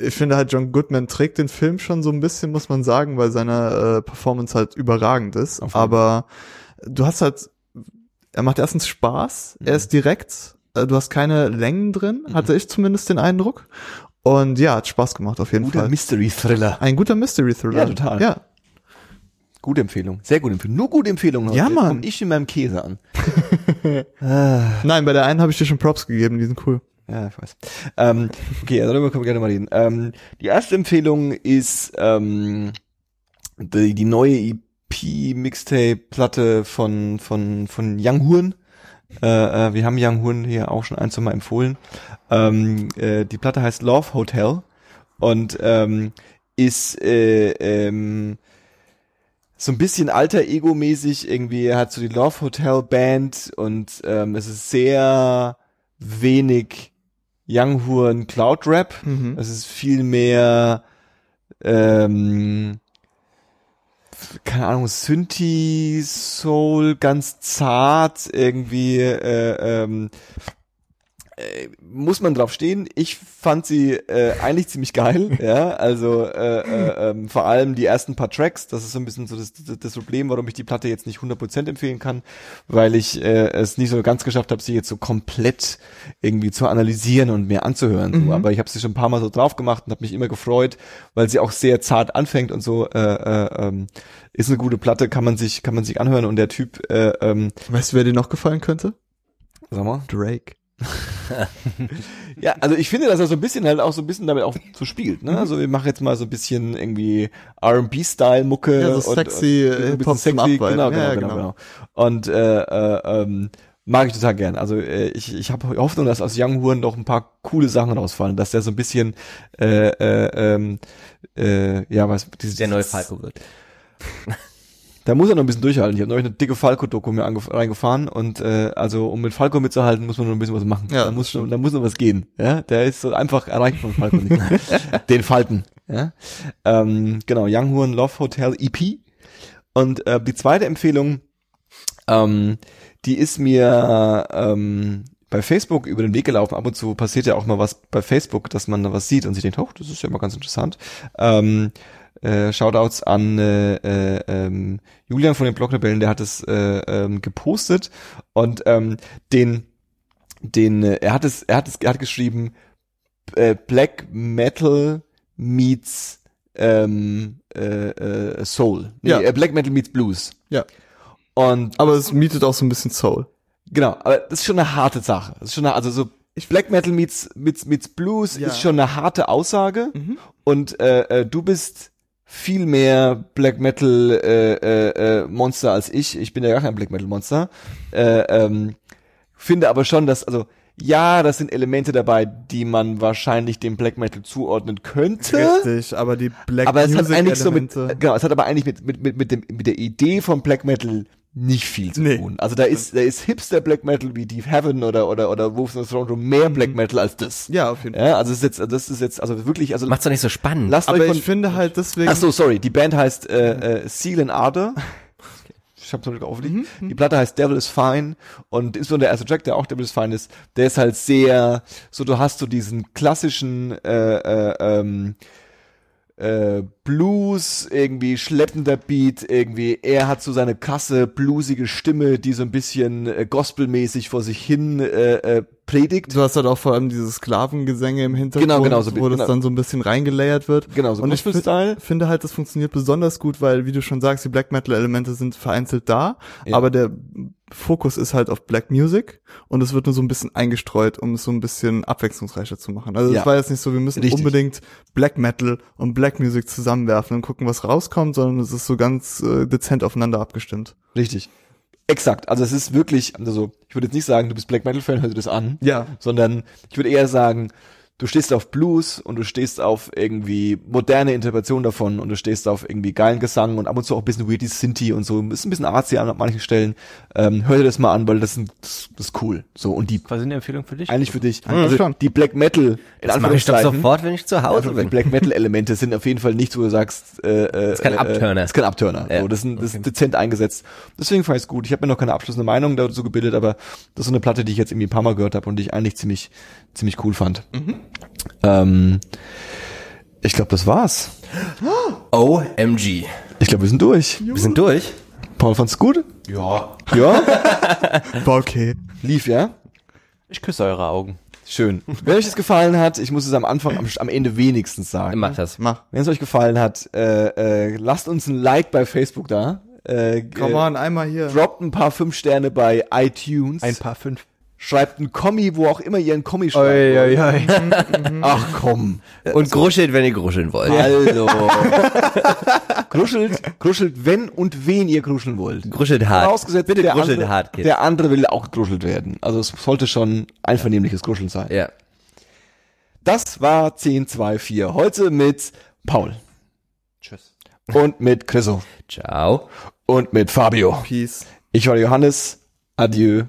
ich finde halt John Goodman trägt den Film schon so ein bisschen, muss man sagen, weil seine äh, Performance halt überragend ist, jeden aber du hast halt, er macht erstens Spaß, er ist direkt, äh, du hast keine Längen drin, hatte ich zumindest den Eindruck und ja, hat Spaß gemacht auf jeden Guter Fall. Mystery Thriller. Ein guter Mystery Thriller. Ja, total. Ja. Gute Empfehlung. Sehr gute Empfehlung. Nur gute Empfehlungen. Ja, heute. Mann. Komm ich in meinem Käse an. Nein, bei der einen habe ich dir schon Props gegeben, die sind cool. Ja, ich weiß. Ähm, okay, also darüber können wir gerne mal reden. Ähm, die erste Empfehlung ist ähm, die, die neue EP-Mixtape-Platte von, von, von Young Horn. Äh, äh, wir haben Young Horn hier auch schon ein, zwei Mal empfohlen. Ähm, äh, die Platte heißt Love Hotel und ähm, ist äh, ähm, so ein bisschen alter Ego-mäßig irgendwie. Hat so die Love Hotel Band und ähm, es ist sehr wenig Young Horn Cloud Rap. Mhm. Es ist viel mehr ähm, keine Ahnung, Synthi Soul, ganz zart irgendwie äh, ähm, äh, muss man drauf stehen. Ich fand sie äh, eigentlich ziemlich geil, ja. Also äh, äh, ähm, vor allem die ersten paar Tracks, das ist so ein bisschen so das, das, das Problem, warum ich die Platte jetzt nicht 100% empfehlen kann, weil ich äh, es nicht so ganz geschafft habe, sie jetzt so komplett irgendwie zu analysieren und mir anzuhören. So. Mhm. Aber ich habe sie schon ein paar Mal so drauf gemacht und habe mich immer gefreut, weil sie auch sehr zart anfängt und so. Äh, äh, ähm, ist eine gute Platte, kann man sich kann man sich anhören und der Typ äh, ähm, Weißt du, wer dir noch gefallen könnte? Sag mal. Drake. Ja, also ich finde, dass er so ein bisschen halt auch so ein bisschen damit auch so spielt, ne? Also wir machen jetzt mal so ein bisschen irgendwie R&B-Style-Mucke. Ja, so sexy, und, und, äh, ein bisschen Hip-Hop zum sexy, genau, Ja, genau, ja, genau, genau. genau. Und äh, äh, ähm, mag ich total gern. Also äh, ich, ich habe Hoffnung, dass aus Young Horn noch ein paar coole Sachen rausfallen, dass der so ein bisschen äh, äh, ähm, äh, ja, was dieses, Der neue Falco wird. Da muss er noch ein bisschen durchhalten. Ich habe neulich eine dicke Falco-Doku mir reingefahren und äh, also um mit Falco mitzuhalten, muss man noch ein bisschen was machen. Ja, da muss schon, da muss noch was gehen. Ja, der ist so einfach erreicht von Falco nicht. Den Falken. Ja, ähm, genau. Young Horn Love Hotel EP. Und äh, die zweite Empfehlung, ähm, die ist mir ähm, bei Facebook über den Weg gelaufen. Ab und zu passiert ja auch mal was bei Facebook, dass man da was sieht und sich denkt, oh, das ist ja mal ganz interessant. Ähm, äh, Shoutouts an äh, äh, ähm, Julian von den Blockrebellen, der hat es äh, ähm, gepostet und ähm, den den äh, er hat es er hat es er hat geschrieben äh, Black Metal meets ähm, äh, äh, Soul. Nee, Ja. äh, Black Metal meets Blues. Ja. Und Aber es mietet auch so ein bisschen Soul. genau, aber das ist schon eine harte Sache. Das ist schon eine, also so Black Metal meets meets meets Blues Ja. ist schon eine harte Aussage Mhm. und äh, äh, du bist viel mehr Black Metal äh, äh, äh, Monster als ich. Ich bin ja gar kein Black Metal Monster. Äh, ähm, finde aber schon, dass also ja, das sind Elemente dabei, die man wahrscheinlich dem Black Metal zuordnen könnte. Richtig, aber die Black Aber es hat eigentlich so mit, Elemente. genau, es hat aber eigentlich mit, mit, mit, mit, dem, mit der Idee von Black Metal nicht viel zu Nee. tun. Also da ist, da ist Hipster Black Metal wie Deep Heaven oder, oder, oder Wolves of the Throne Room mehr Black Metal als das. Mhm. ja, auf jeden Fall. Ja, also das ist jetzt, das ist jetzt, also wirklich, also Macht's doch nicht so spannend. lasst Aber euch von, ich finde halt deswegen. ach so, sorry, die Band heißt, äh, äh, Seal and Ardor. Ich hab's noch aufliegen. Mhm, Die Platte heißt Devil is Fine und insbesondere der erste Track, der auch Devil is Fine ist, der ist halt sehr, so du hast so diesen klassischen äh, äh, ähm, äh, Blues, irgendwie schleppender Beat, irgendwie, er hat so seine krasse, bluesige Stimme, die so ein bisschen äh, gospelmäßig vor sich hin äh, äh, predigt. Du hast halt auch vor allem diese Sklavengesänge im Hintergrund, Genau, genau, so- wo das genau. dann so ein bisschen reingelayert wird. Genau, so Und ich fi- Gospel-Style. finde halt, das funktioniert besonders gut, weil, wie du schon sagst, die Black Metal Elemente sind vereinzelt da, Ja. aber der Fokus ist halt auf Black Music und es wird nur so ein bisschen eingestreut, um es so ein bisschen abwechslungsreicher zu machen. Also es Ja. war jetzt nicht so, wir müssen Richtig. unbedingt Black Metal und Black Music zusammenwerfen und gucken, was rauskommt, sondern es ist so ganz äh, dezent aufeinander abgestimmt. Richtig. Exakt. Also es ist wirklich, also ich würde jetzt nicht sagen, du bist Black Metal Fan, hör dir das an. Ja. Sondern ich würde eher sagen, du stehst auf Blues und du stehst auf irgendwie moderne Interpretation davon und du stehst auf irgendwie geilen Gesang und ab und zu auch ein bisschen weirdy Sinti und so. Ist ein bisschen artsy an manchen Stellen. Ähm, hör dir das mal an, weil das, sind, das, das ist cool. So und die Quasi eine Empfehlung für dich. eigentlich für dich. Ja, Also schon. die Black Metal in das mache ich doch sofort, wenn ich zu Hause also die bin. Black Metal Elemente sind auf jeden Fall nicht, wo du sagst, äh, äh, ist kein äh, Upturner. Äh, ist kein Upturner. Ja. So, das, sind, das ist dezent eingesetzt. Deswegen fand ich es gut. Ich habe mir noch keine abschließende Meinung dazu gebildet, aber das ist so eine Platte, die ich jetzt irgendwie ein paar Mal gehört habe und die ich eigentlich ziemlich, ziemlich cool fand. Ähm, ich glaube, das war's. OMG. Ich glaube, wir sind durch. Wir sind durch. Paul fand's gut? Ja. Ja? War okay. Lief, ja? Ich küsse eure Augen. Schön. Wenn euch das gefallen hat, ich muss es am Anfang, am, am Ende wenigstens sagen. Mach das. Mach. Wenn es euch gefallen hat, äh, äh, lasst uns ein Like bei Facebook da. Äh, Come äh, on, einmal hier. Droppt ein paar fünf Sterne bei iTunes. Ein paar fünf. Schreibt ein Kommi, wo auch immer ihr ein Kommi schreibt. Oi, oi, oi. Ach komm. Und gruschelt, wenn ihr gruscheln wollt. Hallo. kruschelt, kruschelt, wenn und wen ihr kruscheln wollt. Gruschelt hart. Vorausgesetzt, Bitte der gruschelt andere, hart. Der andere will auch gegruschelt werden. Also es sollte schon einvernehmliches Gruscheln sein. Ja. Das war 1024. Heute mit Paul. Tschüss. Und mit Chriso. Ciao. Und mit Fabio. Peace. Ich war Johannes. Adieu.